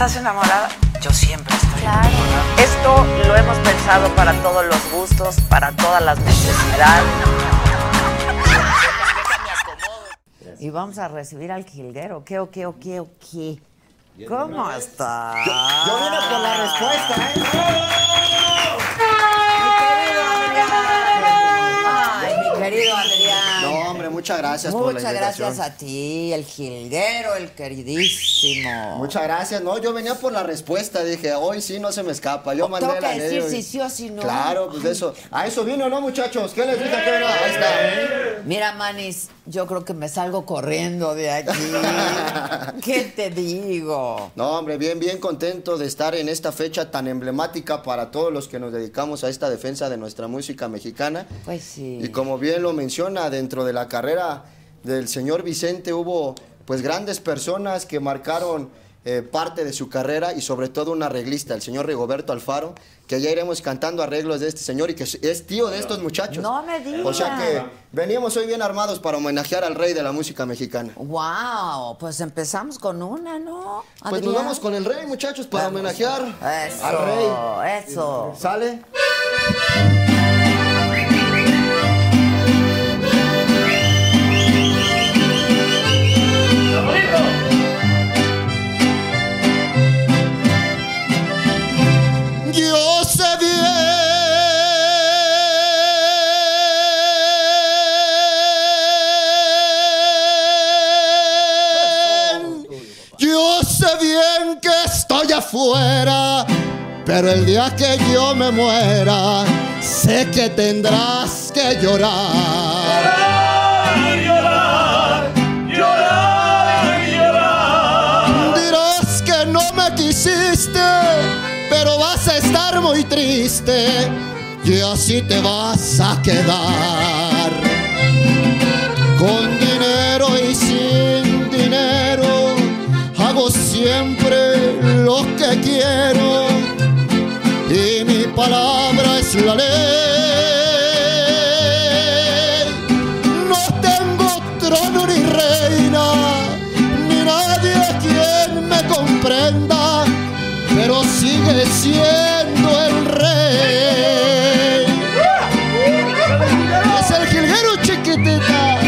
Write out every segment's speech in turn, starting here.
Estás enamorada? Yo siempre estoy Claro. enamorada. Esto lo hemos pensado para todos los gustos, para todas las necesidades. Y vamos a recibir al jilguero. ¿Qué, o qué, o qué, o qué? ¿Cómo estás? Yo vine por la respuesta, ¿eh? Ay, mi querido Adrián. No, hombre, muchas gracias por la Muchas invitación. gracias a ti, el jilguero, el queridísimo. Muchas gracias. No, yo venía por la respuesta. Dije, hoy sí no se me escapa. Yo mandé Tengo la que decir si sí o si no. Claro, pues eso. A eso vino, ¿no, muchachos? ¿Qué les dije que venía? Ahí está. Mira, Manis, yo creo que me salgo corriendo de aquí. ¿Qué te digo? No, hombre, bien, bien contento de estar en esta fecha tan emblemática para todos los que nos dedicamos a esta defensa de nuestra música mexicana. Pues sí. Y como bien lo menciona, dentro de la carrera del señor Vicente hubo pues grandes personas que marcaron eh, parte de su carrera y sobre todo un arreglista, el señor Rigoberto Alfaro, que ya iremos cantando arreglos de este señor y que es- tío de estos muchachos. No me digas. O sea que veníamos hoy bien armados para homenajear al rey de la música mexicana. Wow, pues empezamos con una, ¿no? Pues nos vamos con el rey, muchachos, para Vamos. homenajear Eso, al rey. eso. ¿Sale? Pero el día que yo me muera, sé que tendrás que llorar. Dirás que no me quisiste, pero vas a estar muy triste y así te vas a quedar. Con siendo el rey. Es el jilguero chiquitita.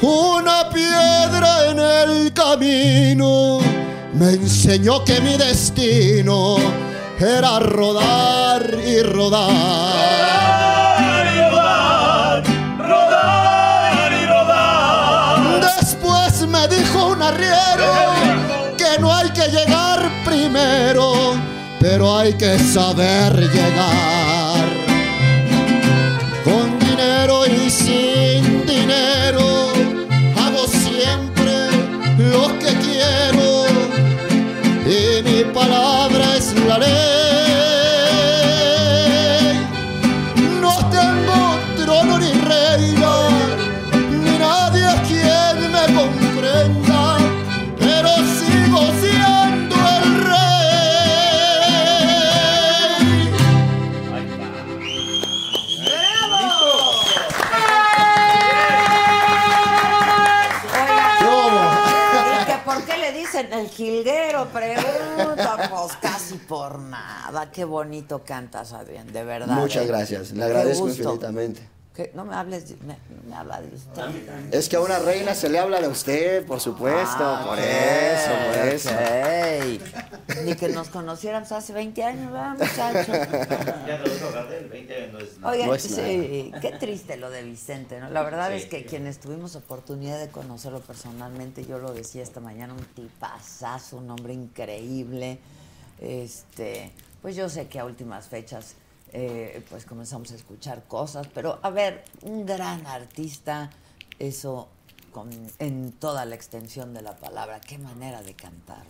Una piedra en el camino me enseñó que mi destino era rodar y rodar. Pero hay que saber llegar. Jilguero? Pregunta, pues casi por nada. Qué bonito cantas, Adrián, de verdad. Muchas ¿eh? gracias, le agradezco infinitamente. ¿Qué? No me hables, de- me, me habla de usted. Es que a una reina se le habla de usted, por supuesto, Ah, por eso, por eso. ok. Ni que nos conociéramos hace 20 años, ¿verdad, muchachos? Ya hablar del 20 no es nada. Oigan, No es sí, qué triste lo de Vicente, ¿no? La verdad Sí. es que quienes tuvimos oportunidad de conocerlo personalmente, yo lo decía esta mañana, un tipazazo, un hombre increíble. Este, pues yo sé que a últimas fechas eh, pues comenzamos a escuchar cosas, pero a ver, un gran artista, eso con, en toda la extensión de la palabra, qué manera de cantar.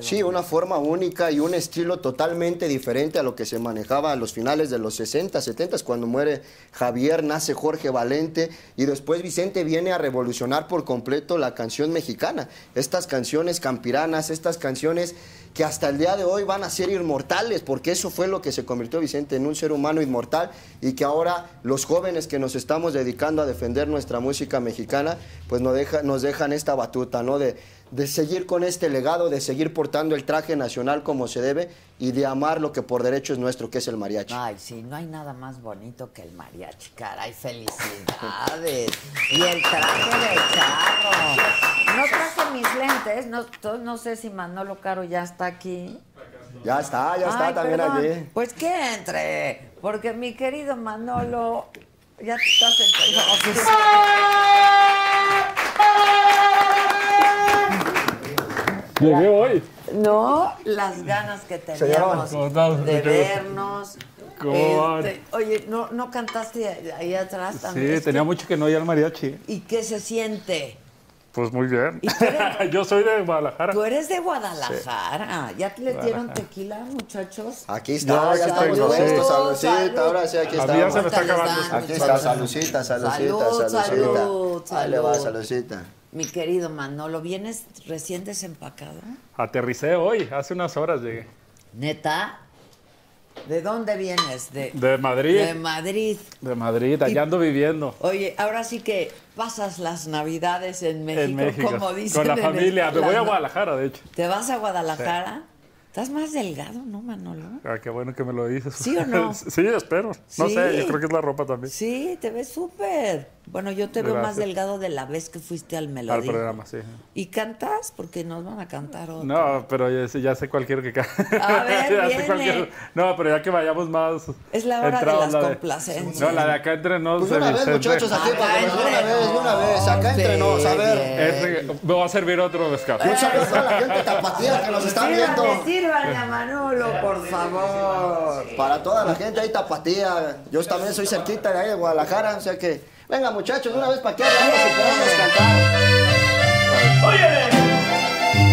Sí, una forma única y un estilo totalmente diferente a lo que se manejaba a los finales de los 60, 70, cuando muere Javier, nace Jorge Valente y después Vicente viene a revolucionar por completo la canción mexicana. Estas canciones campiranas, estas canciones que hasta el día de hoy van a ser inmortales, porque eso fue lo que se convirtió Vicente en un ser humano inmortal y que ahora los jóvenes que nos estamos dedicando a defender nuestra música mexicana, pues nos, deja- nos dejan esta batuta, ¿no? De, de seguir con este legado, de seguir portando el traje nacional como se debe y de amar lo que por derecho es nuestro, que es el mariachi. Ay, sí, no hay nada más bonito que el mariachi, caray, felicidades. y el traje de charro. No traje mis lentes, no, no sé si Manolo Caro ya está aquí. Ya está, ya está Ay, también perdón. allí. Pues que entre, porque mi querido Manolo, ya te estás Llegué hoy. No, las ganas que teníamos de vernos. Este, oye, ¿no, ¿no cantaste ahí atrás también? Sí, Es tenía que- mucho que no ir al mariachi. ¿Y qué se siente? Pues muy bien. ¿Y tú eres- Yo soy de Guadalajara. Tú eres de Guadalajara. ¿Ya te les dieron tequila, muchachos? Aquí está, Ya, ya, estamos tengo, puestos, Salud. ahora sí, aquí está. ya se me está acabando. Aquí está, saludcita, saludcita, Salud, saludcita. salud, Ahí le va, salud. Mi querido Manolo, ¿vienes recién desempacado? Aterricé hoy, hace unas horas llegué. ¿Neta? ¿De dónde vienes? De, De Madrid. de Madrid. De Madrid, allá Y- ando viviendo. Oye, ahora sí que pasas las navidades en México, en México. como dicen. Con la familia. Me voy a Guadalajara, de hecho. ¿Te vas a Guadalajara? ¿Estás más delgado, no, Manolo? Ah, qué bueno que me lo dices. ¿Sí o no? sí, espero. No Sí. sé, yo creo que es la ropa también. Sí, te ves súper. Bueno, yo te veo más delgado de la vez que fuiste al Al Melodía. programa, sí. ¿Y cantas? Porque nos van a cantar otro. No, pero ya, sé- ya sé cualquier que ca- A ver, Ya sé viene. cualquier- No, pero ya que vayamos más. Es la hora de las la complacencias. No, la de acá entre nos. Pues una vez, Vicente. muchachos, aquí, Acá para de una entre vez, una vez, acá entre nos, a ver. me va a servir otro mezcal. Un saludo a la gente tapatía que nos está viendo. Sírvanle, sírvanle a Manolo, por favor. Para toda la gente ahí tapatía. Yo también soy cerquita de ahí de Guadalajara, o sea que. Venga, muchachos, de una vez para aquí hablamos y podemos cantar. ¡Oye!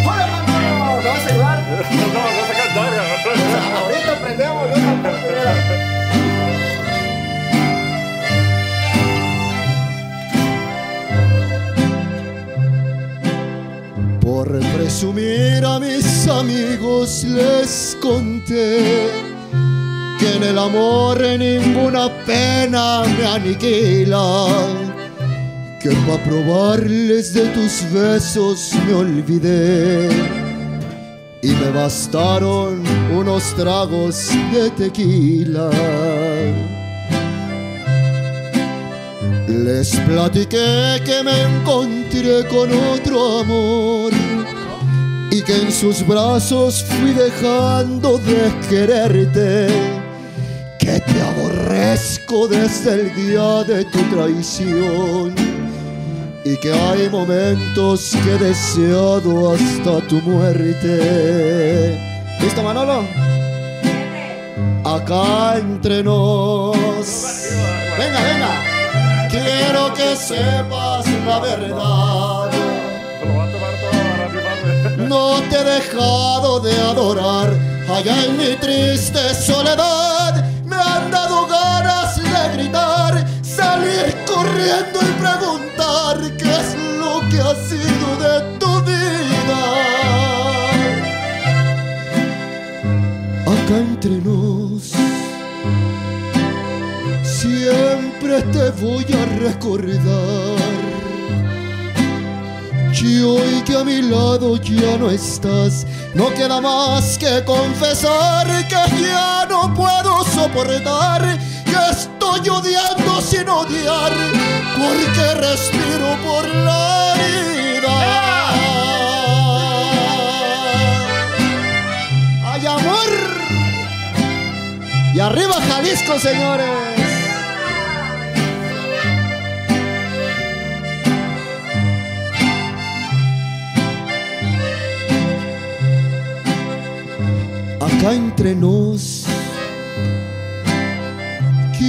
¡Hola, Manolo! ¿Me vas a ayudar? No, no se cantar. Ahorita aprendemos, yo tampoco. Por presumir a mis amigos les conté que en el amor ninguna pena me aniquila, que para probarles de tus besos me olvidé. Y me bastaron unos tragos de tequila. Les platiqué que me encontré con otro amor y que en sus brazos fui dejando de quererte, que te aborrezco desde el día de tu traición y que hay momentos que he deseado hasta tu muerte. ¿Listo, Manolo? Acá entre nos. Venga, venga. Quiero que sepas la verdad. No te he dejado de adorar. Allá en mi triste soledad y preguntar qué es lo que ha sido de tu vida. Acá entre nos, siempre te voy a recordar. Y hoy que a mi lado ya no estás, no queda más que confesar que ya no puedo soportar, estoy odiando sin odiar, porque respiro por la herida. ¡Ay, amor! Y arriba Jalisco, señores. Acá entre nos,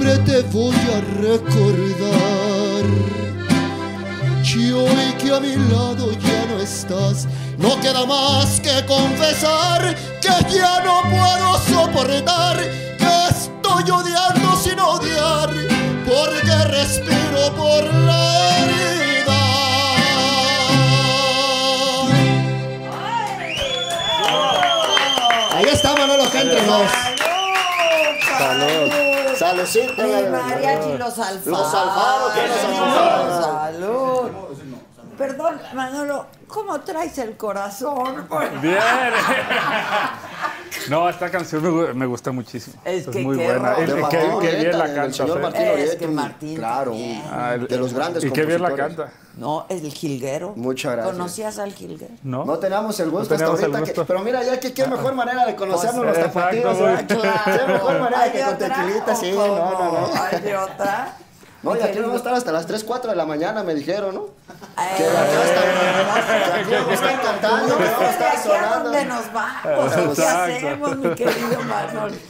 te voy a recordar. Y hoy que a mi lado ya no estás, no queda más que confesar que ya no puedo soportar, que estoy odiando sin odiar, porque respiro por la herida. Ahí está Manolo acá entre nos. Salud. Saludcita. Mi mariachi los alfaros. Los alfaros, ¿qué los? Salud. Perdón, Manolo, ¿cómo traes el corazón? Bien. No, esta canción me, gu- me gusta muchísimo. Es que muy qué buena. qué, Martín qué bien la canta. señor Fer. Martín Es que Martín Claro, Ah, el- de los grandes Y qué bien la canta. No, el jilguero. Muchas gracias. ¿Conocías al jilguero? ¿No? No teníamos el gusto No hasta teníamos el ahorita, que- pero mira, ya que qué mejor manera de conocernos Pues, los tapatíos. ¿eh? Qué mejor manera ¿Hay que con tequilita, sí, no, no, no. ¿Hay otra? No, y aquí vamos a estar hasta las 3, 4 de la mañana, me dijeron, ¿no? Eh, Que acá están, que aquí vamos a estar cantando, que vamos a ¿De estar aquí a dónde sonando. nos vamos? ¿Qué hacemos, mi querido Manuel?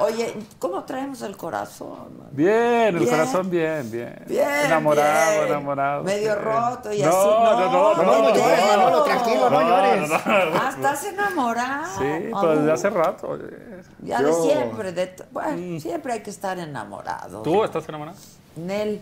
Oye, ¿cómo traemos el corazón? Bien, el Bien. corazón bien, bien. Bien, Enamorado, bien. enamorado. Medio bien. roto y no, así. No, no, no. No, no llores, Manolo, tranquilo, no No, llores. no, no. Ah, estás enamorado. Sí, pues desde hace rato. Ya de Yo- siempre. De bueno, siempre hay que estar enamorado. ¿Tú estás enamorado? Nel.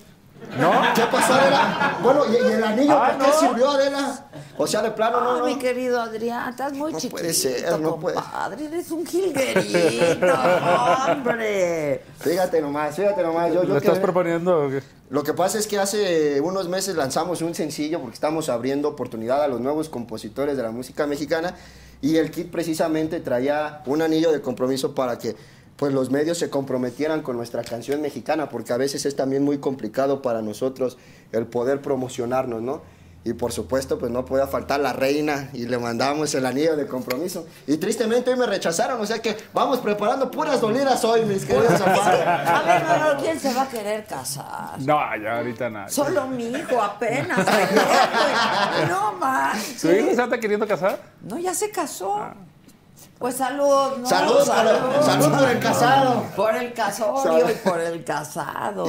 ¿No? ¿Qué pasó, Adela? Bueno, ¿y, y el anillo Ah, para qué no. sirvió, Adela? O sea, de plano, no, Ah, no. mi querido Adrián, estás muy No chiquito, puede ser, no puede. compadre. Eres un jilguerito, hombre. Fíjate nomás, fíjate nomás. Yo, yo ¿Le estás que- proponiendo? o qué? Lo que pasa es que hace unos meses lanzamos un sencillo porque estamos abriendo oportunidad a los nuevos compositores de la música mexicana y el kit precisamente traía un anillo de compromiso para que pues los medios se comprometieran con nuestra canción mexicana porque a veces es también muy complicado para nosotros el poder promocionarnos, ¿no? Y por supuesto, pues no podía faltar la reina y le mandamos el anillo de compromiso. Y tristemente hoy me rechazaron, o sea que vamos preparando puras dolidas hoy, mis queridos zapatos. A ver, Manolo, ¿quién se va a querer casar? No, ya ahorita nada. Solo mi hijo apenas. No más. ¿Su hijo se está queriendo casar? No, ya se casó. Pues salud, ¿no? Salud, por- salud por el casado. Por el casorio y por el casado.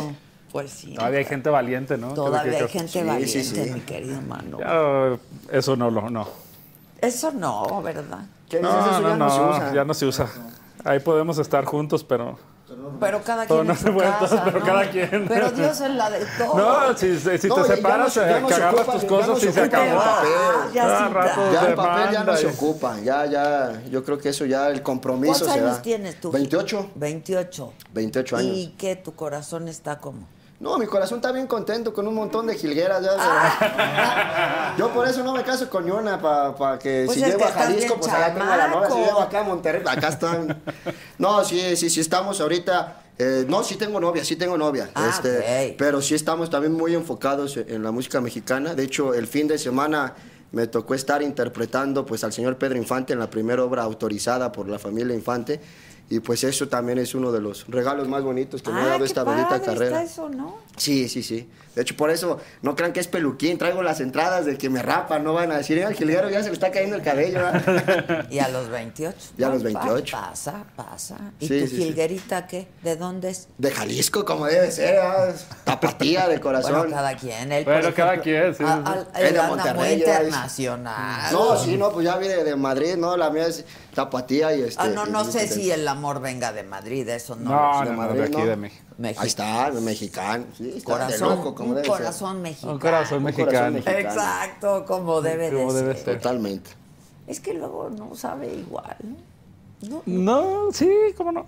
Pues sí. Todavía hay gente valiente, ¿no? Todavía hay gente sí, valiente, sí, sí. mi querido Manu. Ya, eso no lo, no. Eso no, ¿verdad? ¿Qué dices? No, Eso no, ya no, se no, usa. ya no se usa. Ahí podemos estar juntos, pero... Pero cada Pero quien no en se su puede casa, pero ¿no? cada quien. Pero Dios es la de todo. No, si, si No, te ya- ya separas, no se- ya eh, no que se agarras ocupa, tus ya cosas no y se se acabó. papel. Ah, ya sí, rato Ya el papel ya no se ocupa, ya, ya, yo creo que eso ya, el compromiso ¿Cuántos se años da. tienes tú? 28, 28. 28 años. ¿Y qué? ¿Tu corazón está como? No, mi corazón está bien contento con un montón de jilgueras. Ya, Ah. Yo por eso no me caso con una, para que Pues si que a Jalisco, pues allá tengo la novia. Si llego acá a Monterrey, acá están. No, sí, sí, sí estamos ahorita. eh, no, sí tengo novia, sí tengo novia. Ah, este, ok. Pero sí estamos también muy enfocados en la música mexicana. De hecho, el fin de semana me tocó estar interpretando pues al señor Pedro Infante en la primera obra autorizada por la familia Infante. Y pues eso también es uno de los regalos más bonitos que me ha Ah, dado esta padre está carrera. eso, ¿no? Sí, sí, sí. De hecho, por eso no crean que es peluquín. Traigo las entradas de que me rapan. No van a decir, "Eh, al jilguero ya se le está cayendo el cabello. ¿verdad?". Y a los 28. Y a los pa- 28. Pasa, pasa. ¿Y Sí, tu sí, sí. jilguerita qué? ¿De dónde es? De Jalisco, como debe ser. ¿verdad? Tapatía de corazón. Bueno, cada quien. Él, Bueno, cada quien, sí, a- Es de muy Monterrey, internacional. No, sí, no, pues ya viene de Madrid, ¿no? La mía es Tapatía y este. Ah, no, no sé si el amor venga de Madrid, eso no. No, no, no, Madrid, de aquí ¿no? de México. México. Ahí está, mexicano. Sí, está Corazón, de loco, como un debe ser. corazón mexicano. Un corazón mexicano. corazón mexicano. Exacto, como debe Como de debe ser. ser. Totalmente. Es que luego no sabe igual. ¿No? No, No, sí, cómo no.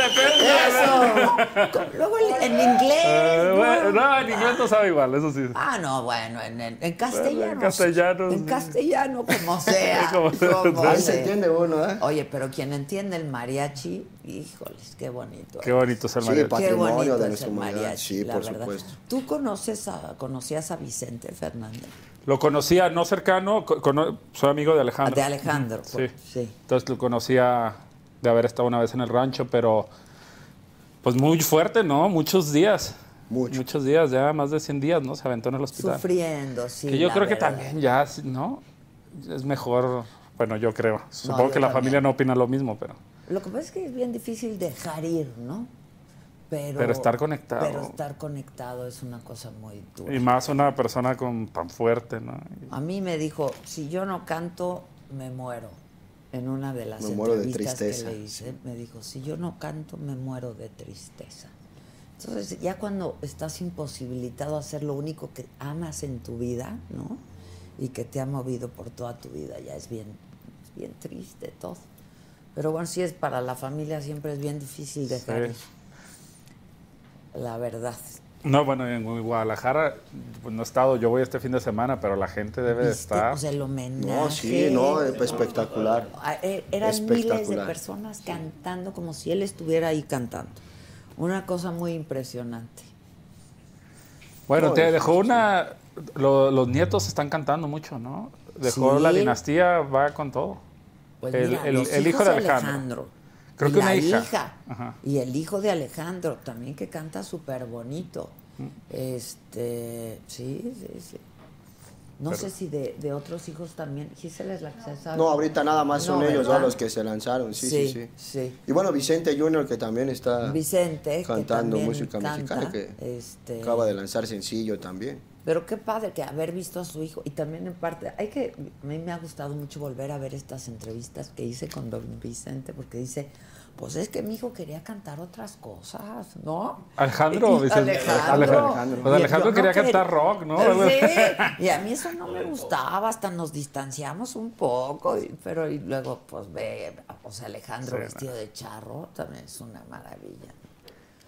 Eso. Luego en inglés. Eh, ¿no? bueno, no, en inglés no sabe igual, eso sí. Ah, no, bueno, en, en- en castellano. en castellano, En castellano, como sea. Como sea, como Ahí se entiende uno, ¿eh? Oye, pero quien entiende el mariachi, híjoles, qué bonito. Qué bonito es el Sí, mariachi. Qué patrimonio bonito de es nuestra humanidad. Sí, la por verdad. supuesto. ¿Tú conoces a, conocías a Vicente Fernández? Lo conocía no cercano, soy amigo de Alejandro. De Alejandro, Sí. pues, sí. Entonces lo conocía de haber estado una vez en el rancho, pero pues muy fuerte, ¿no? Muchos días. Mucho. Muchos días, ya más de 100 días, ¿no? Se aventó en el hospital. Sufriendo, sí. que yo la creo que también ya, ¿no? Es mejor, bueno, yo creo. Supongo yo que la también. familia no opina lo mismo, pero... Lo que pasa es que es bien difícil dejar ir, ¿no? Pero, Pero estar conectado. Pero estar conectado es una cosa muy dura. Y más una persona con tan fuerte, ¿no? A mí me dijo, si yo no canto, me muero. En una de las Me muero de entrevistas tristeza, que le hice, me dijo, si yo no canto, me muero de tristeza. Entonces, ya cuando estás imposibilitado a hacer lo único que amas en tu vida, ¿no? Y que te ha movido por toda tu vida, ya es bien, es bien triste todo. Pero bueno, si es para la familia, siempre es bien difícil dejar Sí. La verdad. No, bueno, en Guadalajara pues, no he estado, yo voy este fin de semana, pero la gente debe de estar... O sea, el homenaje. No, sí, no, pues, espectacular. Ah, eh, Eran miles de Espectacular. personas cantando como si él estuviera ahí cantando. Una cosa muy impresionante. Bueno, No, te dejó una... lo- los nietos están cantando mucho, ¿no? Dejó Sí. la dinastía, va con todo. Pues el, mira, el- los el hijos hijo de Alejandro. Creo y que la una hija. Ajá. Y el hijo de Alejandro también que canta súper bonito. Este, sí, sí, sí. No sé si de, de otros hijos también. Gisela es la que se sabe. No, ahorita nada más son No, ellos ¿verdad? los que se lanzaron, sí, sí, sí. sí. Y bueno, Vicente Junior, que también está Vicente, que cantando también música canta, mexicana, que este- acaba de lanzar sencillo también. Pero qué padre que haber visto a su hijo y también en parte, hay que, a mí me ha gustado mucho volver a ver estas entrevistas que hice con don Vicente porque dice, pues es que mi hijo quería cantar otras cosas, ¿no? Alejandro, Y- Vicente. Alejandro. Alejandro. Pues Alejandro yo no quería quer- cantar rock, ¿no? Sí, y a mí eso no me gustaba, hasta nos distanciamos un poco, y- pero y luego pues ve, o sea, Alejandro Sí, vestido de charro también es una maravilla.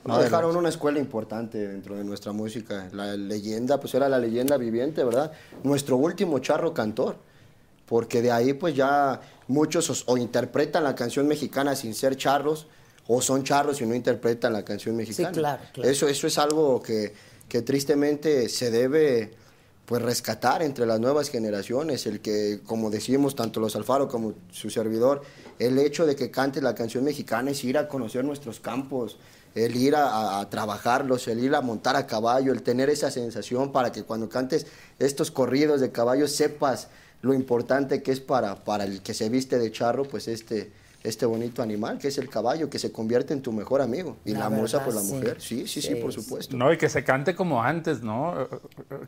No, dejaron una escuela importante dentro de nuestra música. La leyenda, pues era la leyenda viviente, ¿verdad? Nuestro último charro cantor. Porque de ahí, pues ya muchos os- o, interpretan la canción mexicana sin ser charros, o son charros y no interpretan la canción mexicana. claro, claro. Eso, eso es algo que, que tristemente se debe pues rescatar entre las nuevas generaciones, el que, como decimos, tanto los Alfaro como su servidor, el hecho de que cante la canción mexicana es ir a conocer nuestros campos, el ir a, a- a trabajarlos, el ir a montar a caballo, el tener esa sensación para que cuando cantes estos corridos de caballo sepas lo importante que es para, para el que se viste de charro, pues este, este bonito animal que es el caballo, que se convierte en tu mejor amigo. Y La la, musa verdad, por la sí. mujer. Sí, sí, sí, Sí, por supuesto. No, y que se cante como antes, ¿no?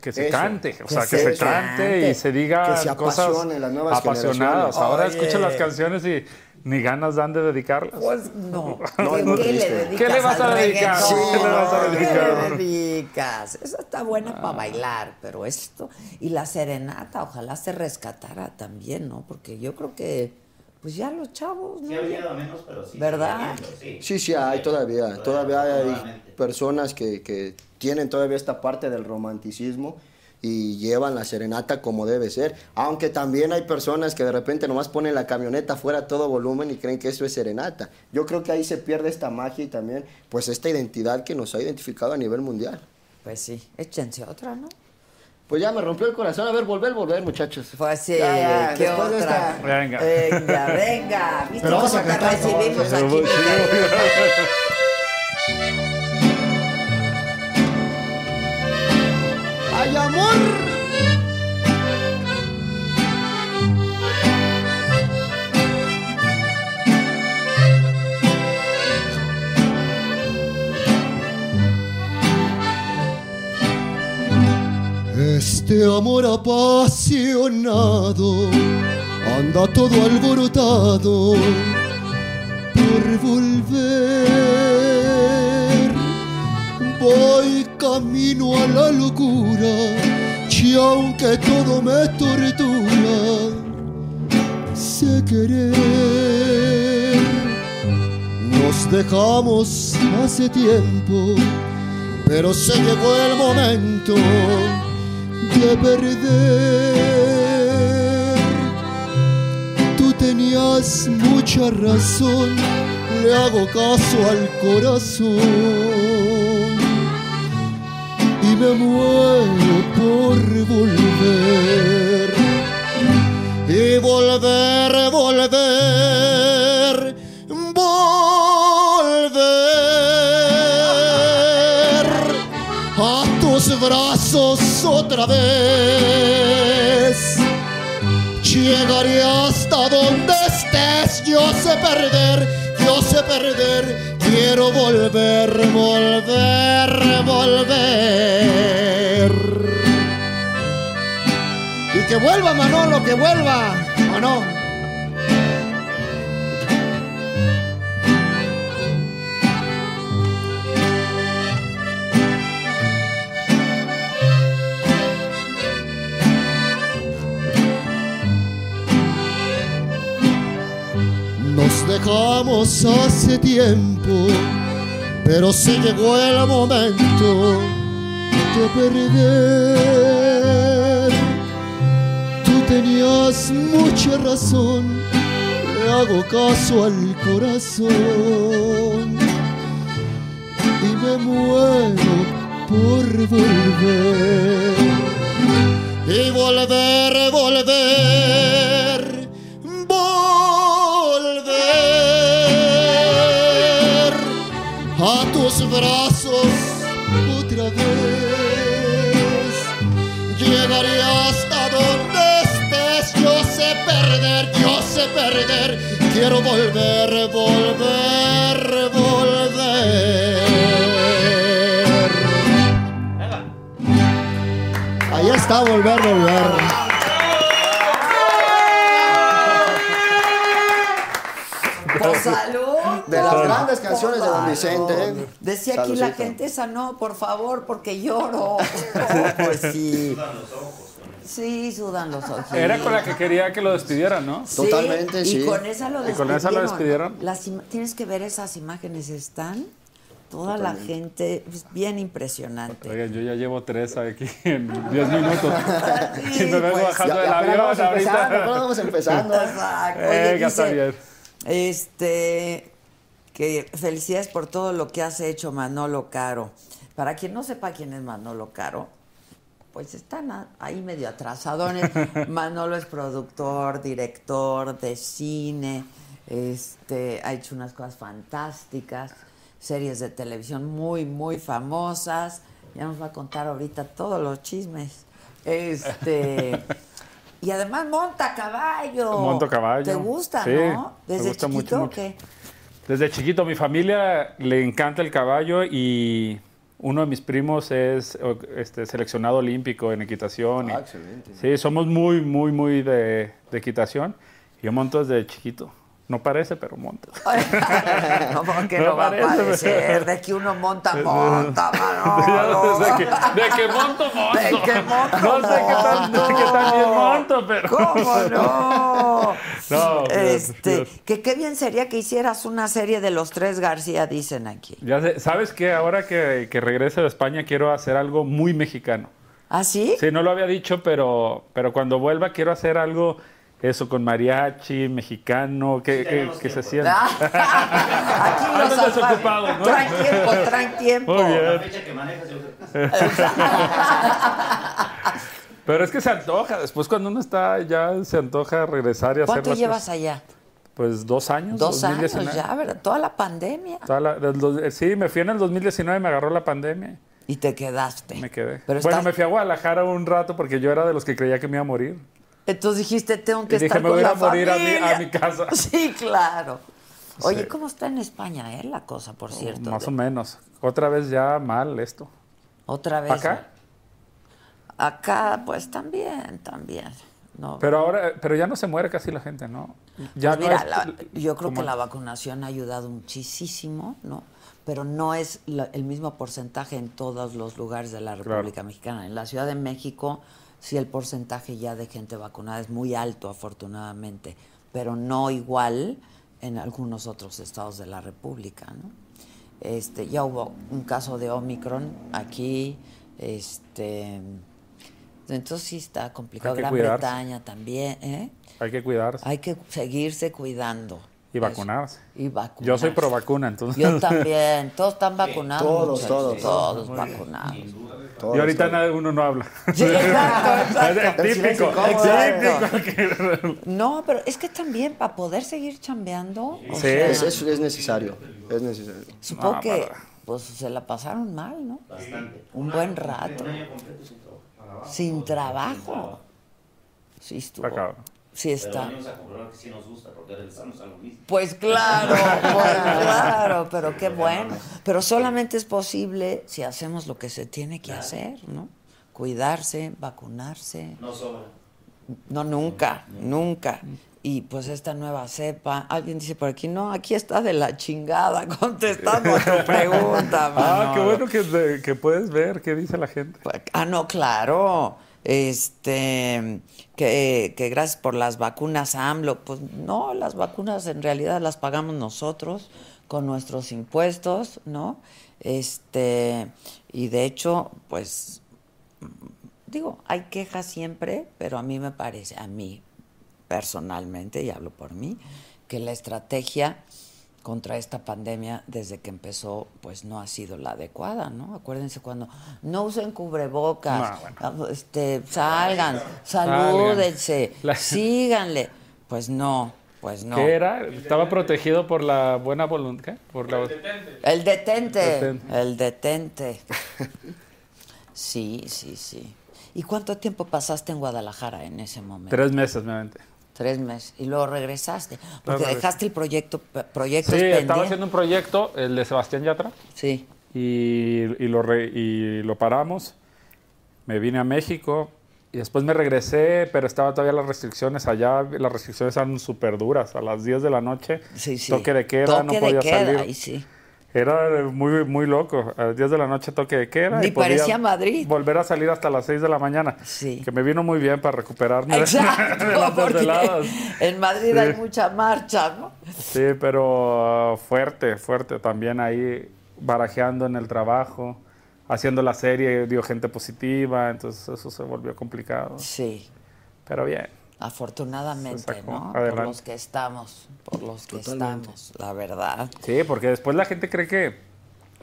Que se Eso. cante, o Que sea, que se se, cante. cante y se diga Que se cosas apasione las nuevas apasionadas. Ahora Oye. escuchan las canciones y ni ganas dan de dedicarlas. Pues no. No, ¿Qué, muy qué le dedicas ¿Qué le vas a dedicar? Sí, ¿qué le vas a ¿Qué dedicar? le dedicas? Esa está buena para bailar, pero esto... Y la serenata, ojalá se rescatara también, ¿no? Porque yo creo que, pues ya los chavos, ¿no? Sí menos, pero sí. ¿Verdad? sí. Sí, sí, hay todavía. Todavía hay Nuevamente. personas que, que tienen todavía esta parte del romanticismo y llevan la serenata como debe ser. Aunque también hay personas que de repente nomás ponen la camioneta fuera a todo volumen y creen que eso es serenata. Yo creo que ahí se pierde esta magia y también pues esta identidad que nos ha identificado a nivel mundial. Pues sí, échense otra, ¿no? Pues ya me rompió el corazón. A ver, volver, volver, muchachos. Pues sí, Ya, ya, ¿qué otra? esta- Venga. Venga, venga. ¿Viste Pero vamos cómo a te cantar recibimos aquí? Este amor apasionado anda todo alborotado por volver. Voy camino a la locura y aunque todo me tortura, sé querer. Nos dejamos hace tiempo, pero se llegó el momento de perder. Tú tenías mucha razón, le hago caso al corazón me muero por volver. Y volver, volver, volver a tus brazos otra vez. Llegaré hasta donde estés, yo sé perder, yo sé perder, quiero volver, volver, volver. Y que vuelva Manolo, que vuelva, ¿o dejamos hace tiempo, pero se llegó el momento de perder. Tú tenías mucha razón, le hago caso al corazón y me muero por volver. Y volver, volver tus brazos otra vez. Llegaré hasta donde estés, yo sé perder, yo sé perder, quiero volver, volver, volver. Ahí está, volver, volver. Favor. canciones de Don Vicente. Decía aquí la gente, esa no, por favor, porque lloro. Oh, pues sí. Sí, sudan los ojos. Era con la que quería que lo despidieran, ¿no? Sí, Totalmente, y sí. con esa lo ¿Y despidieron. con esa lo despidieron? Las tienes que ver esas imágenes, están toda la gente, es bien impresionante. Oigan, yo ya llevo tres aquí en 10 minutos. Sí, y me vengo pues, bajando del avión vamos empezando, ahorita. vamos empezando. Exacto. Oye, está dice, bien. Este, que felicidades por todo lo que has hecho, Manolo Caro. Para quien no sepa quién es Manolo Caro, pues están ahí medio atrasadones. Manolo es productor, director de cine, este, ha hecho unas cosas fantásticas, series de televisión muy, muy famosas. Ya nos va a contar ahorita todos los chismes. Este. Y además monta caballo. Monto caballo. ¿Te gusta, Sí, no? me ¿Desde gusta chiquito mucho, o mucho. qué? Desde chiquito, mi familia le encanta el caballo y uno de mis primos es este, seleccionado olímpico en equitación. y- Ah, excelente. Sí, somos muy, muy, muy de, de equitación. Yo monto desde chiquito. No parece, pero monto. no, porque No no, va a parece, parecer. pero- De que uno monta, monta, Manolo. de, que, de que monto, monto. De que monto, no sé qué tan, qué tan bien monto, pero... ¿Cómo no? No, este, Dios. que qué bien sería que hicieras una serie de los tres García, dicen aquí. Ya sé, ¿Sabes qué? Ahora que, que regrese de España quiero hacer algo muy mexicano. ¿Ah, sí? Sí, no lo había dicho, pero, pero cuando vuelva quiero hacer algo, eso, con mariachi, mexicano, que, que, que se sienta. Aquí los Andan desocupados, ¿no? Traen tiempo, traen tiempo. Muy La fecha que manejas, yo Pero es que se antoja. Después, cuando uno está ya, se antoja regresar y hacer ¿Cuánto llevas cosas. allá? Pues dos años. Dos 2019. años ya, ¿verdad? Toda la pandemia. Toda la- del dos- eh, sí, me fui en el 2019, me agarró la pandemia. Y te quedaste. Me quedé. Pero bueno, estás- me fui a Guadalajara un rato porque yo era de los que creía que me iba a morir. Entonces dijiste, tengo que Y dije, estar me con voy a la morir a mi- familia. a mi casa. Sí, claro. Oye, Sí. ¿cómo está en España, eh, la cosa, por cierto? Más o menos. Otra vez ya mal esto. Otra vez. ¿Acá? Acá, pues también, también. No. Pero ahora, pero ya no se muere casi la gente, ¿no? Ya Pues no mira, es la- yo creo que la vacunación ha ayudado muchísimo, ¿no? Pero no es la- el mismo porcentaje en todos los lugares de la República Mexicana. En la Ciudad de México, sí el porcentaje ya de gente vacunada es muy alto, afortunadamente, pero no igual en algunos otros estados de la República, ¿no? Este, ya hubo un caso de Omicron aquí, este, entonces sí está complicado. Gran cuidarse. Bretaña también, ¿eh? Hay que cuidarse Hay que seguirse cuidando. Y vacunarse. Y vacunarse. Yo soy pro vacuna, entonces. Yo también. Todos están vacunados. Todos, todos. Todos bien. vacunados. Y ahorita nadie- uno no habla. Sí, exacto, exacto. Es típico. típico. No, pero es que también para poder seguir chambeando, o Sí. sea, Es, es, es necesario, es necesario. supongo No, que para- pues se la pasaron mal, ¿no? Bastante. Un buen rato. Un año completo sin trabajo. Sin trabajo. Sí estuvo. Sí Pero está. venimos a comprobar que sí nos gusta porque regresamos a lo mismo. Pues claro, pues claro, pero qué bueno. Pero solamente es posible si hacemos lo que se tiene que hacer, ¿no? Cuidarse, vacunarse. No sobra. No, nunca, nunca. Y pues esta nueva cepa, alguien dice por aquí, no, aquí está de la chingada contestando a tu pregunta. Ah, qué Manolo". bueno que, que puedes ver qué dice la gente. Ah, no, claro. Este, que, que gracias por las vacunas AMLO. Pues no, las vacunas en realidad las pagamos nosotros con nuestros impuestos, ¿no? Este, y de hecho, pues, digo, hay quejas siempre, pero a mí me parece, a mí personalmente, y hablo por mí, que la estrategia contra esta pandemia desde que empezó pues no ha sido la adecuada, ¿no? Acuérdense cuando no usen cubrebocas, No, bueno. este, salgan, salúdense, La- síganle. Pues no, pues no. ¿Qué era? Estaba protegido por la buena voluntad. ¿qué? Por la... El detente, Detente. el detente. Sí, sí, sí. ¿Y cuánto tiempo pasaste en Guadalajara en ese momento? Tres meses, me aventé. Tres meses. Y luego regresaste. Porque dejaste el proyecto, proyecto Sí, estaba haciendo un proyecto, el de Sebastián Yatra, Sí. y, y lo, re- y lo paramos. Me vine a México y después me regresé, pero estaba todavía las restricciones allá. Las restricciones eran súper duras. A las 10 de la noche, Sí, sí. toque de queda, Toque no de podía queda, salir. ahí sí. Era muy, muy loco. A las 10 de la noche toque de queda. Ni y parecía Madrid. Volver a salir hasta las 6 de la mañana. Sí. Que me vino muy bien para recuperarme Exacto, de las desveladas. en Madrid Sí. hay mucha marcha, ¿no? Sí, pero uh, fuerte, fuerte. También ahí barajeando en el trabajo, haciendo la serie, dio gente positiva, entonces eso se volvió complicado. Sí, Pero bien. Afortunadamente. ¿no? Por los que estamos, por los que Totalmente. estamos, la verdad. Sí, porque después la gente cree que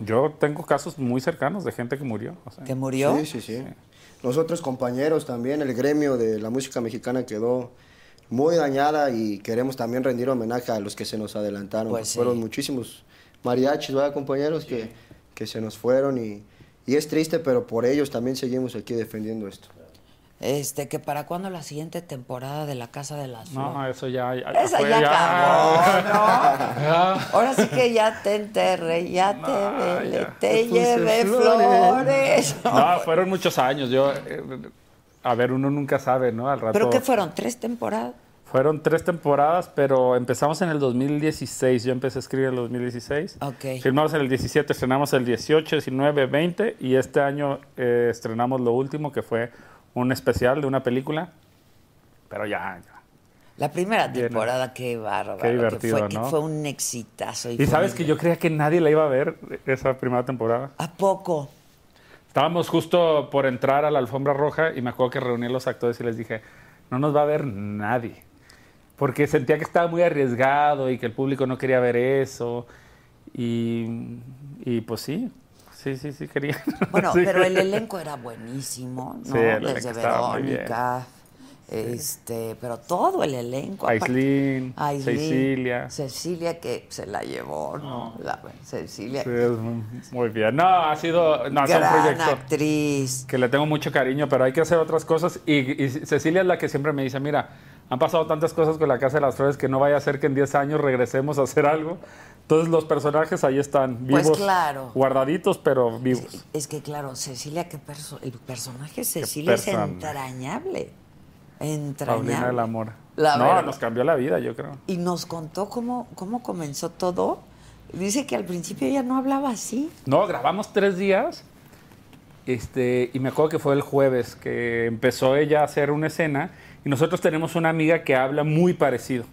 yo tengo casos muy cercanos de gente que murió. o sea. ¿Que murió? Sí, sí, sí. Nosotros compañeros también, el gremio de la música mexicana quedó muy dañada y queremos también rendir homenaje a los que se nos adelantaron. Pues sí. Fueron muchísimos mariachis, ¿verdad, compañeros? Que, que se nos fueron y, y es triste, pero por ellos también seguimos aquí defendiendo esto. Este, que para cuándo la siguiente temporada de La Casa de las No, Flores. eso ya. ya Esa fue, ya acabó, ¿no? Ya. Ahora sí que ya te enterré, ya te velé, ya. te puse llevé flores. flores. No, fueron muchos años. Yo, eh, a ver, uno nunca sabe, ¿no? Al rato. ¿Pero qué fueron? ¿Tres temporadas? Fueron tres temporadas, pero empezamos en el 2016. Yo empecé a escribir en el 2016. Ok. Filmamos en el 17, estrenamos el 18, 19, 20 y este año eh, estrenamos lo último que fue un especial de una película. Pero ya, ya. La primera temporada, qué bárbaro. Qué divertido, que fue, que ¿no? fue un exitazo. Y fue sabes que yo creía que nadie la iba a ver esa primera temporada. ¿A poco? Estábamos justo por entrar a la alfombra roja y me acuerdo que reuní a los actores y les dije, no nos va a ver nadie. Porque sentía que estaba muy arriesgado y que el público no quería ver eso. Y, y pues sí, sí, sí, sí quería. Bueno, Sí. pero el elenco era buenísimo, ¿no? Sí, el Desde. Verónica, este, pero todo el elenco. Aislinn, Cecilia. Cecilia que se la llevó, ¿no? La, Cecilia, Sí, es muy bien. No, ha sido no, ha sido un gran proyecto actriz. que le tengo mucho cariño, pero hay que hacer otras cosas. Y, y Cecilia es la que siempre me dice, mira, han pasado tantas cosas con la Casa de las Flores que no vaya a ser que en 10 años regresemos a hacer algo. Entonces los personajes ahí están Pues vivos, claro. guardaditos, pero vivos. Es que claro, Cecilia, qué perso el personaje de Cecilia es personaje. entrañable. Paulina Entrañable. del Amor. La no, verdad. nos cambió la vida, yo creo. Y nos contó cómo, cómo comenzó todo. Dice que al principio ella no hablaba así. No, grabamos tres días. Este, y me acuerdo que fue el jueves que empezó ella a hacer una escena. Y nosotros tenemos una amiga que habla muy parecido.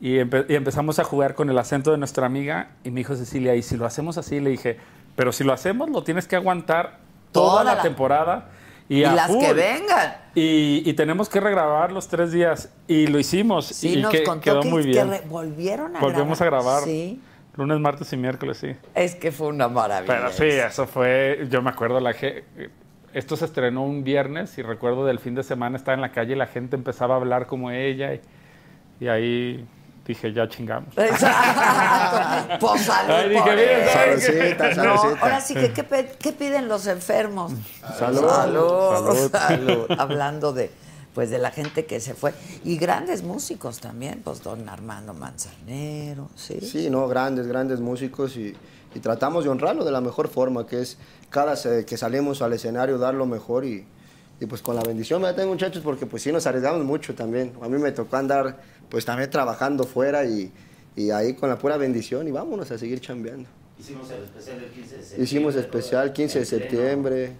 Y, empe- y empezamos a jugar con el acento de nuestra amiga. Y me dijo Cecilia, ¿y si lo hacemos así? Le dije, pero si lo hacemos, lo tienes que aguantar toda, Toda la, la- temporada. Y, Y, a las que vengan. Y, y tenemos que regrabar los tres días. Y lo hicimos. Sí, y nos que- contó quedó que, muy que bien. re- volvieron a Volvemos grabar. a grabar. Sí. Lunes, martes y miércoles, sí. Es que fue una maravilla. Pero sí, eso fue, yo me acuerdo, la esto se estrenó un viernes y recuerdo del fin de semana estaba en la calle y la gente empezaba a hablar como ella y ahí dije, ya chingamos. Exacto. Pues salud Ay, dije, ahora sí que, ¿qué, piden los enfermos? Salud. Salud. Salud. salud. Hablando de, pues, de la gente que se fue. Y grandes músicos también, pues, don Armando Manzanero, ¿sí? Sí, no, grandes, grandes músicos y, y tratamos de honrarlo de la mejor forma, que es cada que salimos al escenario dar lo mejor y, y pues con la bendición me tengo muchachos porque pues sí nos arriesgamos mucho también. A mí me tocó andar pues también trabajando fuera y, y ahí con la pura bendición y vámonos a seguir chambeando. Hicimos el especial del 15 de septiembre. Hicimos especial 15 de septiembre.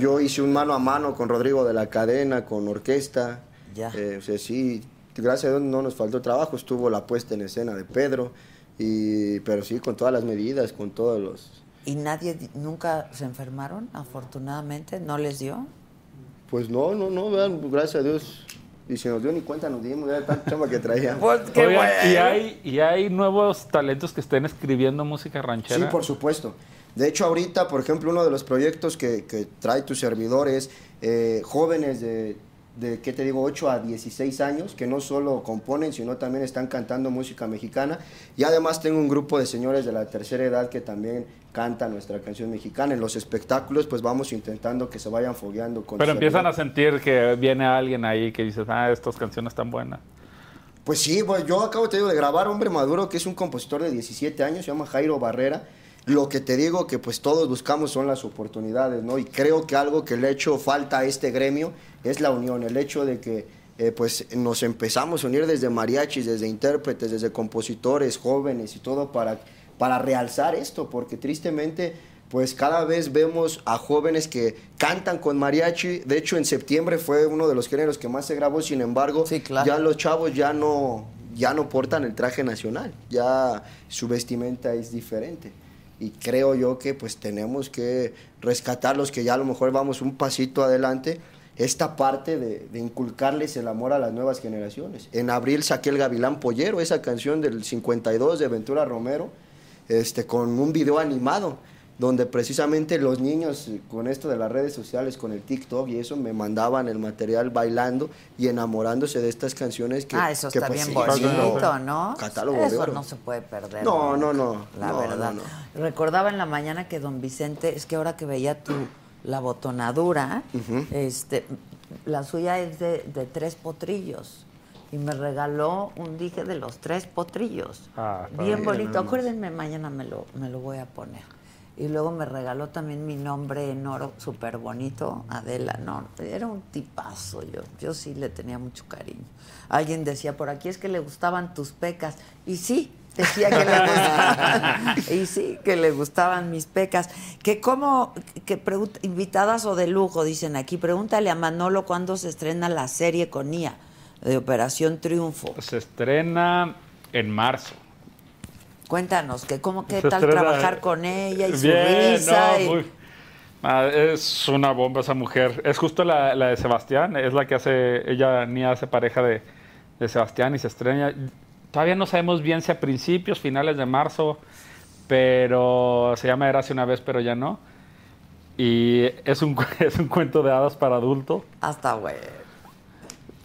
Yo hice un mano a mano con Rodrigo de la Cadena, con orquesta. Ya. Eh, o sea, sí, gracias a Dios no nos faltó trabajo. Estuvo la puesta en escena de Pedro. Y, pero sí, con todas las medidas, con todos los... ¿Y nadie, di- nunca se enfermaron, afortunadamente? ¿No les dio? Pues no, no, no, vean, gracias a Dios. Y si nos dio ni cuenta, nos dimos, ya tanta chamba que traía. Pues qué Oigan, bueno. y, hay, y hay nuevos talentos que estén escribiendo música ranchera. Sí, por supuesto. De hecho, ahorita, por ejemplo, uno de los proyectos que, que trae tu servidor es eh, jóvenes de, de, ¿qué te digo?, 8 a 16 años, que no solo componen, sino también están cantando música mexicana. Y además tengo un grupo de señores de la tercera edad que también cantan nuestra canción mexicana. En los espectáculos, pues vamos intentando que se vayan fogueando con Pero empiezan a sentir que viene alguien ahí que dices, ah, estas canciones están buenas. Pues sí, pues yo acabo te digo de grabar Hombre Maduro, que es un compositor de 17 años, se llama Jairo Barrera. Lo que te digo que pues todos buscamos son las oportunidades, ¿no? Y creo que algo que le ha hecho falta a este gremio es la unión, el hecho de que eh, pues nos empezamos a unir desde mariachis, desde intérpretes, desde compositores, jóvenes y todo para, para realzar esto, porque tristemente pues cada vez vemos a jóvenes que cantan con mariachi. De hecho, en septiembre fue uno de los géneros que más se grabó, sin embargo, Sí, claro. ya los chavos ya no, ya no portan el traje nacional, ya su vestimenta es diferente. Y creo yo que pues tenemos que rescatar los que ya a lo mejor vamos un pasito adelante, esta parte de, inculcarles el amor a las nuevas generaciones. En abril saqué el Gavilán Pollero, esa canción del 52 de Ventura Romero, este, con un video animado donde precisamente los niños con esto de las redes sociales, con el TikTok y eso, me mandaban el material bailando y enamorándose de estas canciones que... ah, eso que, está pues, bien sí, bonito, ¿no? Catálogo de eso oro. no se puede perder. No, no, no, La no, verdad. no, Recordaba en la mañana que don Vicente, es que ahora que veía tu la botonadura, este, la suya es de, de tres potrillos. Y me regaló un dije de los tres potrillos. Ah, bien bonito. Acuérdenme, mañana me lo, me lo voy a poner. Y luego me regaló también mi nombre en oro, súper bonito, Adela. No, era un tipazo yo. Yo sí le tenía mucho cariño. Alguien decía, por aquí es que le gustaban tus pecas. Y sí, decía que le gustaban. y sí, que le gustaban mis pecas. Que como, que pregunta- invitadas o de lujo, dicen aquí, pregúntale a Manolo cuándo se estrena la serie con IA de Operación Triunfo. Se estrena en marzo. Cuéntanos, que cómo qué Se tal estrena- trabajar con ella y su risa. no, y- muy- Ah, es una bomba esa mujer. Es justo la, la de Sebastián, es la que hace, ella ni hace pareja de, de Sebastián y se estrena. Todavía no sabemos bien si a principios, finales de marzo, pero se llama Érase una vez, pero ya no. Y es un, es un cuento de hadas para adultos. Hasta güey.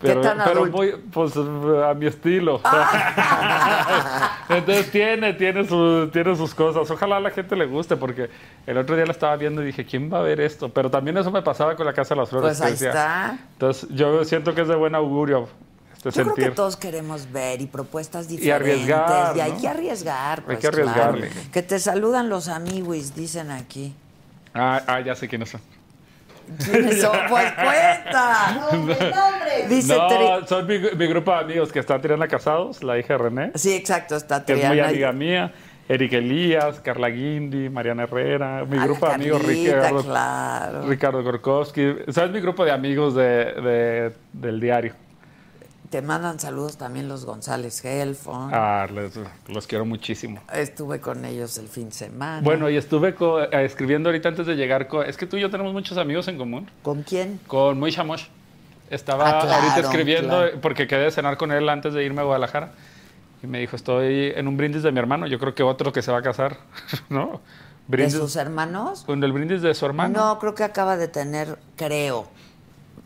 Pero, tan pero muy, pues a mi estilo. Entonces tiene, tiene, su- tiene sus cosas. Ojalá a la gente le guste, porque el otro día la estaba viendo y dije, ¿quién va a ver esto? Pero también eso me pasaba con la Casa de las Flores. Pues ahí está. Entonces yo siento que es de buen augurio este Yo creo que todos queremos ver y propuestas Y diferentes. arriesgar, Y hay ¿no? que arriesgar. Hay pues, que arriesgarle. claro. Que te saludan los amiguis, dicen aquí. Ah, ah, ya sé quiénes son. ¿Quiénes son? Pues cuenta. Dice Tri- No, son mi, mi grupo de amigos que están Triana Casados, la hija de René, Sí, exacto, está que es muy Triana. amiga mía. Eric Elías, Carla Guindi, Mariana Herrera, mi Ah, grupo de amigos Ricardo, claro. Ricardo Gorkowski. ¿Sabes mi grupo de amigos de, de- del diario? Te mandan saludos también los González Gelfon. Ah, les- los quiero muchísimo. Estuve con ellos el fin de semana. Bueno, y estuve co- eh, escribiendo ahorita antes de llegar. es que tú y yo tenemos muchos amigos en común. ¿Con quién? Con Moisha Mosh. Estaba Ah, claro, ahorita escribiendo claro. porque quedé de cenar con él antes de irme a Guadalajara. Y me dijo, estoy en un brindis de mi hermano. Yo creo que otro que se va a casar, ¿no? ¿De sus hermanos? con el brindis de su hermano. No, creo que acaba de tener, creo,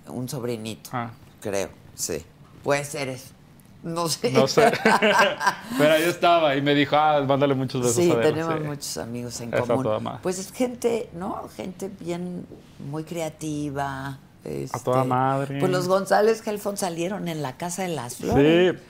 un sobrinito. Ah. Creo, sí. Puede ser eso. No sé. No sé. Pero ahí estaba y me dijo, ah, mándale muchos besos Sí, a Adela", tenemos sí. muchos amigos en Esa común. toda. Pues es gente, ¿no? Gente bien, muy creativa. este, toda madre. Pues los González Gelfon salieron en la Casa de las Flores. Sí.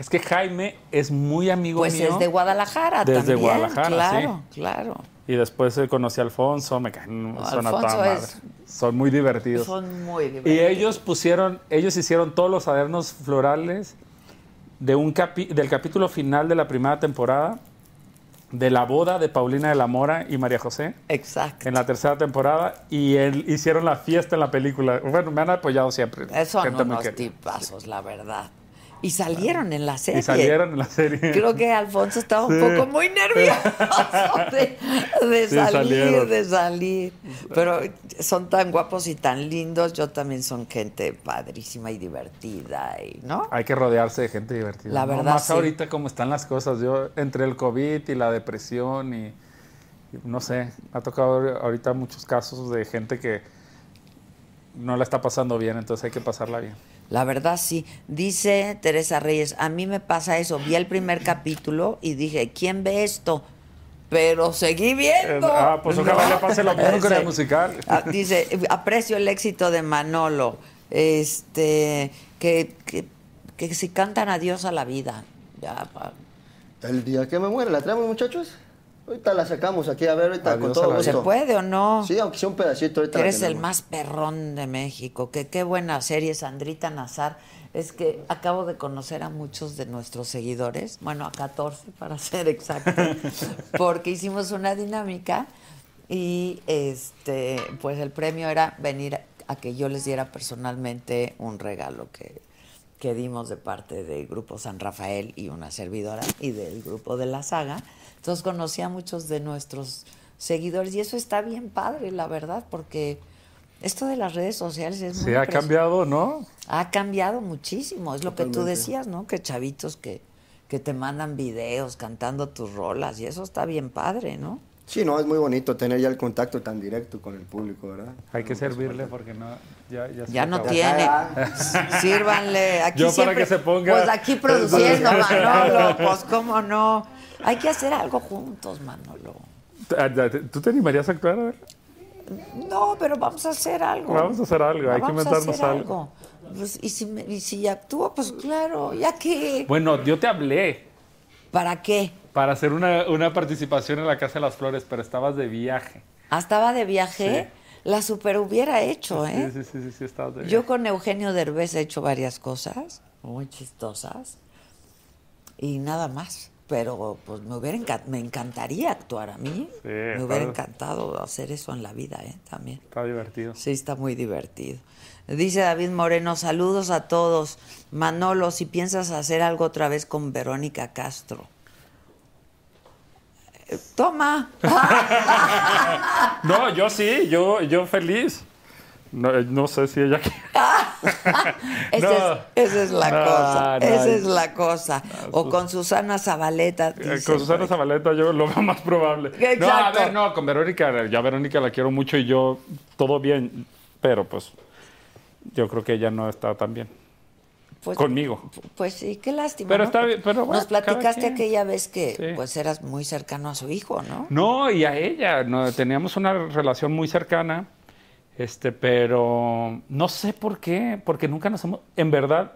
Es que Jaime es muy amigo Pues mío. es de Guadalajara Desde también. Guadalajara, claro, claro. Y después eh, conocí a Alfonso, me caen, son Alfonso madre. es- Son muy divertidos. Son muy Y divertidos. ellos pusieron, ellos hicieron todos los adornos florales de un capi- del capítulo final de la primera temporada de la boda de Paulina de la Mora y María José Exacto. en la tercera temporada y él- hicieron la fiesta en la película. Bueno, me han apoyado siempre. Son Gente muy unos tipazos, la verdad. Y salieron en la serie. Y salieron en la serie. Creo que Alfonso estaba un poco muy nervioso de, de Sí, salir, salieron. de salir. Pero son tan guapos y tan lindos. Yo también son gente padrísima y divertida, y, ¿no? Hay que rodearse de gente divertida. La ¿no? verdad, Más sí. ahorita como están las cosas. Yo, entre el COVID y la depresión y, no sé, ha tocado ahorita muchos casos de gente que no la está pasando bien, entonces hay que pasarla bien. La verdad sí. Dice Teresa Reyes, a mí me pasa eso. Vi el primer capítulo y dije, ¿quién ve esto? Pero seguí viendo. Eh, ah, pues ojalá le pase lo mismo con Sí. musical. Ah, Dice, aprecio el éxito de Manolo. Este, que, que, que si cantan adiós a la vida. Ya, pa- El día que me muera, ¿la traemos, muchachos? Ahorita la sacamos aquí, a ver, ahorita Adiós con todo gusto. ¿Se puede o no? Sí, aunque sea un pedacito ahorita. la Eres el más perrón de México. Que qué buena serie, Sandrita Nazar. Es que acabo de conocer a muchos de nuestros seguidores, bueno, a 14 para ser exacto, porque hicimos una dinámica y este, pues el premio era venir a que yo les diera personalmente un regalo que, que dimos de parte del grupo San Rafael y una servidora y del grupo de la saga. Entonces conocí a muchos de nuestros seguidores y eso está bien padre, la verdad, porque esto de las redes sociales es muy Sí, ha cambiado, ¿no? ha cambiado muchísimo. Es lo que tú decías, ¿no? Que chavitos que, que te mandan videos cantando tus rolas y eso está bien padre, ¿no? Sí, no, es muy bonito tener ya el contacto tan directo con el público, ¿verdad? Hay que servirle porque no, ya, ya, se Ya no acabó. tiene. Sírvanle. Aquí Yo para siempre- que se ponga- Pues aquí produciendo, Manolo. Pues cómo no. Hay que hacer algo juntos, Manolo. ¿Tú te animarías a actuar? A ver. No, pero vamos a hacer algo. Vamos a hacer algo, hay que Vamos a inventarnos hacer algo. Pues, y, si me- y si actúo, pues claro, ya que. Bueno, yo te hablé ¿Para qué? para hacer una, una participación en la Casa de las Flores, pero estabas de viaje. Ah, estaba de viaje. La super hubiera hecho, ¿eh? Sí, sí, sí, sí, de viaje. Yo con Eugenio Derbez he hecho varias cosas muy chistosas y nada más. Pero pues me hubiera encan- me encantaría actuar a mí. Sí, me hubiera claro. encantado hacer eso en la vida, ¿eh? También. Está divertido. Sí, está muy divertido. Dice David Moreno, saludos a todos. Manolo, si piensas hacer algo otra vez con Verónica Castro. Eh, Toma. No, yo sí, yo, yo feliz. No, no sé si ella quiere. Esa, No. es, esa es la No, cosa. Esa es la cosa. O con Susana Zabaleta. Eh, Con Susana. Zabaleta yo lo veo más probable. No, a ver, no, con Verónica, ya Verónica la quiero mucho y yo todo bien, pero pues yo creo que ella no está tan bien Pues- conmigo. Pues sí, qué lástima. Pero ¿no? está bien, pero bueno, Nos platicaste aquella vez que Sí. pues eras muy cercano a su hijo, ¿no? No, y a ella, no, teníamos una relación muy cercana, este, pero no sé por qué, porque nunca nos hemos, en verdad,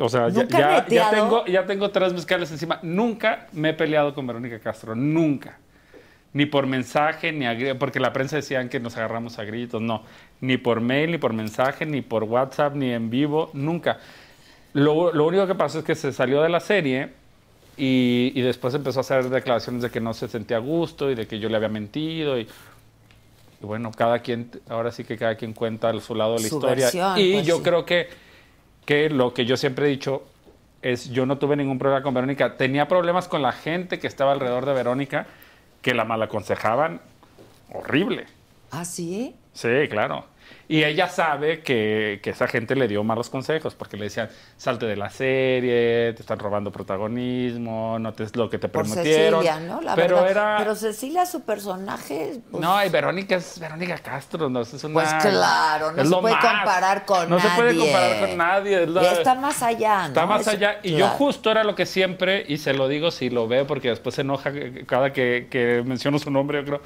o sea, ya, ¿Nunca han ya, tengo, ya tengo tres mezcales encima, nunca me he peleado con Verónica Castro, nunca. Ni por mensaje, ni a porque la prensa decían que nos agarramos a gritos, no. Ni por mail, ni por mensaje, ni por WhatsApp, ni en vivo, nunca. Lo, lo único que pasó es que se salió de la serie y, y después empezó a hacer declaraciones de que no se sentía a gusto y de que yo le había mentido. Y, y bueno, cada quien, ahora sí que cada quien cuenta su lado de la Su historia. versión, y pues, yo sí. creo que, que lo que yo siempre he dicho es, yo no tuve ningún problema con Verónica. Tenía problemas con la gente que estaba alrededor de Verónica, que la malaconsejaban horrible. ¿Ah, sí? Sí, claro. Y ella sabe que, que esa gente le dio malos consejos, porque le decían, salte de la serie, te están robando protagonismo, no te es lo que te Por prometieron. Cecilia, ¿no? La pero verdad. era... Pero Cecilia, su personaje. pues, no, y Verónica es Verónica Castro, no es una... Pues claro, no es se puede más. comparar con No nadie. se puede comparar con nadie. es la- Y está más allá, ¿no? Está más Es- allá. Y yo justo era lo que siempre, y se lo digo si lo veo, porque después se enoja cada que, que menciono su nombre, yo creo.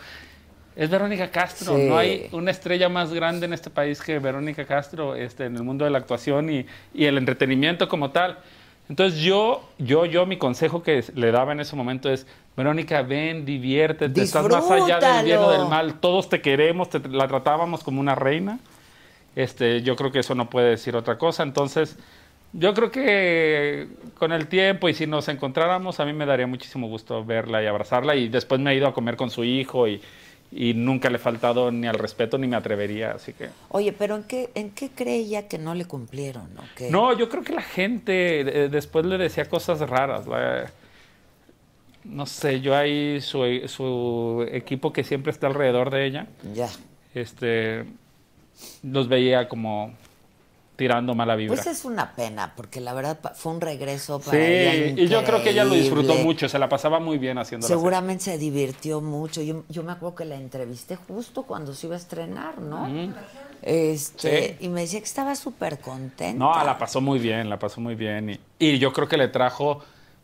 Es Verónica Castro. Sí. No hay una estrella más grande en este país que Verónica Castro este, en el mundo de la actuación y, y el entretenimiento como tal. Entonces yo, yo, yo, mi consejo que le daba en ese momento es, Verónica, ven, diviértete, estás más allá del bien o del mal, todos te queremos, te, la tratábamos como una reina. Este, yo creo que eso no puede decir otra cosa. Entonces, yo creo que con el tiempo y si nos encontráramos, a mí me daría muchísimo gusto verla y abrazarla. Y después me he ido a comer con su hijo y, y nunca le he faltado ni al respeto ni me atrevería. Así que. Oye, pero ¿en qué, ¿en qué creía que no le cumplieron? ¿o? No, yo creo que la gente eh, después le decía cosas raras. la- no sé, yo ahí su, su equipo que siempre está alrededor de ella, Ya. este, los veía como tirando mala vibra. Pues es una pena, porque la verdad fue un regreso para Sí, ella y yo creo que ella lo disfrutó increíble. mucho, se la pasaba muy bien haciendo la Seguramente se divirtió mucho. Yo, yo me acuerdo que la entrevisté justo cuando se iba a estrenar, ¿no? Este, Sí. Y me decía que estaba súper contenta. No, la pasó muy bien, la pasó muy bien. Y, y yo creo que le trajo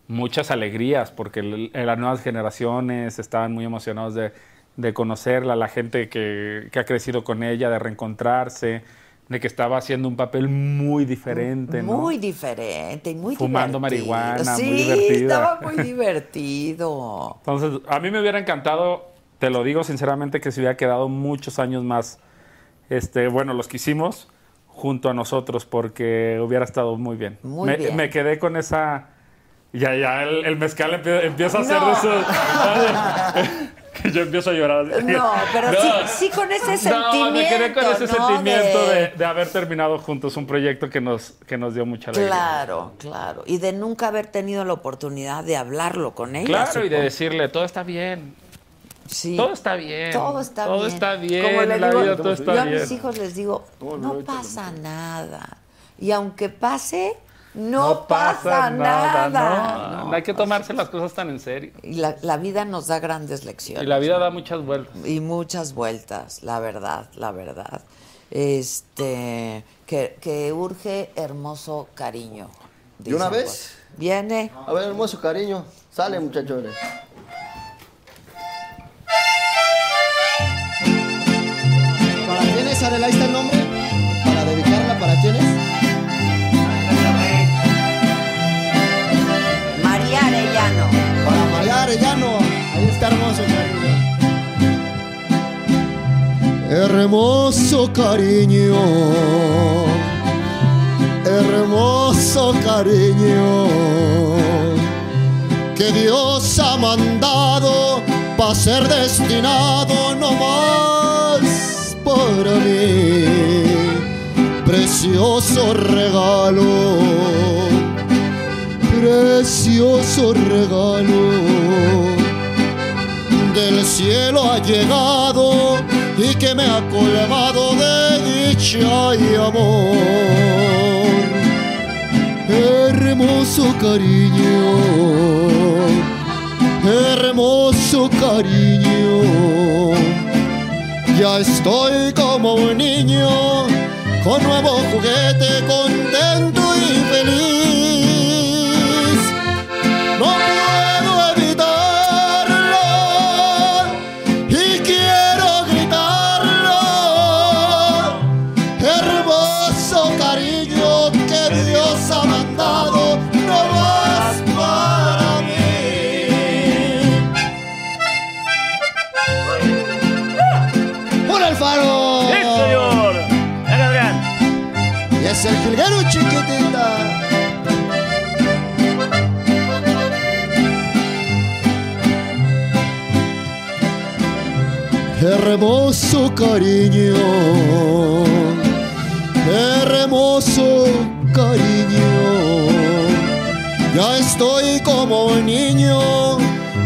muchas alegrías, porque el- las nuevas generaciones estaban muy emocionados de, de conocerla, la gente que, que ha crecido con ella, de reencontrarse, de que estaba haciendo un papel muy diferente, ¿no? Muy diferente y muy Fumando divertido. marihuana, sí, muy divertida. estaba muy divertido. Entonces, a mí me hubiera encantado, te lo digo sinceramente, que se hubiera quedado muchos años más, este, bueno, los que hicimos junto a nosotros, porque hubiera estado muy bien. Muy me, bien. me quedé con esa... Ya, ya, el, el mezcal empie- empieza a hacer No. de eso. que yo empiezo a llorar. No, pero No. sí, sí con ese sentimiento. No, me quedé con ese ¿no? sentimiento De- de, de haber terminado juntos un proyecto que nos, que nos dio mucha alegría. Claro, claro. Y de nunca haber tenido la oportunidad de hablarlo con ella. Claro, y de decirle, todo está bien. Sí. Todo está bien. Todo está Todo bien. está bien. Como le digo, vida todo está yo a mis hijos les digo, no pasa nada. Y aunque pase, no, pasa, nada. no. No hay que tomarse las cosas tan en serio. Y la, la vida nos da grandes lecciones. Y la vida da muchas vueltas. Y muchas vueltas, la verdad, la verdad. Este, que, que urge hermoso cariño. ¿De una dicen, vez? pues. Viene. A ver, hermoso cariño. Sale, muchachones. ¿Para quiénes, Adela, ahí está el nombre? ¿Para dedicarla para quiénes? María Arellano. Para María Arellano. Ahí está hermoso cariño. Hermoso cariño. Hermoso cariño. Que Dios ha mandado para ser destinado no más para mí. Precioso regalo precioso regalo del cielo ha llegado y que me ha colmado de dicha y amor. Hermoso cariño, hermoso cariño, ya estoy como un niño con nuevo juguete, con Hermoso cariño, hermoso cariño. Ya estoy como niño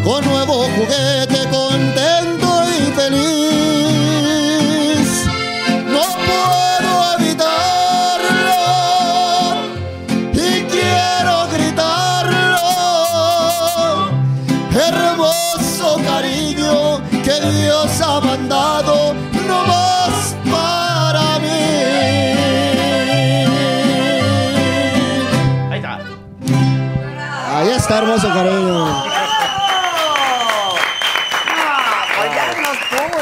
con nuevo juguete, está hermoso cariño. Ah, pues ya nos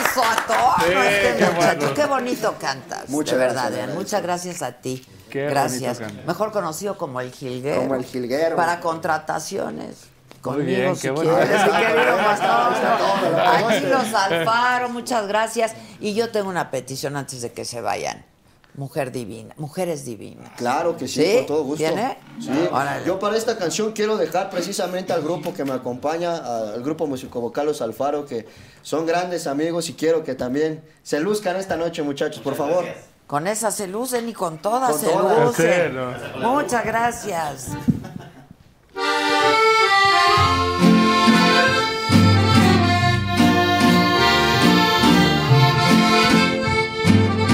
puso a todos. Sí, este qué muchacho. bueno. Qué bonito cantas. Muchas de verdad, gracias. Adrián. Muchas gracias a ti. Qué gracias. Mejor conocido como el Gilguero. Como el Jilguero. Para contrataciones. Conmigo, bien, si qué bueno. quieres, mi querido pastor. todo. Aquí los Alfaro, muchas gracias. Y yo tengo una petición antes de que se vayan. Mujer divina, mujeres divinas. Claro que sí, ¿Sí? con todo gusto. ¿Viene? Sí. Órale. Yo para esta canción quiero dejar precisamente al grupo que me acompaña, al grupo musicovocal Los Alfaro, que son grandes amigos y quiero que también se luzcan esta noche, muchachos, por favor. Con esas se lucen y con todas Con se todas. lucen. Sí, Muchas gracias.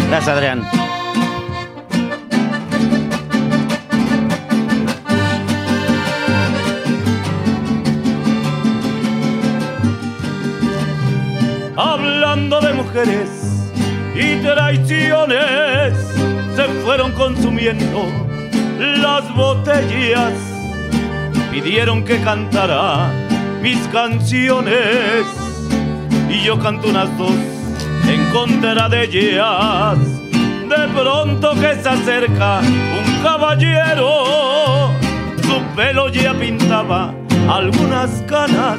Gracias, Adrián. Hablando de mujeres y traiciones, se fueron consumiendo las botellas. Pidieron que cantara mis canciones y yo canto unas dos en contra de ellas. De pronto que se acerca un caballero, su pelo ya pintaba algunas canas.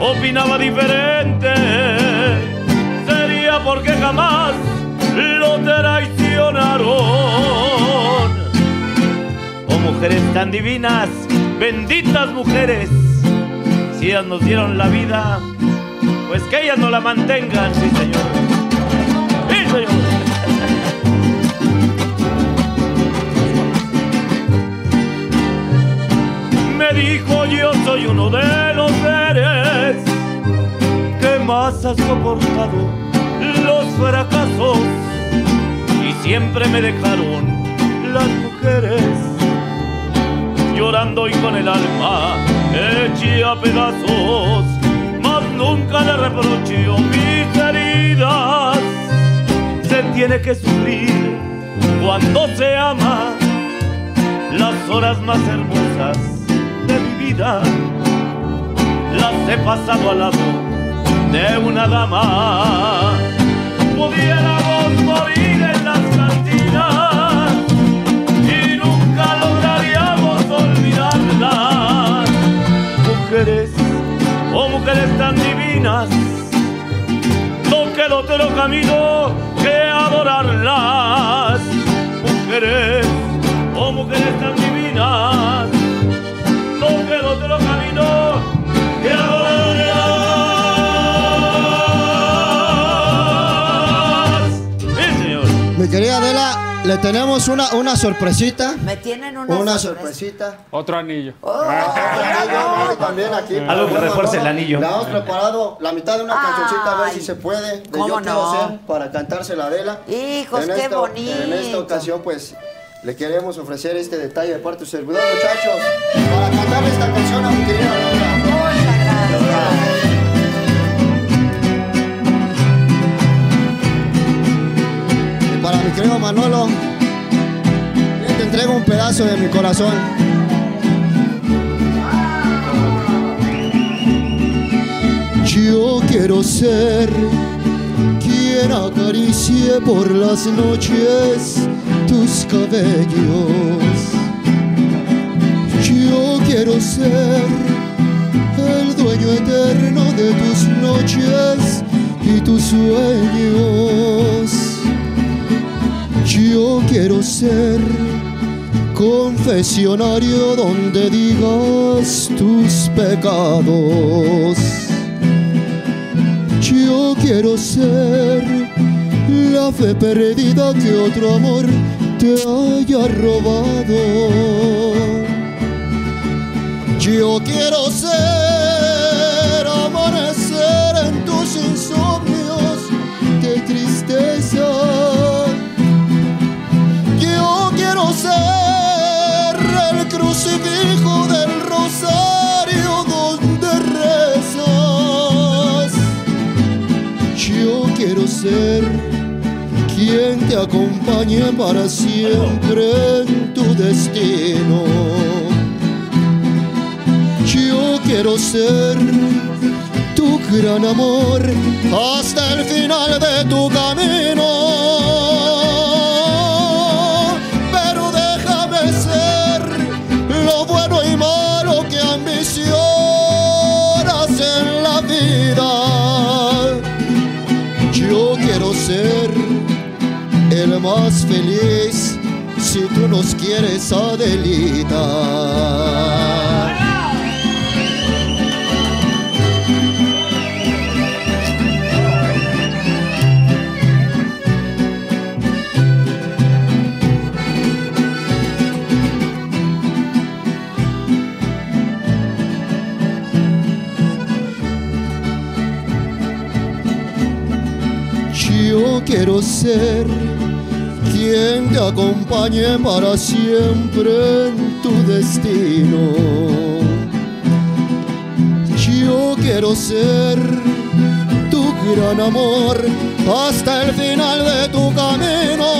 opinaba diferente, sería porque jamás lo traicionaron. Oh mujeres tan divinas, benditas mujeres, si ellas nos dieron la vida, pues que ellas no la mantengan, sí señor. Sí señor. Me dijo yo soy uno de los seres más ha soportado los fracasos y siempre me dejaron las mujeres llorando y con el alma hecha pedazos, mas nunca le reproché mis heridas. Se tiene que sufrir cuando se ama las horas más hermosas de mi vida. Las he pasado al lado de una dama. Pudiéramos morir en las cantinas y nunca lograríamos olvidarlas. Mujeres, oh mujeres tan divinas, no queda otro camino que adorarlas. Mujeres, oh mujeres tan le tenemos una, una sorpresita. Me tienen una, Una sorpresita. Otro anillo. Oh, Y también aquí. Algo que refuerce el anillo. Le hemos preparado la mitad de una cancioncita, a ver si se puede. De ¿cómo Yo no? ser para cantársela a Adela. Hijos, En qué esta- bonito. En esta ocasión, pues, le queremos ofrecer este detalle de parte de su servidor, muchachos, para cantarle esta canción a mi querida Lola. Mi Manolo, te entrego un pedazo de mi corazón. Yo quiero ser quien acaricie por las noches tus cabellos. Yo quiero ser el dueño eterno de tus noches y tus sueños. Yo quiero ser confesionario donde digas tus pecados. Yo quiero ser la fe perdida que otro amor te haya robado. Yo quiero ser quiero ser quien te acompañe para siempre en tu destino. Yo quiero ser tu gran amor hasta el final de tu camino. Más feliz si tú nos quieres, Adelita. Yo quiero ser quien te acompañe para siempre en tu destino. Yo quiero ser tu gran amor hasta el final de tu camino.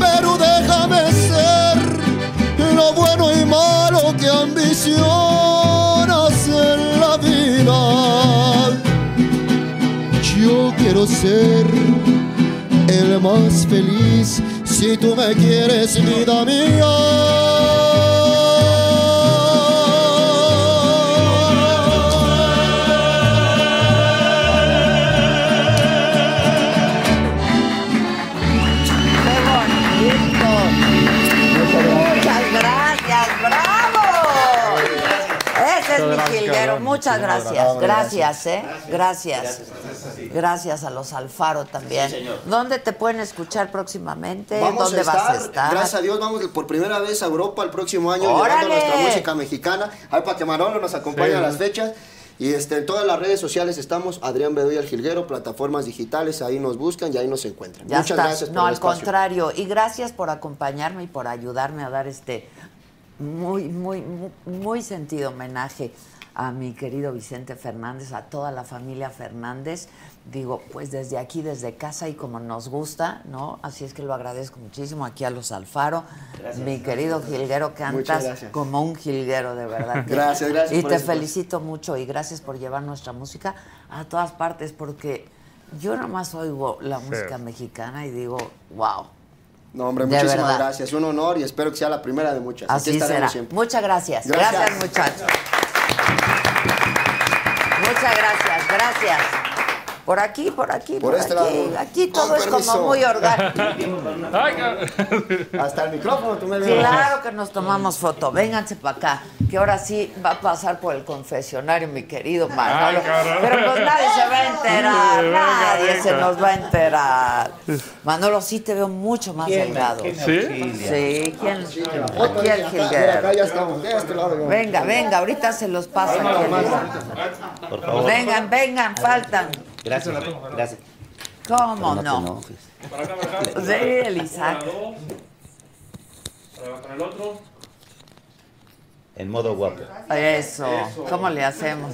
Pero déjame ser lo bueno y malo que ambicionas en la vida. Yo quiero ser el más feliz si tú me quieres, vida ¡Qué bonito! Muchas gracias, bravo. Ese es mi Muchas gracias, jilguero. cabrón. Muchas Muchísimas gracias. Gracias, Gracias. A los Alfaro también. ¿Dónde te pueden escuchar próximamente? Vamos ¿Dónde a estar, vas a estar? gracias a Dios, vamos por primera vez a Europa el próximo año ¡Órale! llevando nuestra música mexicana. Ahí para que Manolo nos acompañe Sí. a las fechas. Y este, en todas las redes sociales estamos, Adrián Bedoya el Jilguero, plataformas digitales, ahí nos buscan y ahí nos encuentran. Ya Muchas estás. gracias por No, el al espacio. contrario. Y gracias por acompañarme y por ayudarme a dar este muy, muy, muy, muy sentido homenaje a mi querido Vicente Fernández, a toda la familia Fernández. Digo, pues desde aquí, desde casa y como nos gusta, ¿no? Así es que lo agradezco muchísimo aquí a los Alfaro. Mi querido Gilguero, Muchas cantas gracias. como un Gilguero, de verdad. Gracias, gracias Y por te eso. felicito mucho y gracias por llevar nuestra música a todas partes porque yo nomás oigo la música mexicana y digo, wow. No, hombre, De muchísimas verdad. gracias. Un honor y espero que sea la primera de muchas. Aquí Así estaremos será. siempre. Muchas gracias. Gracias. Gracias, muchachos. Muchas gracias, gracias. Por aquí, por aquí, por, Por este aquí. lado. Aquí todo Con es permiso. como muy orgánico. Hasta el micrófono, tú me ves. Claro que nos tomamos foto. Vénganse para acá, que ahora sí va a pasar por el confesionario, mi querido Manolo. Ay. Pero pues nadie se va a enterar, Venga, nadie venga. se nos va a enterar. Manolo, sí te veo mucho más delgado. ¿Sí? Sí, ¿quién? Aquí el Mira, acá, mira, acá jilguero. ya estamos. De este. Venga, venga, ahorita se los paso. Vengan, vengan, faltan. Gracias, gracias. ¿Cómo te no? enojes. Sí, el Isaac. Con el otro. En modo guapo. Eso, ¿cómo le hacemos?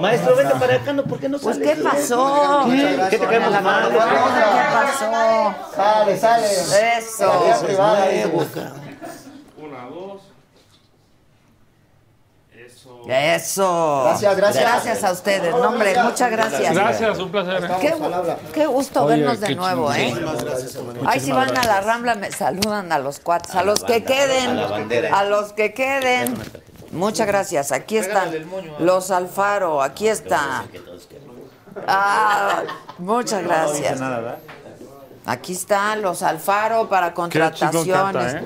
Maestro, vente para acá, ¿no? ¿Por qué no Pues? ¿qué pasó? ¿Qué te caemos mal? ¿Qué pasó? Sale, sale. Eso. Tarea privada, dice. Una, dos. Eso. Eso. Gracias, gracias. Gracias a ustedes. No, hombre, muchas gracias. Gracias, un placer. Qué, qué gusto Oye, vernos de nuevo, ¿eh? chingón. Ay, si van a la Rambla, me saludan a los cuates, a, los que queden, a a los que queden. Muchas gracias. Aquí están los Alfaro, aquí está. Ah, muchas gracias. Aquí están los Alfaro para Qué contrataciones. canta, ¿eh?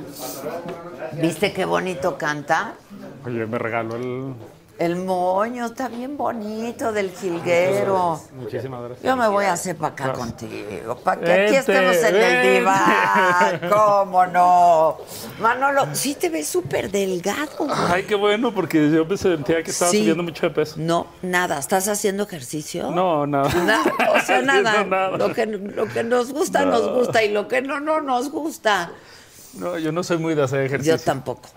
¿Viste qué bonito canta? Oye, me regaló el... El moño está bien bonito del jilguero. Muchísimas gracias. Yo me voy a hacer para acá contigo, para que aquí estemos en el diván. ¿Cómo no? Manolo, sí te ves súper delgado. Ay, qué bueno, porque yo me sentía que estaba Sí. subiendo mucho de peso. No, nada. ¿Estás haciendo ejercicio? No, nada. Nada, o sea, nada. Lo, que, lo que nos gusta, No. nos gusta. Y lo que no, no nos gusta. No, yo no soy muy de hacer ejercicio. Yo tampoco.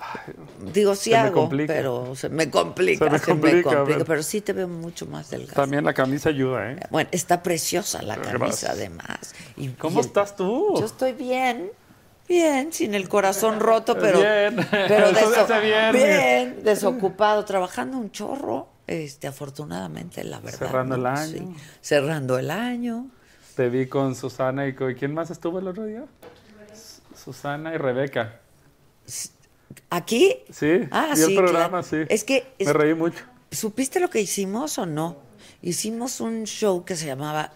Digo, sí se hago, pero se me complica. Se me se me complica, pero- sí te veo mucho más delgado. También la camisa ayuda, ¿eh? Bueno, está preciosa la camisa, Gracias. además. Y- ¿Cómo el- estás tú? Yo estoy bien, bien, sin el corazón roto, pero, Bien. pero deso- bien. bien, desocupado, trabajando un chorro, este, afortunadamente, la verdad. Cerrando el ¿no? año. Sí, cerrando el año. Te vi con Susana y con... ¿Quién más estuvo el otro día? Susana y Rebeca. ¿Aquí? Sí, Ah, vi sí, el programa, claro. sí. Es que es- Me reí mucho. ¿Supiste lo que hicimos o no? Hicimos un show que se llamaba,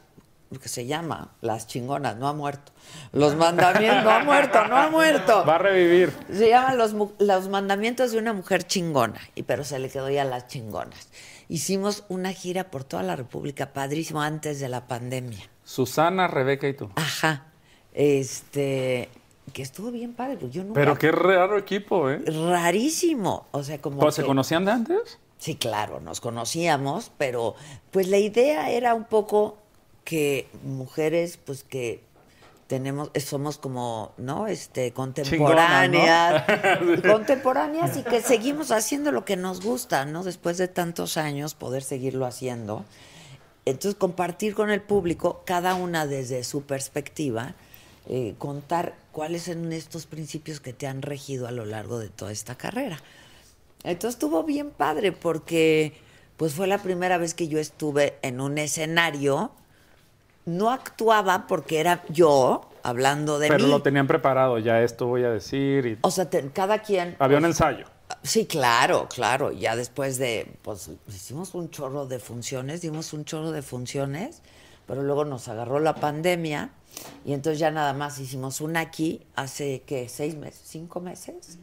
que se llama Las Chingonas, no ha muerto. Los mandamientos, no ha muerto, no ha muerto. Va a revivir. Se llaman los, los mandamientos de una mujer chingona, y pero se le quedó ya las chingonas. Hicimos una gira por toda la República, padrísimo, antes de la pandemia. Susana, Rebeca y tú. Ajá. Este, que estuvo bien padre, porque yo nunca... Pero qué raro equipo, ¿eh? Rarísimo. O sea, como Pues, ¿Se conocían de antes? Sí, claro, nos conocíamos, pero pues la idea era un poco que mujeres, pues que tenemos, somos como, ¿no? Este, contemporáneas, contemporáneas y que seguimos haciendo lo que nos gusta, ¿no? Después de tantos años, poder seguirlo haciendo. Entonces, compartir con el público, cada una desde su perspectiva, eh, contar cuáles son estos principios que te han regido a lo largo de toda esta carrera. Entonces estuvo bien padre porque pues fue la primera vez que yo estuve en un escenario. No actuaba porque era yo hablando de Pero mí. lo tenían preparado, ya esto voy a decir. Y... O sea, te- cada quien... Había un ensayo. Sí, claro, claro. Ya después de, pues hicimos un chorro de funciones, dimos un chorro de funciones, pero luego nos agarró la pandemia y entonces ya nada más hicimos una aquí hace, ¿qué? ¿Seis meses? ¿Cinco meses?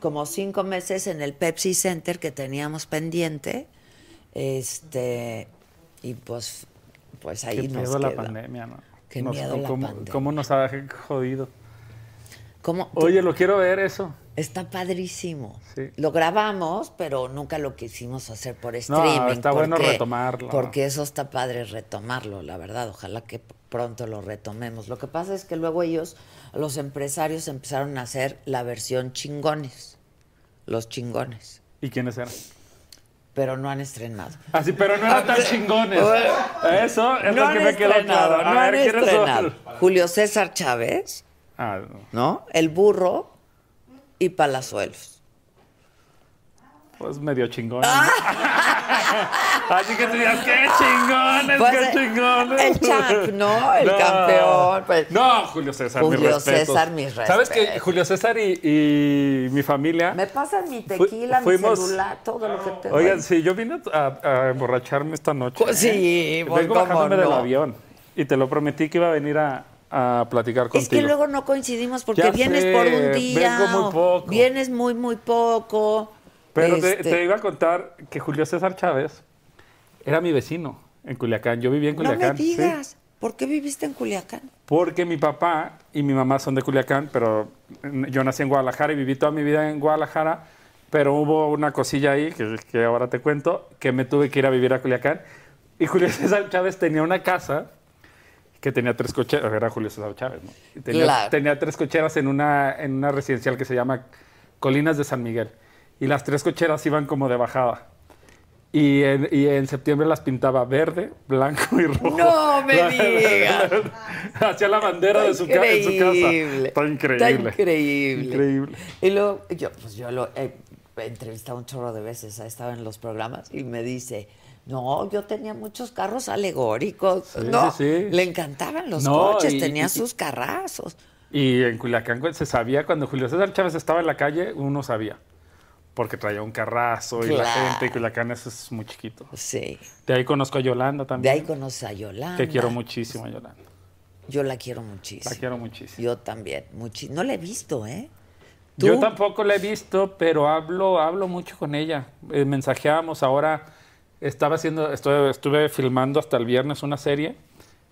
Como cinco meses en el Pepsi Center que teníamos pendiente. Este, y pues, pues ahí Qué nos la queda. pandemia, ¿no? Qué Nos- miedo la cómo, pandemia. cómo nos ha jodido? ¿Cómo? Oye, lo quiero ver eso. Está padrísimo. Sí. Lo grabamos, pero nunca lo quisimos hacer por No, streaming. está bueno retomarlo. Porque eso está padre retomarlo, la verdad. Ojalá que pronto lo retomemos. Lo que pasa es que luego ellos, los empresarios, empezaron a hacer la versión chingones. Los chingones. ¿Y quiénes eran? Pero no han estrenado. Así, pero no eran tan chingones. Eso es no lo que me quedó claro. no han estrenado. Julio César Chávez, Ah, no. ¿no? El burro y Palazuelos. Pues medio chingón. Ah. Así que tú digas, qué chingones, Pues, qué eh, chingones. el champ, ¿no? El campeón, pues. No, Julio César, mis Julio respetos. César, mis ¿Sabes que respetos. Julio César y, y mi familia... Me pasan mi tequila, fuimos- mi celular, todo lo que te Oigan, sí, yo vine a, a emborracharme esta noche. Pues sí, ¿eh? pues, Vengo cómo bajándome del no. avión. Y te lo prometí que iba a venir a, a platicar contigo. Es que luego no coincidimos porque Ya vienes sé, por un día. vengo muy o poco. Vienes muy, muy poco. Pero te, Este, te iba a contar que Julio César Chávez era mi vecino en Culiacán. Yo vivía en No me Culiacán. sí. digas. ¿Por qué viviste en Culiacán? Porque mi papá y mi mamá son de Culiacán, pero yo nací en Guadalajara y viví toda mi vida en Guadalajara, pero hubo una cosilla ahí, que, que ahora te cuento, que me tuve que ir a vivir a Culiacán. Y Julio César Chávez tenía una casa que tenía tres cocheras, era Julio César Chávez, tenía, Claro. tenía tres cocheras en una, en una residencial que se llama Colinas de San Miguel. Y las tres cocheras iban como de bajada. Y en, y en septiembre las pintaba verde, blanco y rojo. No me digas. Hacía la bandera de su, ca- en su casa. Increíble. Está increíble. Está increíble. Increíble. Y luego, yo, pues yo lo he entrevistado un chorro de veces, ha estado en los programas y me dice, no, yo tenía muchos carros alegóricos. Sí, no, sí, sí. le encantaban los No, coches, y- tenía y- sus carrazos. Y en Culiacán se sabía, cuando Julio César Chávez estaba en la calle, uno sabía. Porque traía un carrazo y la gente, y Culiacán eso es muy chiquito. Sí. De ahí conozco a Yolanda De también. ahí conoce a Yolanda. Que quiero muchísimo a Yolanda. Yo la quiero muchísimo. La quiero muchísimo. Yo también. muchi- no la he visto, ¿eh? Yo tampoco la he visto, pero hablo, hablo mucho con ella. Eh, mensajeamos ahora. Estaba haciendo, estuve, estuve filmando hasta el viernes una serie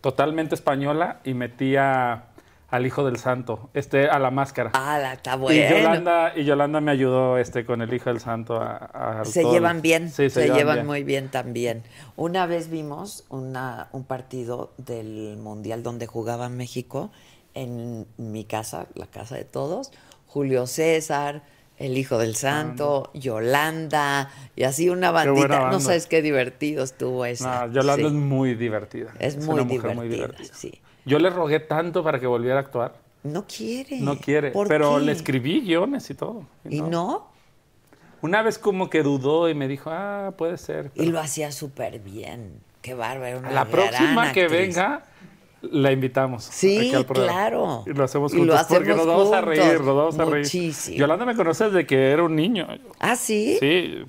totalmente española y metía al Hijo del Santo, este, a la máscara. Ah, la- está Y bueno. Yolanda, y Yolanda me ayudó este, con el Hijo del Santo a, a- Se llevan bien, Sí, se, llevan bien. muy bien también. Una vez vimos una, un partido del Mundial donde jugaba México en mi casa, la casa de todos, Julio César, el Hijo del Santo, Yolanda, y así una bandita. No sabes qué divertido estuvo esa. No, Yolanda Sí. es muy divertida. Es una muy mujer muy divertida, divertida. sí. Yo le rogué tanto para que volviera a actuar. No quiere. No quiere, ¿Por pero qué? le escribí guiones y todo. ¿Y no? Una vez como que dudó y me dijo, ah, puede ser. Y lo hacía súper bien. Qué bárbaro. una La próxima que actriz. venga, la invitamos. Sí, claro. Y lo hacemos Y juntos lo porque hacemos nos vamos a reír, nos vamos a reír. Muchísimo. Yolanda me conoce desde que era un niño. ¿Ah, sí? Sí.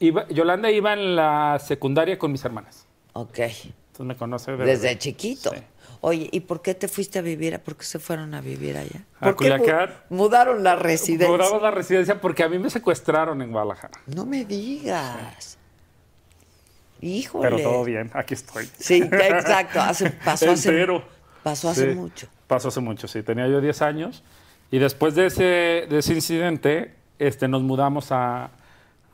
Iba- Yolanda iba en la secundaria con mis hermanas. Ok. Entonces me conoce de- Desde chiquito. Sí. Oye, ¿y por qué te fuiste a vivir? a- ¿Por qué se fueron a vivir allá? A ¿Por qué mu- Culiacán. mudaron la residencia? Mudamos la residencia porque a mí me secuestraron en Guadalajara. No me digas. Híjole. Pero todo bien, aquí estoy. Sí, exacto. Hace, pasó hace, Entero. pasó hace Sí, mucho. Pasó hace mucho, sí. Tenía yo 10 años. Y después de ese, de ese incidente, este, nos mudamos a,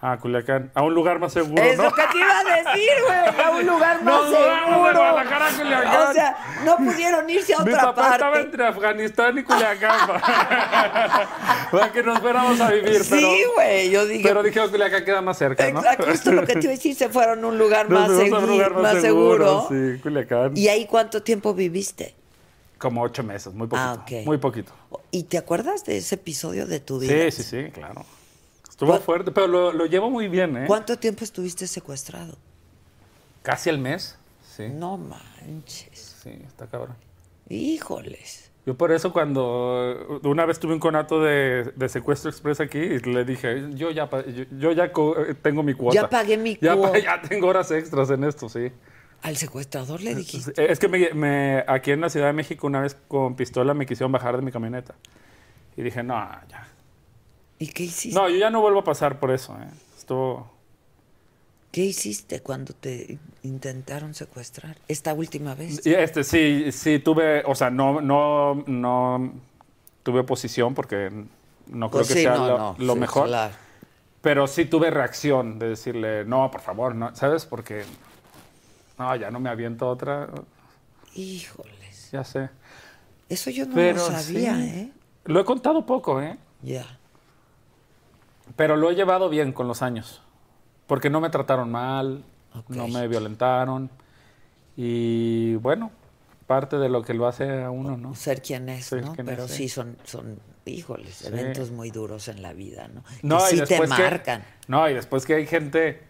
a Culiacán, a un lugar más seguro. Es ¿no? lo que te iba a decir, güey. A un lugar más de seguro. Guadalajara a Culiacán. O sea, no pudieron irse a Mi otra papá estaba parte. entre Afganistán y Culiacán para, que nos fuéramos a vivir. Sí, güey. Yo dije, Pero dije Culiacán queda más cerca, ¿no? exacto, esto es lo que te iba a decir. Se fueron a un lugar Nos más, a un lugar más seguro. Sí, Culiacán. ¿Y ahí cuánto tiempo viviste? Como ocho meses, muy poquito. Ah, ok. Muy poquito. ¿Y te acuerdas de ese episodio de tu vida? Sí, sí, sí, claro. Estuvo fuerte, pero lo, lo llevo muy bien, ¿eh? ¿Cuánto tiempo estuviste secuestrado? Casi el mes. Sí. No manches. Sí, está cabrón. Híjoles. Yo por eso cuando una vez tuve un conato de, de secuestro express aquí y le dije, yo ya, yo, yo ya co- tengo mi cuota. Ya pagué mi cuota. ya tengo horas extras en esto, sí. Al secuestrador le dijiste. Es que me, me- aquí en la Ciudad de México una vez con pistola me quisieron bajar de mi camioneta. Y dije, no, ya. ¿Y qué hiciste? No, yo ya no vuelvo a pasar por eso. ¿eh? Estuvo... ¿Qué hiciste cuando te intentaron secuestrar? Esta última vez. Y este, sí, sí tuve, o sea, no, no, no tuve oposición porque no creo Pues que sí, sea no, lo, no, lo sí, mejor. claro. Pero sí tuve reacción de decirle, no, por favor, no, ¿sabes? Porque, no, ya no me aviento otra, Híjoles. ya sé. Eso yo no Pero lo sabía, sí. ¿eh? Lo he contado poco, ¿eh? Ya. Pero lo he llevado bien con los años. Porque no me trataron mal, no me violentaron. Y bueno, parte de lo que lo hace a uno, ¿no? Ser quien es, Ser ¿no? quien Pero es, sí son, son, híjoles, Sí. eventos muy duros en la vida, ¿no? No, que y sí te después que- marcan. no, y después que hay gente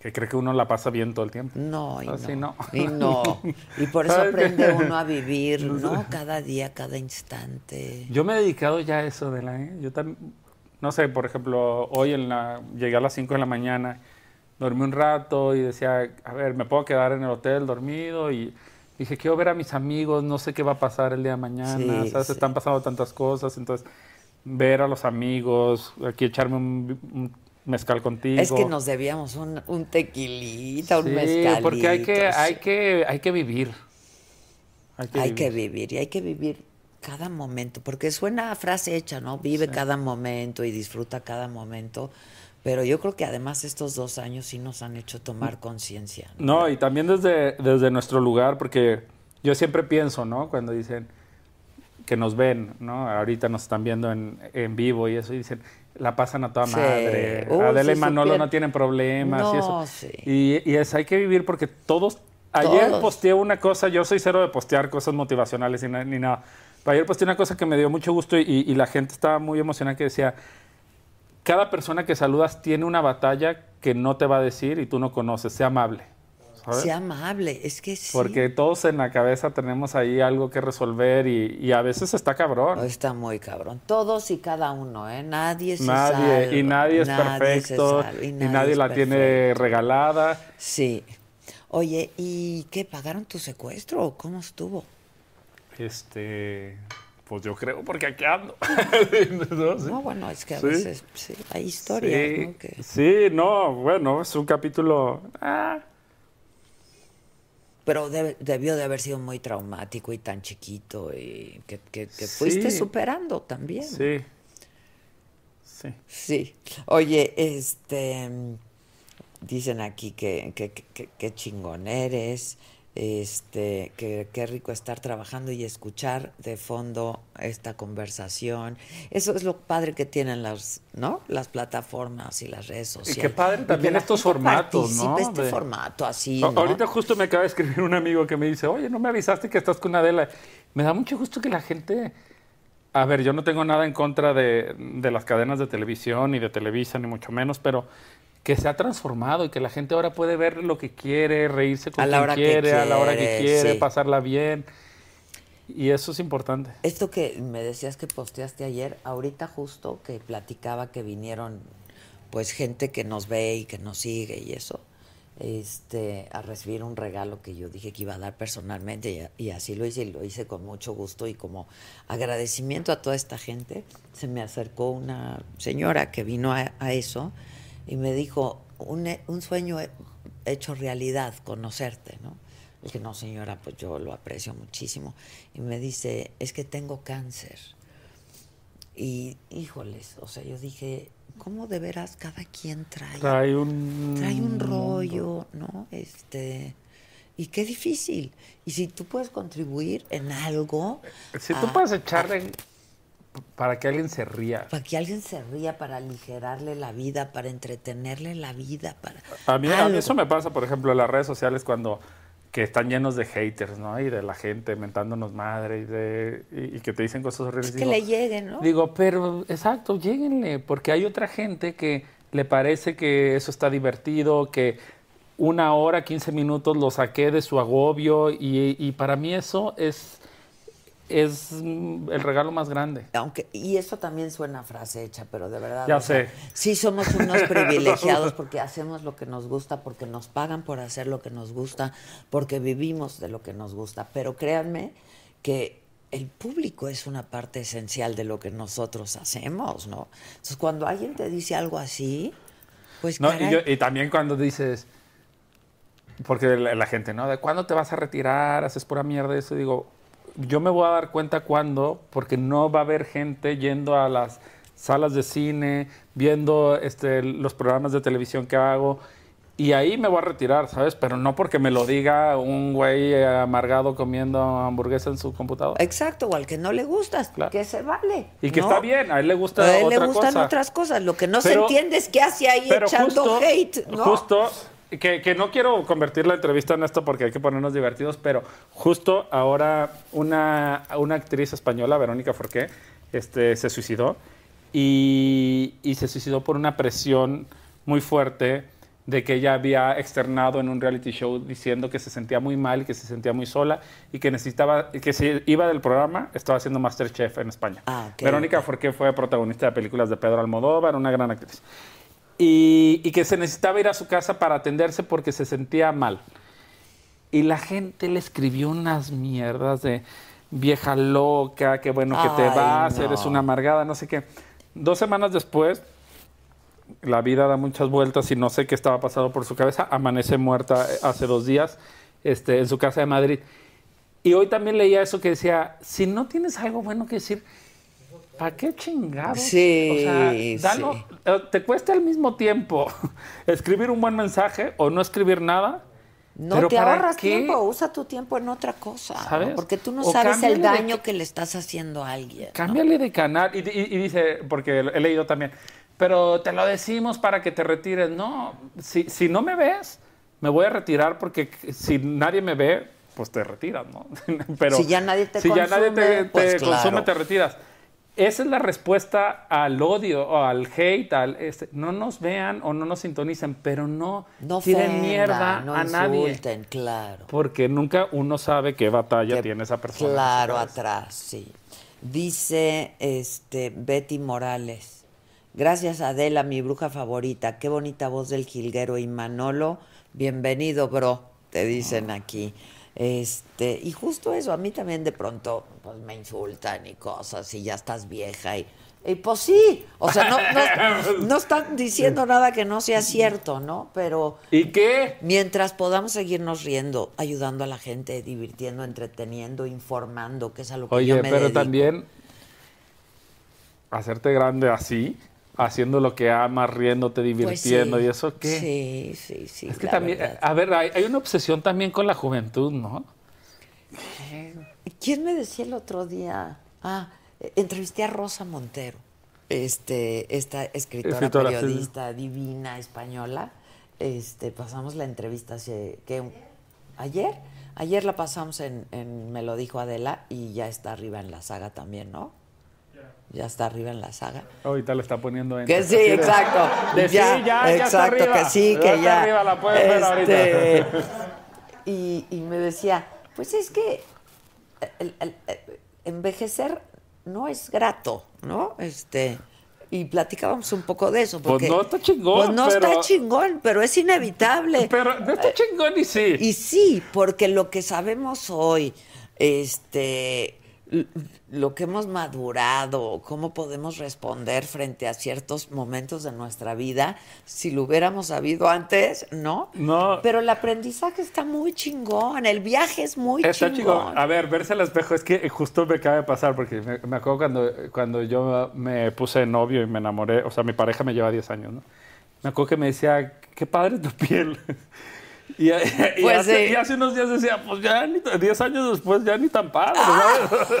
que cree que uno la pasa bien todo el tiempo. No, y Así no. no. Y no. Y por eso aprende uno a vivir, ¿no? Cada día, cada instante. Yo me he dedicado ya a eso de la... ¿eh? Yo también, no sé, por ejemplo, hoy en la, llegué a las 5 de la mañana, dormí un rato y decía, a ver, me puedo quedar en el hotel dormido y dije, quiero ver a mis amigos, no sé qué va a pasar el día de mañana, Sí, ¿sabes? sí. Están pasando tantas cosas, entonces ver a los amigos, aquí echarme un, un mezcal contigo. Es que nos debíamos un, un tequilita, un Sí, mezcalito. porque hay que, hay que, hay que vivir. Hay que Hay vivir. que vivir y hay que vivir cada momento, porque suena a frase hecha, ¿no? Vive cada momento y disfruta cada momento, pero yo creo que además estos dos años sí nos han hecho tomar conciencia. ¿no? No, y también desde, desde nuestro lugar, porque yo siempre pienso, ¿no? Cuando dicen que nos ven, ¿no? Ahorita nos están viendo en, en vivo y eso, y dicen, la pasan a toda Sí. madre. Uy, Adela y Manolo no tienen problemas y eso. No, sí. Y, y es, hay que vivir porque todos... Ayer Todos. posteé una cosa, yo soy cero de postear cosas motivacionales na- ni nada. Pero ayer posteé una cosa que me dio mucho gusto y, y la gente estaba muy emocionada que decía, cada persona que saludas tiene una batalla que no te va a decir y tú no conoces, sea amable. ¿sabes? Sea amable, es que sí. Porque todos en la cabeza tenemos ahí algo que resolver y, y a veces está cabrón. Está muy cabrón. Todos y cada uno, ¿eh? Nadie se Nadie, salva. y nadie es perfecto, salva, y nadie, la tiene regalada. Sí. Oye, ¿y qué? ¿Pagaron tu secuestro o cómo estuvo? Este, pues yo creo, porque aquí ando. no, Sí. No, bueno, es que a Sí. veces sí, hay historias, sí, ¿no? Que- sí, no, bueno, es un capítulo. ah, Pero debió de haber sido muy traumático y tan chiquito y que, que- que fuiste superando también. sí. Sí. Sí. Oye, este dicen aquí que- que chingón eres, este, que qué rico estar trabajando y escuchar de fondo esta conversación. Eso es lo padre que tienen las, ¿no? Las plataformas y las redes sociales. qué padre Y también estos formatos, ¿no? Este De- formato así. Ahorita justo me acaba de escribir un amigo que me dice, oye, no me avisaste que estás con Adela. Me da mucho gusto que la gente... A ver, yo no tengo nada en contra de, de las cadenas de televisión, ni de Televisa, ni mucho menos, pero que se ha transformado y que la gente ahora puede ver lo que quiere, reírse con A la quien hora que quiere, a la hora que quiere, quiere, sí. pasarla bien. Y eso es importante. Esto que me decías que posteaste ayer, ahorita justo que platicaba que vinieron pues gente que nos ve y que nos sigue y eso, este, a recibir un regalo que yo dije que iba a dar personalmente y, y así lo hice y lo hice con mucho gusto y como agradecimiento a toda esta gente, se me acercó una señora que vino a, a eso y me dijo, un, un sueño he- hecho realidad, conocerte, ¿no? Le dije, no señora, pues yo lo aprecio muchísimo. Y me dice, es que tengo cáncer. Y híjoles, o sea, yo dije, ¿cómo de veras cada quien trae? Trae un... trae un rollo, ¿no? Este, y qué difícil. Y si tú puedes contribuir en algo, Si tú a- puedes echarle para que alguien se ría. para que alguien se ría, para aligerarle la vida, para entretenerle la vida, para A mí, a mí eso me pasa, por ejemplo, en las redes sociales cuando que están llenos de haters, ¿no? Y de la gente mentándonos madre y, de, y, y que te dicen cosas horribles. Pues que le lleguen, ¿no? Digo, pero exacto, lléguenle, porque hay otra gente que le parece que eso está divertido, que una hora, 15 minutos lo saqué de su agobio y, y para mí eso es, es el regalo más grande. Aunque, y eso también suena a frase hecha, pero de verdad. Ya o sea, sé. sí somos unos privilegiados porque hacemos lo que nos gusta, porque nos pagan por hacer lo que nos gusta, porque vivimos de lo que nos gusta. Pero créanme que el público es una parte esencial de lo que nosotros hacemos, ¿no? Entonces, cuando alguien te dice algo así, pues No, y, yo- y también cuando dices, porque la, la gente, ¿no? ¿De cuándo te vas a retirar? Haces pura mierda eso. Digo, yo me voy a dar cuenta cuándo, porque no va a haber gente yendo a las salas de cine, viendo este, los programas de televisión que hago. Y ahí me voy a retirar, ¿sabes? Pero no porque me lo diga un güey amargado comiendo hamburguesa en su computadora. Exacto, o al que no le gustas, que se vale. Y que ¿no? está bien, a él le gusta A él otra le gustan cosa. otras cosas. Lo que no se entiende es qué hace ahí echando justo, hate, ¿no? justo que, que no quiero convertir la entrevista en esto porque hay que ponernos divertidos, pero justo ahora una, una actriz española, Verónica Forqué, este, se suicidó y, y se suicidó por una presión muy fuerte de que ella había externado en un reality show diciendo que se sentía muy mal que se sentía muy sola y que necesitaba, que se iba del programa, estaba haciendo Masterchef en España. Ah, ok, Verónica Forqué fue protagonista de películas de Pedro Almodóvar, una gran actriz. Y, y que se necesitaba ir a su casa para atenderse porque se sentía mal. Y la gente le escribió unas mierdas de vieja loca, que bueno que te Ay, vas, no. eres una amargada, no sé qué. Dos semanas después, la vida da muchas vueltas y no sé qué estaba pasando por su cabeza. Amanece muerta eh, hace dos días este, en su casa de Madrid. Y hoy también leía eso que decía, si no tienes algo bueno que decir, ¿para qué chingados? Sí, o sea, dalo- sí. eh, te cuesta al mismo tiempo escribir un buen mensaje o no escribir nada. No pero te ¿para ahorras qué? tiempo, usa tu tiempo en otra cosa, ¿no? ¿Sabes? porque tú no O sabes el de daño ca- que le estás haciendo a alguien. ¿no? Cámbiale de canal. Y, y- y dice, porque he leído también, pero te lo decimos para que te retires. No, si, si no me ves, me voy a retirar porque si nadie me ve, pues te retiras, ¿no? pero Si ya nadie te si ya nadie te, consume, pues te consume, claro. te retiras. Esa es la respuesta al odio o al hate, al este, no nos vean o no nos sintonicen, pero no, No tiren ofendan, mierda no a nadie. insulten, claro. Porque nunca uno sabe qué batalla Que- tiene esa persona. Claro, atrás, sí. Dice este Betty Morales. Gracias Adela, mi bruja favorita. Qué bonita voz del jilguero y Manolo. Bienvenido, bro, te dicen aquí. Este, y justo eso, a mí también de pronto pues, me insultan y cosas, y ya estás vieja y, y pues sí, o sea, no, no, no están diciendo nada que no sea cierto, ¿no? Pero ¿Y qué? Mientras podamos seguirnos riendo, ayudando a la gente, divirtiendo, entreteniendo, informando, que es a lo que Oye, yo me pero dedico. también hacerte grande así, haciendo lo que amas, riéndote, Pues divirtiendo sí. y eso qué. Sí, sí, sí. es que también, verdad. a ver, hay, hay una obsesión también con la juventud, ¿no? ¿Quién me decía el otro día? Ah, entrevisté a Rosa Montero, este, esta escritora, Escritora, sí. periodista divina española. Este, pasamos la entrevista hace, ¿qué? ¿Ayer? Ayer la pasamos en, en Me lo dijo Adela y ya está arriba en la saga también, ¿no? Ya está arriba en la saga. Ahorita le está poniendo en. Que sí, de- exacto. de sí, ya, ya está exacto, arriba. que sí, Ya que está ya. arriba, la puedes ver Este, ahorita. Y, y me decía, pues es que el- el- el- envejecer no es grato, ¿no? Este, y platicábamos un poco de eso. Pues Porque, no está chingón, Pues no pero- está chingón, pero es inevitable. Pero no está chingón y sí. Y sí, porque lo que sabemos hoy, este, lo que hemos madurado, cómo podemos responder frente a ciertos momentos de nuestra vida, si lo hubiéramos sabido antes, ¿no? No. Pero el aprendizaje está muy chingón, el viaje es muy Está chingón. chingón. A ver, verse al espejo es que justo me acaba de pasar porque me, me acuerdo cuando, cuando yo me puse novio y me enamoré, o sea, mi pareja me lleva 10 años, ¿no? Me acuerdo que me decía, qué padre tu piel. Y, y Pues hace, sí. y hace unos días decía, pues ya ni, 10 años después ya ni tan padre, ¿sabes?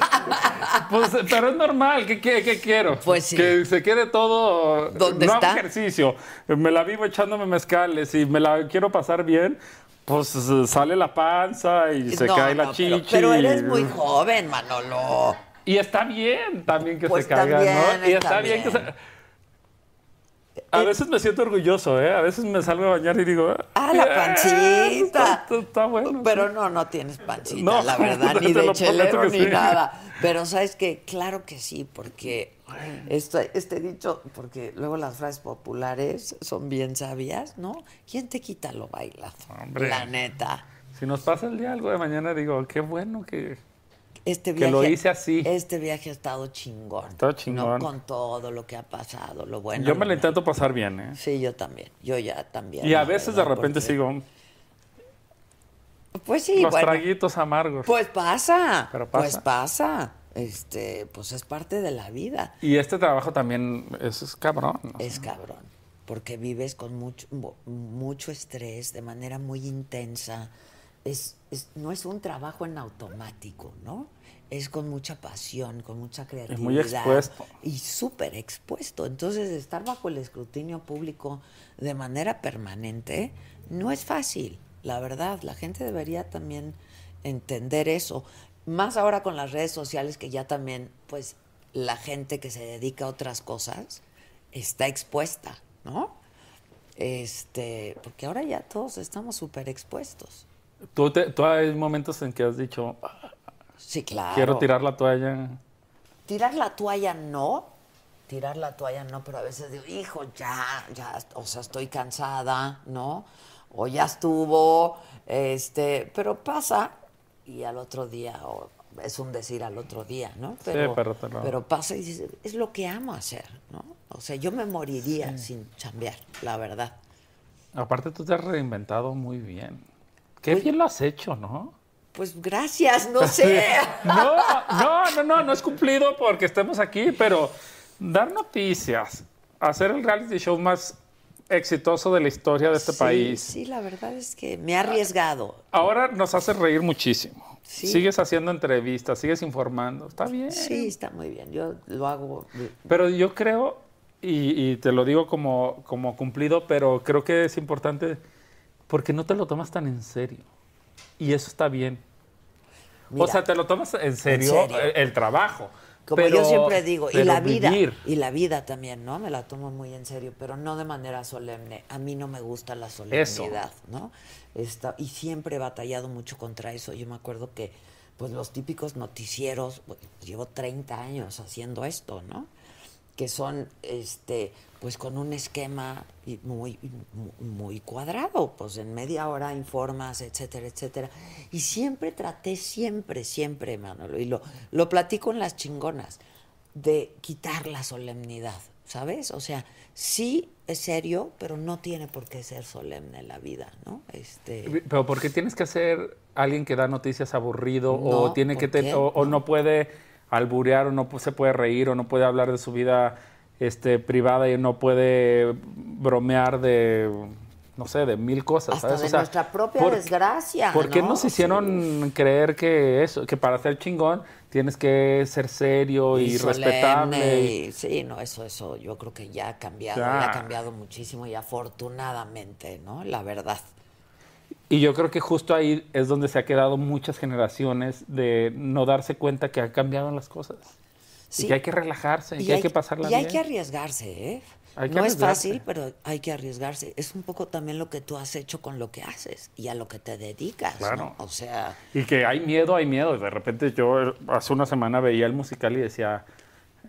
pues, pero es normal, ¿qué, qué, qué quiero? Pues sí. Que se quede todo... ¿Dónde no está? hago ejercicio, me la vivo echándome mezcales y me la quiero pasar bien, pues sale la panza y se No, cae la no, chichi. pero, pero eres muy joven, Manolo. Y está bien también que Pues se caiga, ¿no? Y está está bien, que bien. se... A veces me siento orgulloso, ¿eh? A veces me salgo a bañar y digo... Ah, la "Eh, pancita. Está, bueno. Pero no, no tienes pancita, No, la verdad, ni de chelero ni sí. nada. Pero sabes que, claro que sí, porque esto, este dicho, porque luego las frases populares son bien sabias, ¿no? ¿Quién te quita lo bailado? Hombre. La neta. Si nos pasa el día algo de mañana, digo, qué bueno que... Este Que viaje, lo hice así. Este viaje ha estado chingón. Estado ¿no? chingón. Con todo lo que ha pasado, lo bueno. yo lo me lo intento pasar bien, ¿eh? Sí, yo también. Yo ya también. Y a veces de repente porque- sigo Pues sí, los bueno. traguitos amargos. Pues pasa. Pero pasa. Pues pasa. Este, pues es parte de la vida. Y este trabajo también es, es cabrón. ¿no? Es cabrón. Porque vives con mucho, mu- mucho estrés, de manera muy intensa. Es, es- no es un trabajo en automático, ¿no? Es con mucha pasión, con mucha creatividad. muy expuesto. Y súper expuesto. Entonces, estar bajo el escrutinio público de manera permanente no es fácil, la verdad. La gente debería también entender eso. Más ahora con las redes sociales que ya también, pues, la gente que se dedica a otras cosas está expuesta, ¿no? Este, porque ahora ya todos estamos súper expuestos. ¿Tú, te- tú hay momentos en que has dicho, "Ah, Sí, claro. quiero tirar la toalla. Tirar la toalla no, tirar la toalla no, pero a veces digo, hijo, ya, ya, o sea, estoy cansada, ¿no? O ya estuvo, este, pero pasa y al otro día, o es un decir al otro día, ¿no? Pero, pero pero pasa y es lo que amo hacer, ¿no? O sea, yo me moriría sin chambear, la verdad. Aparte, tú te has reinventado muy bien. Qué bien lo has hecho, ¿no? Pues gracias, no sé. No, no, no, no, no es cumplido porque estemos aquí, pero dar noticias, hacer el reality show más exitoso de la historia de este Sí, país. Sí, la verdad es que me he arriesgado. Ahora nos hace reír muchísimo. Sí. Sigues haciendo entrevistas, sigues informando, está bien. Sí, está muy bien. Yo lo hago. Pero yo creo, y, y te lo digo como, como cumplido, pero creo que es importante porque no te lo tomas tan en serio. Y eso está bien. Mira, o sea, te lo tomas en serio, serio. El, el trabajo. Como pero- yo siempre digo, y la vida, vivir. y la vida también, ¿no? Me la tomo muy en serio, pero no de manera solemne. A mí no me gusta la solemnidad, ¿no? Esta- y siempre he batallado mucho contra eso. Yo me acuerdo que, pues los típicos noticieros, pues, llevo 30 años haciendo esto, ¿no? Que son, este, pues con un esquema muy, muy- cuadrado, pues en media hora informas, etcétera, etcétera. Y siempre traté, siempre, siempre, Manolo, y lo, lo platico en las chingonas, de quitar la solemnidad, ¿sabes? O sea, sí es serio, pero no tiene por qué ser solemne la vida, ¿no? Este, Pero ¿por qué tienes que ser alguien que da noticias aburrido No, o tiene ¿por que ten- qué? o, o no puede alburear o no se puede reír o no puede hablar de su vida este, privada y no puede bromear de no sé, de mil cosas, hasta ¿sabes? de O sea, nuestra propia ¿por- desgracia. ¿Por qué ¿no? nos hicieron creer que eso, que para ser chingón tienes que ser serio y, respetable? y- y- sí, no, eso, eso, yo creo que ya ha cambiado, Ya. ya ha cambiado muchísimo y afortunadamente, ¿no? La verdad. Y yo creo que justo ahí es donde se ha quedado muchas generaciones de no darse cuenta que han cambiado las cosas. Sí. Y que hay que relajarse, y, que hay, que pasarla y hay bien. que arriesgarse, ¿eh? Hay que no es arriesgarse. fácil, pero hay que arriesgarse. Es un poco también lo que tú has hecho con lo que haces y a lo que te dedicas, Claro. ¿no? O sea, Y que hay miedo, hay miedo. Y de repente yo hace una semana veía el musical y decía,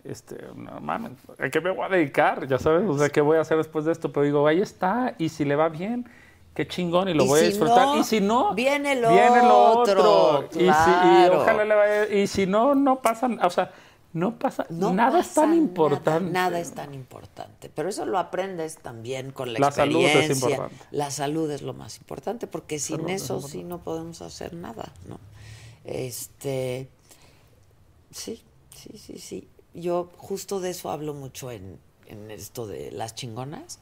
este, no mames, ¿a qué me voy a dedicar? Ya sabes, o sea, ¿qué voy a hacer después de esto? Pero digo, ahí está, y si le va bien, qué chingón, y lo Y voy a si disfrutar. no, y si no, viene lo viene lo otro, otro. Y, si- y claro. ojalá le vaya, y si no, no pasa, o sea, no pasa, no nada es tan importante. Nada, es tan importante. Pero eso lo aprendes también con la, La salud es experiencia. importante. La salud es lo más importante, porque sin Salud eso sí no podemos hacer nada, ¿no? Este, sí, sí, sí, sí. Yo justo de eso hablo mucho en, en esto de las chingonas,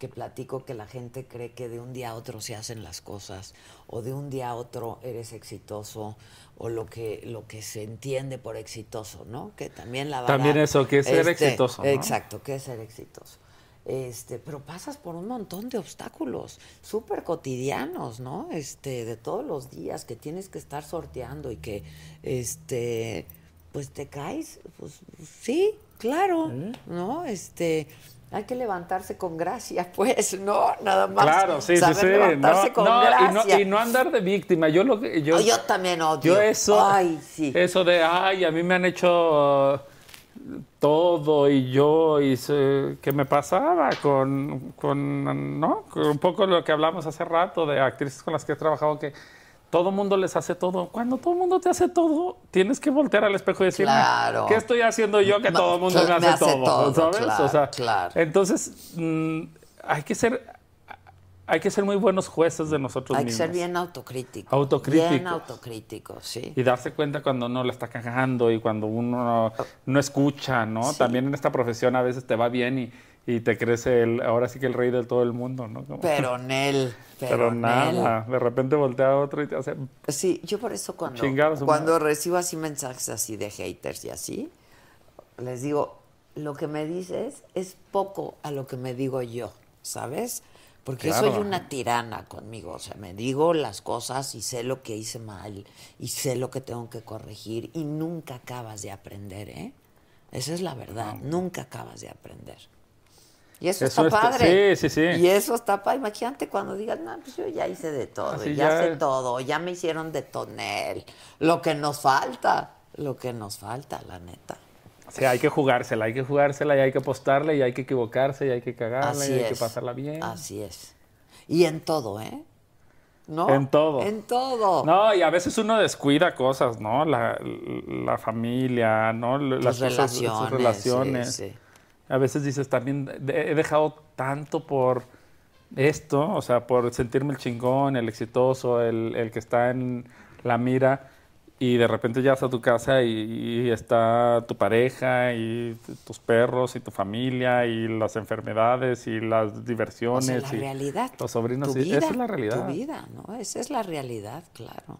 que platico que la gente cree que de un día a otro se hacen las cosas, o de un día a otro eres exitoso, o lo que, lo que se entiende por exitoso, ¿no? Que también la vara- También eso, que es ser exitoso, ¿no? Exacto, que es ser exitoso. Este, pero pasas por un montón de obstáculos súper cotidianos, ¿no? Este, de todos los días que tienes que estar sorteando y que, este, pues te caes, pues sí, claro, ¿no? Este, hay que levantarse con gracia, pues, ¿no? Nada más. Claro, sí, sí, saber sí. levantarse No, con no, y, gracia. no, y no andar de víctima. Yo lo que yo, también odio. Yo eso, Ay, sí. eso de, ay, a mí me han hecho uh, todo y yo hice, ¿qué me pasaba con, con, ¿no? Con un poco lo que hablamos hace rato de actrices con las que he trabajado que todo mundo les hace todo. Cuando todo mundo te hace todo, tienes que voltear al espejo y decir, Claro. ¿qué estoy haciendo yo que todo el mundo me me hace, todo? todo, ¿Sabes? claro, o sea, claro. entonces mm, hay que ser hay que ser muy buenos jueces de nosotros Hay que mismos. ser bien autocrítico. Autocríticos. Bien autocrítico, sí. Y darse cuenta cuando uno la está cagando y cuando uno no, no escucha, ¿no? Sí. También en esta profesión a veces te va bien y, y te crece el, ahora sí que el rey de todo el mundo, ¿no? Como- Pero Nel, pero, nada, de repente voltea a otro y te hace... Sí, yo por eso cuando, cuando madre. recibo así mensajes así de haters y así, les digo, lo que me dices es poco a lo que me digo yo, ¿sabes? Porque Claro. soy una tirana conmigo, o sea, me digo las cosas y sé lo que hice mal y sé lo que tengo que corregir y nunca acabas de aprender, ¿eh? Esa es la verdad, nunca acabas de aprender. Y eso, Eso está está- padre. sí, sí, sí. Y eso está padre. Imagínate cuando digas, no, pues yo ya hice de todo, Así ya, ya sé todo, ya me hicieron de tonel. Lo que nos falta, lo que nos falta, la neta. Sí, hay que jugársela, hay que jugársela y hay que apostarle y hay que equivocarse y hay que cagarla Así y hay es. que pasarla bien. Así es. Y en todo, ¿eh? ¿No? En todo. En todo. No, y a veces uno descuida cosas, ¿no? La, la familia, ¿no? Las Tus cosas, sus relaciones, relaciones. sí, sí. A veces dices, también he dejado tanto por esto, o sea, por sentirme el chingón, el exitoso, el, el que está en la mira, y de repente llegas a tu casa y, y está tu pareja y tus perros y tu familia y las enfermedades y las O diversiones sea, la y realidad. los sobrinos. tu y vida, esa es la realidad. Tu vida, ¿no? Esa es la realidad, claro.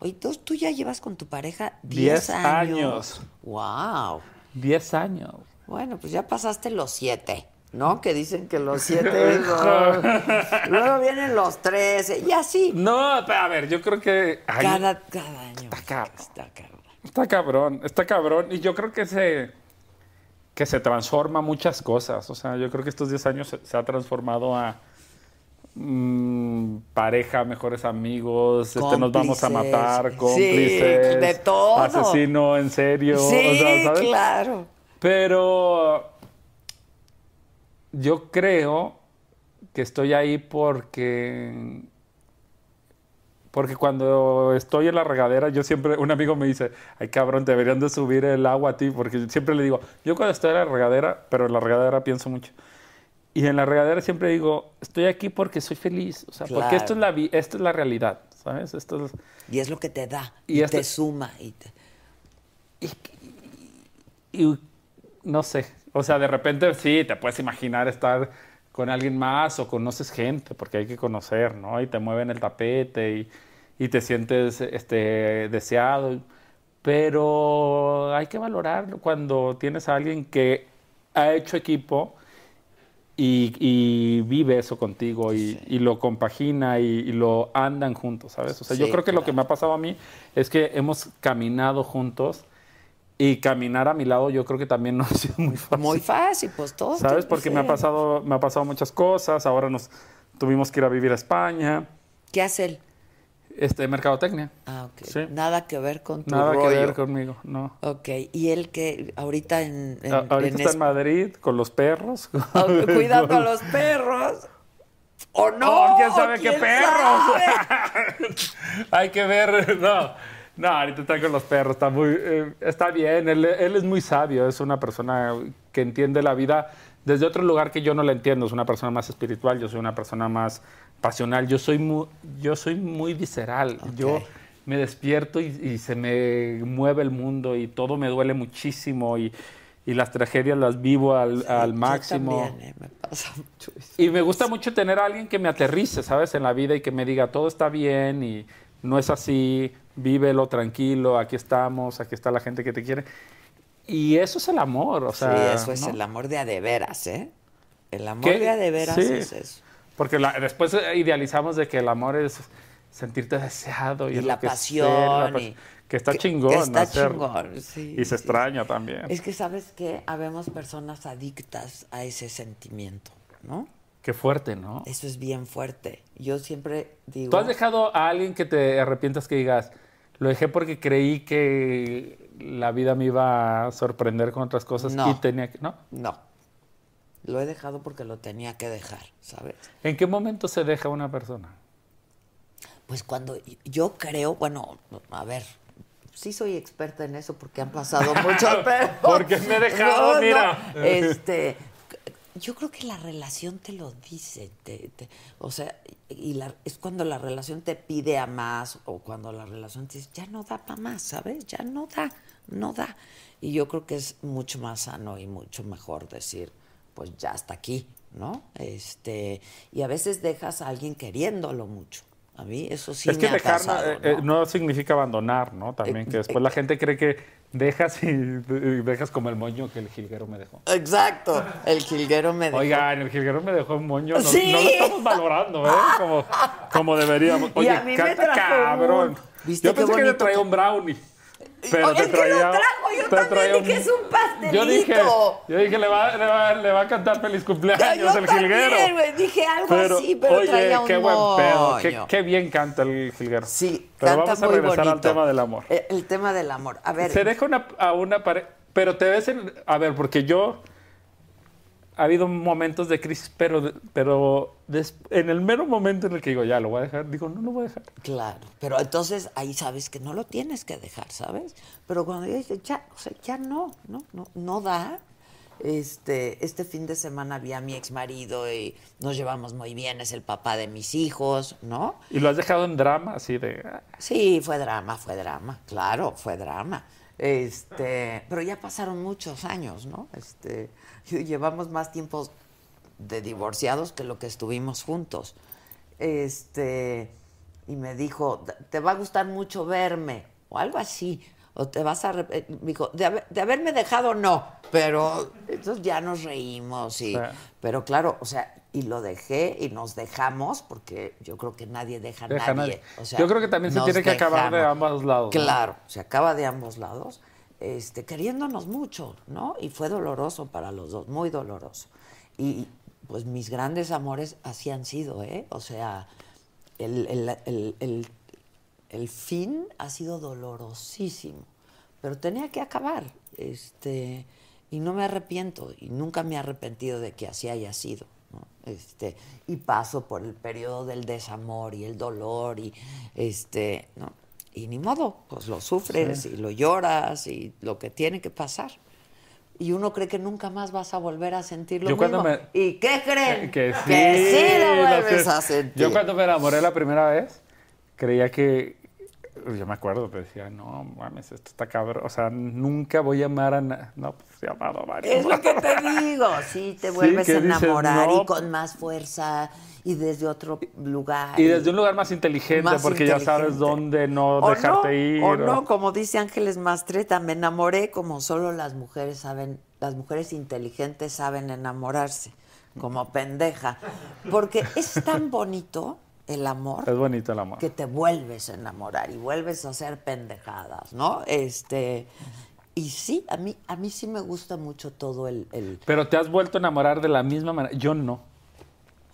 Oye, tú, tú ya llevas con tu pareja 10 Diez años. años. ¡Wow! 10 años. Bueno, pues ya pasaste los siete, ¿no? Que dicen que los siete Luego vienen los trece, y así. No, pero a ver, yo creo que... ay, Cada, cada año. Está cabrón. Está cabrón. Está cabrón, está cabrón. Y yo creo que se, que se transforma muchas cosas. O sea, yo creo que estos 10 años se, se ha transformado a mm, pareja, mejores amigos, este, nos vamos a Cómplices. matar, Sí, cómplices, de todo. asesino en serio. Sí, o sea, ¿sabes? claro. Pero yo creo que estoy ahí porque porque cuando estoy en la regadera, yo siempre, un amigo me dice, ay cabrón, te deberían de subir el agua a ti, porque siempre le digo, yo cuando estoy en la regadera, pero en la regadera pienso mucho. Y en la regadera siempre digo, estoy aquí porque soy feliz, o sea, porque esto es, la, esto es la realidad, ¿sabes? Esto es, Y es lo que te da. Y Y, esto- te suma. Y te- y no sé, o sea, de repente sí, te puedes imaginar estar con alguien más o conoces gente, porque hay que conocer, ¿no? Y te mueven el tapete y, y te sientes este, deseado, pero hay que valorarlo cuando tienes a alguien que ha hecho equipo y, y vive eso contigo y, y lo compagina y, lo andan juntos, ¿sabes? O sea, yo creo que lo que me ha pasado a mí es que hemos caminado juntos y caminar a mi lado yo creo que también no ha sido muy fácil. Muy fácil, pues todo. ¿Sabes? Porque me ha pasado, me ha pasado muchas cosas. Ahora nos tuvimos que ir a vivir a España. ¿Qué hace él? Este, mercadotecnia. Ah, ok. Sí. Nada que ver con tu Nada rollo. que ver conmigo, no. Ok, y él que ahorita en, en- A- ahorita en está es- en Madrid con los perros. Ah, cuidando a los perros. ¿O no? Oh, ¿Quién sabe qué ¿Quién perros? sabe? Hay que ver. No, no, ahorita está con los perros. Está, muy, eh, está bien. Él, él es muy sabio. Es una persona que entiende la vida desde otro lugar que yo no la entiendo. Es una persona más espiritual. Yo soy una persona más pasional. Yo soy muy, yo soy muy visceral. Yo me despierto y, y se me mueve el mundo y todo me duele muchísimo y, y las tragedias las vivo al, al Yo máximo. también, eh, me pasa mucho eso. Y me gusta mucho tener a alguien que me aterrice, ¿sabes? En la vida y que me diga, todo está bien y no es así, vívelo tranquilo, aquí estamos, aquí está la gente que te quiere. Y eso es el amor, o sea. sí, eso es ¿no? el amor de a de veras, ¿eh? El amor ¿Qué? de a de veras Sí. es eso. Porque la- después idealizamos de que el amor es sentirte deseado y, Y la pasión, pas- y- que está que- chingón. que está hacer- chingón, sí, Y se sí. extraña también. Es que, ¿sabes qué? Habemos personas adictas a ese sentimiento, ¿no? Qué fuerte, ¿no? Eso es bien fuerte. Yo siempre digo... ¿Tú has dejado a alguien que te arrepientas que digas, lo dejé porque creí que la vida me iba a sorprender con otras cosas No. y tenía que... ¿No? No. Lo he dejado porque lo tenía que dejar, ¿sabes? ¿En qué momento se deja una persona? Pues cuando yo creo, bueno, a ver, sí soy experta en eso porque han pasado muchos, pero... Porque me he dejado, mira. Este, yo creo que la relación te lo dice, te- te- o sea, y la- es cuando la relación te pide a más o cuando la relación te dice, ya no da para más, ¿sabes? Ya no da, no da. Y yo creo que es mucho más sano y mucho mejor decir, pues ya está aquí, ¿no? Este, y a veces dejas a alguien queriéndolo mucho. A mí eso sí es que me ha dejar pasado, eh, eh, ¿no? no significa abandonar, ¿no? También que después la gente cree que dejas y, y dejas como el moño que el jilguero me dejó. Exacto, el jilguero me dejó. Oigan, el jilguero me dejó un moño. No, Sí. no lo estamos valorando, ¿eh? Como, como deberíamos. Y Oye, a mí me canta trajo cabrón. un- ¿Viste Yo qué pensé que te bonito traía un brownie. Pero Oye, te traía, lo trajo, yo te también traía dije, es un pastelito. Yo dije, yo dije le, va, le, va, le va a cantar feliz cumpleaños yo el también, jilguero. dije algo así, pero oye, traía un qué buen pedo. Qué, bien canta el jilguero. Sí, Pero canta vamos a regresar al tema del amor. Eh, El tema del amor. A ver, Se deja una, a una pareja. Pero te ves en. A ver, porque yo. Ha habido momentos de crisis, pero, pero en el mero momento en el que digo, ya lo voy a dejar, digo, no lo voy a dejar. Claro, pero entonces ahí sabes que no lo tienes que dejar, ¿sabes? Pero cuando dices, ya, o sea, ya no, no, no, no da. Este, este fin de semana vi a mi ex marido y nos llevamos muy bien, es el papá de mis hijos, ¿no? Y lo has dejado en drama, así de. ah, Sí, fue drama, fue drama, claro, fue drama. Este, pero ya pasaron muchos años, ¿no? Este, llevamos más tiempo de divorciados que lo que estuvimos juntos. Este, y me dijo, "Te va a gustar mucho verme", o algo así. O te vas a me dijo, de, haber- de haberme dejado no, pero entonces ya nos reímos y Sí. pero claro, o sea, y lo dejé y nos dejamos porque yo creo que nadie deja a Deja a nadie. nadie. O sea, Yo creo que también se tiene que acabar de ambos lados. ¿no? Claro, se acaba de ambos lados, este, queriéndonos mucho, ¿no? Y fue doloroso para los dos, muy doloroso. Y pues mis grandes amores así han sido, ¿eh? O sea, el, el- el- el- el fin ha sido dolorosísimo, pero tenía que acabar, este, y no me arrepiento, y nunca me he arrepentido de que así haya sido. ¿no? Este, y paso por el periodo del desamor y el dolor y este, ¿no? Y ni modo, pues lo sufres y lo lloras y lo que tiene que pasar. Y uno cree que nunca más vas a volver a sentir lo Yo mismo. me- ¿Y qué creen? Que sí, sí lo lo vuelves sé. a sentir. Yo cuando me enamoré la primera vez, creía que. Yo me acuerdo, pero decía, no mames, esto está cabrón. O sea, nunca voy a amar a. na- No, pues he amado a varios. Es lo que te digo, sí, te vuelves a dices, enamorar no. y con más fuerza y desde otro lugar. Y desde un lugar más inteligente, Más porque ya sabes dónde no O dejarte no, ir. O o- no, como dice Ángeles Mastreta, me enamoré como solo las mujeres saben, las mujeres inteligentes saben enamorarse, como pendeja. Porque es tan bonito el amor Es bonito el amor. que te vuelves a enamorar y vuelves a hacer pendejadas, ¿no? Este y sí, a mí a mí sí me gusta mucho todo el, el Pero te has vuelto a enamorar de la misma manera. Yo no.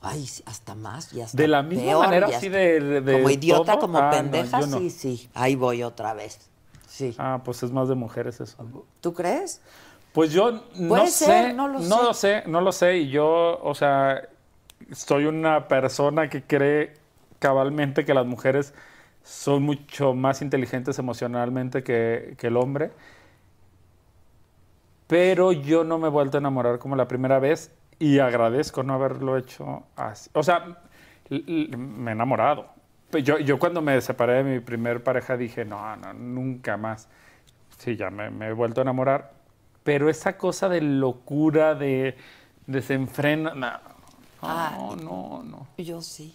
ay, hasta más y hasta De la misma peor, manera, así de- de- de como idiota, todo. como Ah, pendeja, no. sí, sí, ahí voy otra vez. Sí. Ah, pues es más de mujeres eso. ¿Tú crees? Pues yo no sé, no lo no lo sé, no lo sé. Y yo, o sea, soy una persona que cree cabalmente que las mujeres son mucho más inteligentes emocionalmente que, que el hombre. Pero yo no me he vuelto a enamorar como la primera vez y agradezco no haberlo hecho así. O sea, me he enamorado. Yo, yo cuando me separé de mi primer pareja dije, no, no, nunca más. Sí, ya me, me he vuelto a enamorar. Pero esa cosa de locura, de desenfreno, no, Ah, no, no, no. Yo sí.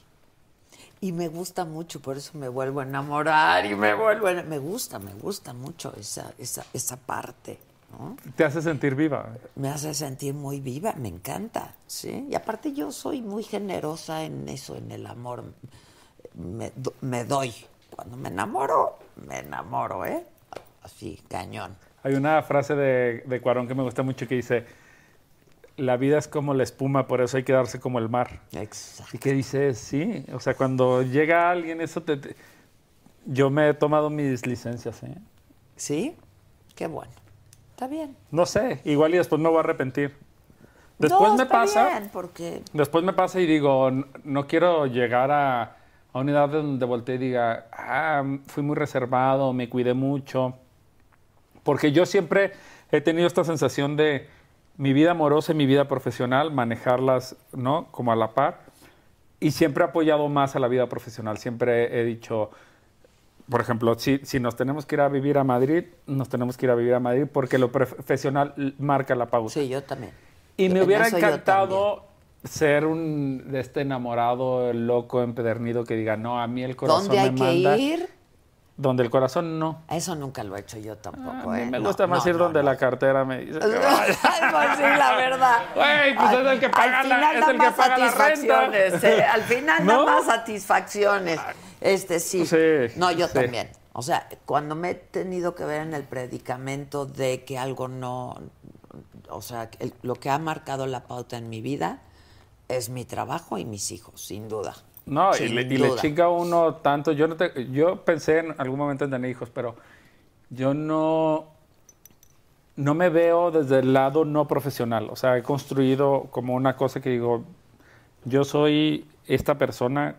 Y me gusta mucho, por eso me vuelvo a enamorar y me vuelvo a... Me gusta, me gusta mucho esa, esa, esa parte, ¿no? Te hace sentir viva. Me hace sentir muy viva, me encanta, ¿sí? Y aparte yo soy muy generosa en eso, en el amor. Me, me doy. Cuando me enamoro, me enamoro, ¿eh? Así, cañón. Hay una frase de, de Cuarón que me gusta mucho que dice, la vida es como la espuma, por eso hay que darse como el mar. Exacto. Y que dice, sí, o sea, cuando llega alguien, eso te... te- Yo me he tomado mis licencias, ¿eh? ¿Sí? Qué bueno. Está bien. No sé, igual y después me voy a arrepentir. Después No, me pasa... bien, porque... Después me pasa y digo, "N- no quiero llegar a, a una edad donde voltee y diga, ah, fui muy reservado, me cuidé mucho. Porque yo siempre he tenido esta sensación de mi vida amorosa y mi vida profesional, manejarlas, ¿no? Como a la par. Y siempre he apoyado más a la vida profesional. Siempre he dicho, por ejemplo, si, si nos tenemos que ir a vivir a Madrid, nos tenemos que ir a vivir a Madrid porque lo profesional marca la pausa. Sí, yo también. Y me En hubiera encantado ser un de este enamorado, loco, empedernido que diga, no, a mí el corazón ¿Dónde hay me que manda. ir? Donde el corazón no. Eso nunca lo he hecho yo tampoco, ¿eh? me No, gusta más no, ir no, donde la cartera me dice. que. Pues sí, la verdad. Güey, pues es el que paga Al la- final es el que más paga la satisfacciones. renta. ¿eh? Al final da más satisfacciones. Este sí. Sí, No, yo sí. también. O sea, cuando me he tenido que ver en el predicamento de que algo no. O sea, el- lo que ha marcado la pauta en mi vida es mi trabajo y mis hijos, sin duda. No, y le, y le uno tanto. Yo, no te- yo pensé en algún momento en tener hijos, pero yo no, no me veo desde el lado no profesional. O sea, he construido como una cosa que digo, yo soy esta persona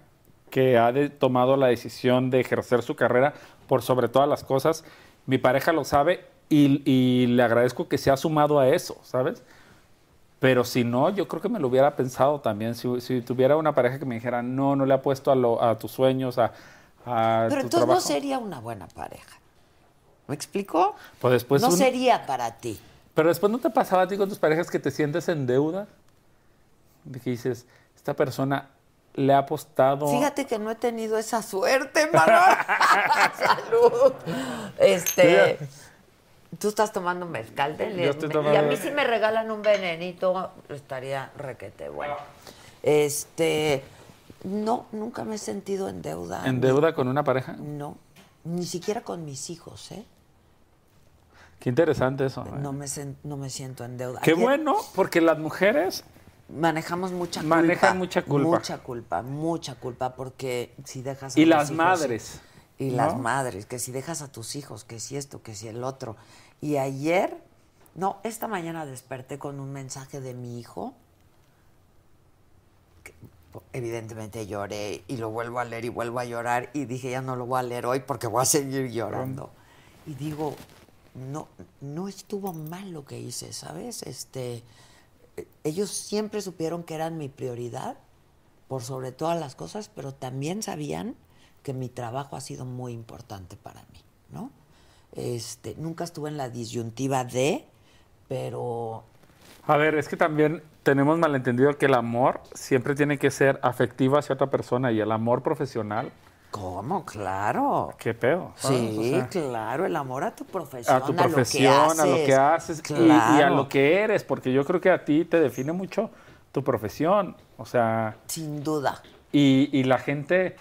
que ha de- tomado la decisión de ejercer su carrera por sobre todas las cosas. Mi pareja lo sabe y, y le agradezco que se ha sumado a eso, ¿sabes? Pero si no, yo creo que me lo hubiera pensado también. Si, si tuviera una pareja que me dijera, no, no le apuesto a, lo- a tus sueños, a, a Pero tu entonces trabajo. no sería una buena pareja. ¿Me explico? Pues después no sería para ti. Pero después no te pasaba a ti con tus parejas que te sientes en deuda. De que dices, esta persona le ha apostado. Fíjate que no he tenido esa suerte, Manolo. Salud. Este, tú estás tomando mezcal de Yo estoy Y tomando- a mí si me regalan un venenito, estaría requete bueno. Este, no, nunca me he sentido en deuda. ¿En deuda con una pareja? No, ni siquiera con mis hijos, ¿eh? Qué interesante eso. ¿eh? No me, no me siento en deuda. Qué Ayer bueno, porque las mujeres Manejamos mucha culpa. Manejan mucha culpa. Mucha culpa, mucha culpa, porque si dejas a Y las hijos- madres, Y ¿no? las madres, que si dejas a tus hijos, que si esto, que si el otro. Y ayer, no, esta mañana desperté con un mensaje de mi hijo. que, evidentemente lloré y lo vuelvo a leer y vuelvo a llorar y dije ya no lo voy a leer hoy porque voy a seguir llorando. Y digo, no, no estuvo mal lo que hice, ¿sabes? Este, eh, ellos siempre supieron que eran mi prioridad por sobre todas las cosas, pero también sabían que mi trabajo ha sido muy importante para mí, ¿no? Este, nunca estuve en la disyuntiva de, pero A ver, es que también tenemos malentendido que el amor siempre tiene que ser afectivo hacia otra persona y el amor profesional, ¿cómo? Claro. qué pedo. Sí, O sea, claro, el amor a tu profesión, a tu profesión, a lo que haces y- y, a lo que eres, porque yo creo que a ti te define mucho tu profesión, o sea, Sin duda. y, y la gente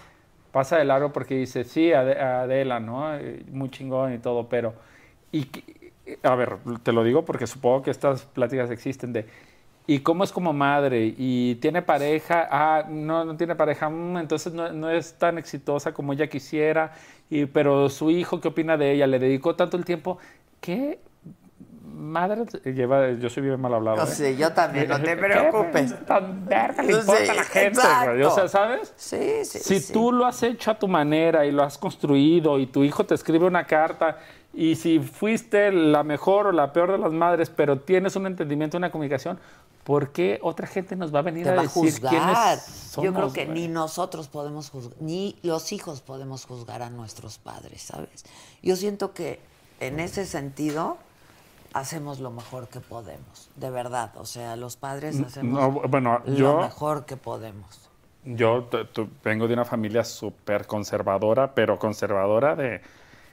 pasa de largo porque dice, sí, Ade- Adela, ¿no? Eh, Muy chingón y todo, pero, y, que- a ver, te lo digo porque supongo que estas pláticas existen de, ¿y cómo es como madre? ¿Y tiene pareja? Ah, no, no tiene pareja, mm, entonces no, no es tan exitosa como ella quisiera, y, pero su hijo, ¿qué opina de ella? ¿Le dedicó tanto el tiempo? ¿Qué madre lleva? Yo soy bien mal hablado. No ¿eh? sé, yo también, no te ¿Qué preocupes. Tan verga le importa a la gente, güey? O sea. ¿sabes? Sí, sí, Si sí. tú lo has hecho a tu manera y lo has construido y tu hijo te escribe una carta y si fuiste la mejor o la peor de las madres, pero tienes un entendimiento, una comunicación, ¿por qué otra gente nos va a venir te a va decir juzgar. quiénes Yo creo que güey? ni nosotros podemos juzgar, ni los hijos podemos juzgar a nuestros padres, ¿sabes? Yo siento que en ese sentido hacemos lo mejor que podemos, de verdad. O sea, los padres hacemos No, bueno, lo yo, mejor que podemos. yo vengo de una familia súper conservadora, pero conservadora de,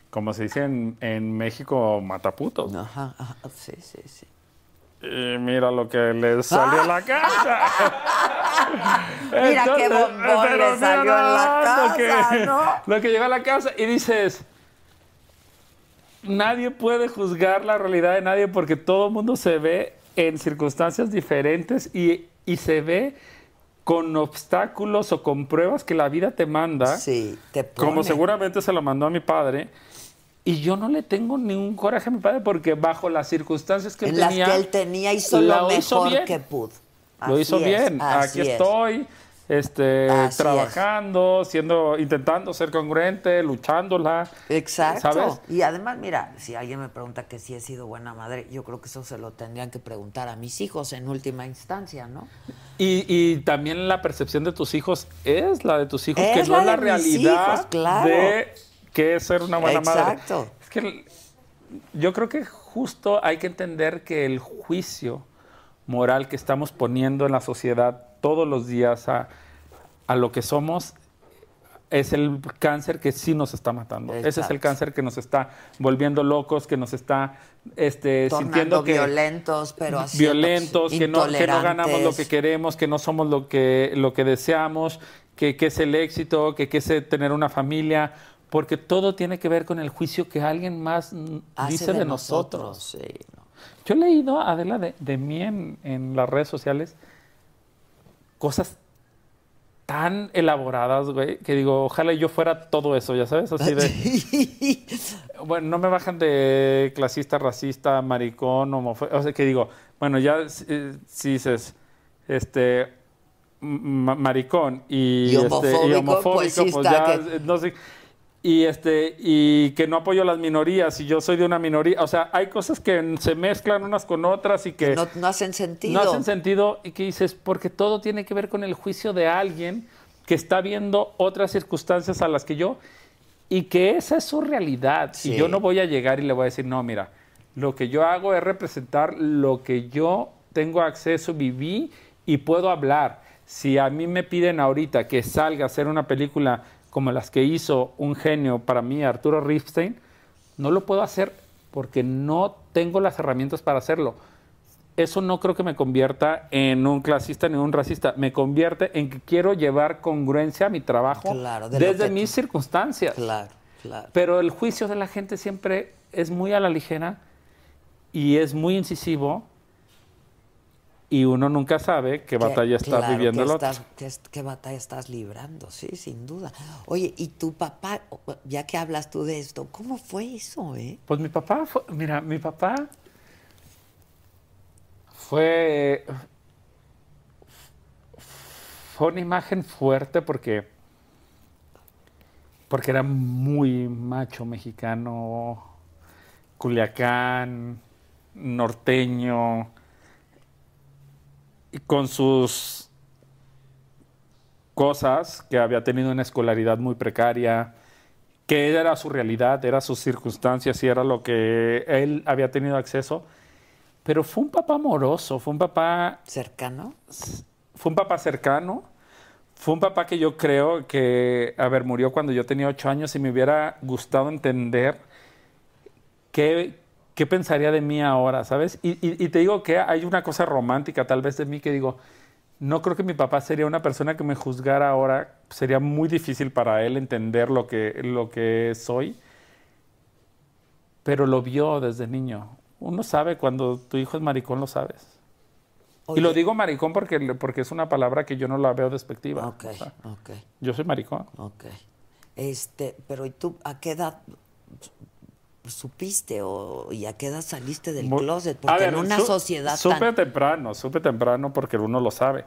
como se dice en, en México, mataputos. Ajá, ajá, sí, sí, sí. Y mira lo que les salió a la casa. Mira qué bombón le salió en la casa, que- ¿no? Lo que llegó a la casa y dices, nadie puede juzgar la realidad de nadie porque todo el mundo se ve en circunstancias diferentes y, y se ve con obstáculos o con pruebas que la vida te manda. Sí, te Como seguramente se lo mandó a mi padre. Y yo no le tengo ningún coraje a mi padre porque bajo las circunstancias que él en las tenía... que él tenía hizo lo mejor que pudo. Lo hizo es, bien. Aquí es. estoy, este, Así es. trabajando, siendo, intentando ser congruente, luchándola. Exacto. ¿Sabes? Y además, mira, si alguien me pregunta que si he sido buena madre, yo creo que eso se lo tendrían que preguntar a mis hijos en última instancia, ¿no? Y, y también la percepción de tus hijos es la de tus hijos, Es que no la es la realidad hijos, claro. de qué es ser una buena Exacto. madre. Es que yo creo que justo hay que entender que el juicio moral que estamos poniendo en la sociedad todos los días a, a lo que somos, es el cáncer que sí nos está matando. Ese es el cáncer que nos está volviendo locos, que nos está este, Tornando sintiendo que violentos, pero haciendo violentos, que no, que no ganamos lo que queremos, que no somos lo que, lo que deseamos, que, que es el éxito, que, que es tener una familia, porque todo tiene que ver con el juicio que alguien más Hace dice de, de nosotros. nosotros, sí, no. Yo he leído, Adela, de, de mí en, en las redes sociales cosas tan elaboradas, güey, que digo, ojalá yo fuera todo eso, ya sabes, así de... Bueno, no me bajan de clasista, racista, maricón, homofóbico. O sea, que digo, bueno, ya eh, si dices, este, ma- maricón y, Y este, y homofóbico, pues sí pues ya, que- eh, no sé. Y este, y que no apoyo a las minorías, y yo soy de una minoría. O sea, hay cosas que se mezclan unas con otras y que No, no hacen sentido. no hacen sentido y que dices, porque todo tiene que ver con el juicio de alguien que está viendo otras circunstancias a las que yo y que esa es su realidad. Sí. Y yo no voy a llegar y le voy a decir, no, mira, lo que yo hago es representar lo que yo tengo acceso, viví y puedo hablar. Si a mí me piden ahorita que salga a hacer una película como las que hizo un genio para mí, Arturo Ripstein, no lo puedo hacer porque no tengo las herramientas para hacerlo. Eso no creo que me convierta en un clasista ni un racista. Me convierte en que quiero llevar congruencia a mi trabajo Claro, de lo desde mis circunstancias. Claro, claro. Pero el juicio de la gente siempre es muy a la ligera y es muy incisivo y uno nunca sabe qué batalla está claro, viviendo que el otro. estás- qué, batalla estás librando, sí, sin duda. Oye, y tu papá, ya que hablas tú de esto, ¿cómo fue eso, eh? Pues mi papá, fue- mira, mi papá fue, fue una imagen fuerte porque, porque era muy macho mexicano, culiacán, norteño, con sus cosas, que había tenido una escolaridad muy precaria, que era su realidad, era sus circunstancias y era lo que él había tenido acceso. Pero fue un papá amoroso, fue un papá, ¿Cercano? fue un papá cercano, fue un papá que yo creo que, a ver, murió cuando yo tenía ocho años y me hubiera gustado entender qué, qué pensaría de mí ahora, ¿sabes? Y, y- y te digo que hay una cosa romántica tal vez de mí que digo, no creo que mi papá sería una persona que me juzgara ahora, sería muy difícil para él entender lo que, lo que soy, pero lo vio desde niño. Uno sabe cuando tu hijo es maricón, lo sabes. y lo digo maricón porque, porque es una palabra que yo no la veo despectiva. Ok, o sea, ok, yo soy maricón. ok. Este, pero ¿y tú a qué edad supiste o y a qué edad saliste del closet? Porque ver, en una su- sociedad Supe tan... temprano, supe temprano porque uno lo sabe.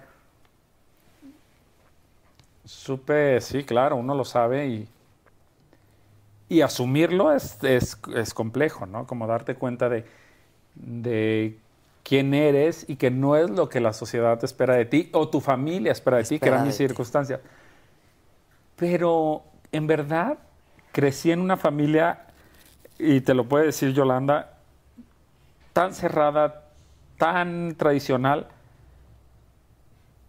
Supe, sí, claro, uno lo sabe y, y asumirlo es, es, es complejo, ¿no? Como darte cuenta de, de quién eres y que no es lo que la sociedad espera de ti o tu familia espera de ti, que eran mis circunstancias. Pero en verdad crecí en una familia, y te lo puede decir Yolanda, tan cerrada, tan tradicional,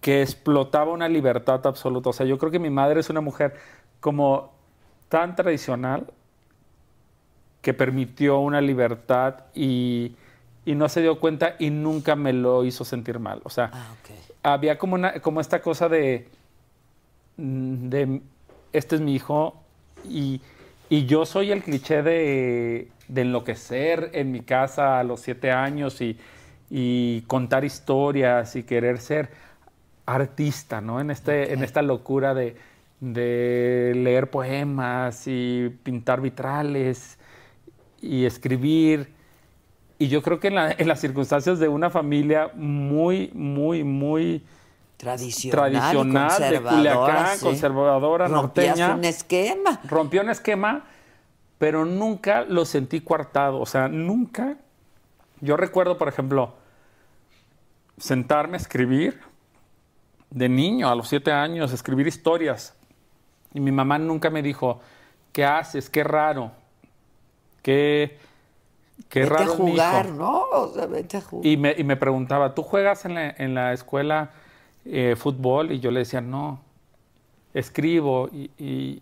que explotaba una libertad absoluta. O sea, yo creo que mi madre es una mujer como tan tradicional que permitió una libertad y, y no se dio cuenta y nunca me lo hizo sentir mal. O sea, Ah, había como, una, como esta cosa de, mm, de este es mi hijo y, y yo soy el cliché de, de enloquecer en mi casa a los siete años y, y contar historias y querer ser artista, ¿no? En, este, en esta locura de, de leer poemas y pintar vitrales y escribir. Y yo creo que en, la- en las circunstancias de una familia muy, muy, muy Tradicional, tradicional de conservadora, Culiacán, sí. conservadora, Rompías norteña, un esquema. rompió un esquema, pero nunca lo sentí coartado. O sea, nunca. Yo recuerdo, por ejemplo, sentarme a escribir de niño, a los siete años, escribir historias. Y mi mamá nunca me dijo, ¿qué haces? Qué raro. Qué, qué vete raro a es mi hijo. jugar, ¿no? O sea, vete a jugar. Y me, y me preguntaba, ¿tú juegas en la, en la escuela eh, fútbol? Y yo le decía, no, escribo. Y, y,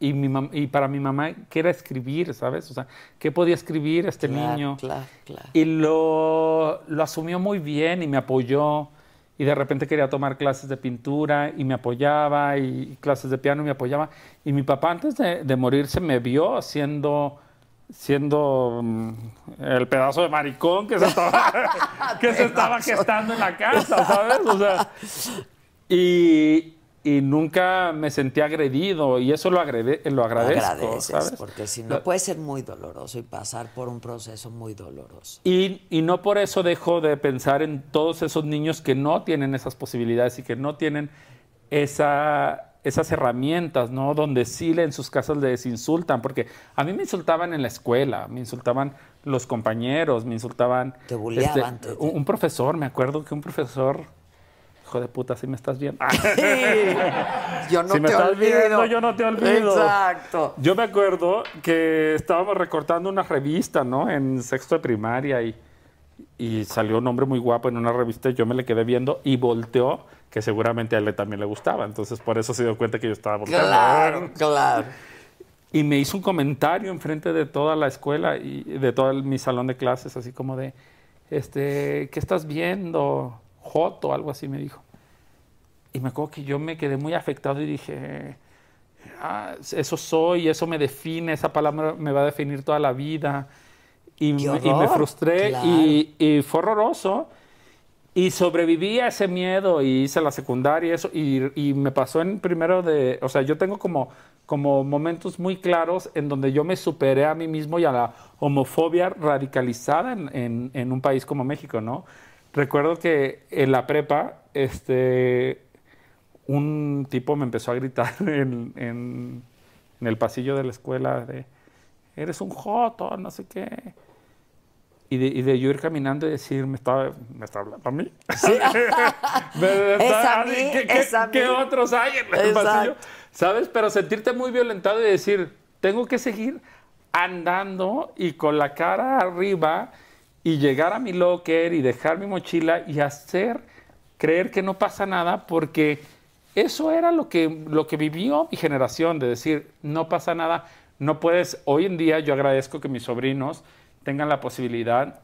y mi mam- y para mi mamá, ¿qué era escribir, sabes? O sea, ¿qué podía escribir este Claro, niño? claro, claro. Y lo, lo asumió muy bien y me apoyó. Y de repente quería tomar clases de pintura y me apoyaba, y clases de piano y me apoyaba. Y mi papá antes de, de morirse me vio siendo, siendo mm, el pedazo de maricón que se estaba, que se estaba gestando en la casa, ¿sabes? O sea, y, y nunca me sentí agredido y eso lo, agrede, lo agradezco, Agradeces, ¿sabes? porque si no puede ser muy doloroso y pasar por un proceso muy doloroso. Y, y no por eso dejo de pensar en todos esos niños que no tienen esas posibilidades y que no tienen esa, esas herramientas, ¿no? Donde sí en sus casas les insultan, porque a mí me insultaban en la escuela, me insultaban los compañeros, me insultaban... Te bulleaban, te- un, un profesor, me acuerdo que un profesor... Hijo de puta, si me estás viendo. Yo no Si me te estás olvido. viendo, yo no te olvido. Exacto. Yo me acuerdo que estábamos recortando una revista, ¿no? En sexto de primaria y, y salió un hombre muy guapo en una revista y yo me le quedé viendo y volteó, que seguramente a él también le gustaba. Entonces por eso se dio cuenta que yo estaba volteando. Claro, claro. Y me hizo un comentario enfrente de toda la escuela y de todo el- mi salón de clases, así como de, este, ¿qué estás viendo? Joto, algo así me dijo. Y me acuerdo que yo me quedé muy afectado y dije, "Ah, eso soy, eso me define, esa palabra me va a definir toda la vida. Y, ¡Qué me, y me frustré Claro. y, y fue horroroso. Y sobreviví a ese miedo y hice la secundaria y eso. Y, me pasó en primero de. O sea, yo tengo como, como momentos muy claros en donde yo me superé a mí mismo y a la homofobia radicalizada en, en- en un país como México, ¿no? Recuerdo que en la prepa, este. Un tipo me empezó a gritar en- en el pasillo de la escuela de. Eres un joto, no sé qué. Y de, y de yo ir caminando y decir, me está, me está hablando a mí. Está- a ¿qué, otros hay en el Exacto. pasillo? ¿Sabes? Pero sentirte muy violentado y decir, tengo que seguir andando y con la cara arriba y llegar a mi locker y dejar mi mochila y hacer creer que no pasa nada porque eso era lo que, lo que vivió mi generación, de decir, no pasa nada, no puedes, hoy en día yo agradezco que mis sobrinos tengan la posibilidad,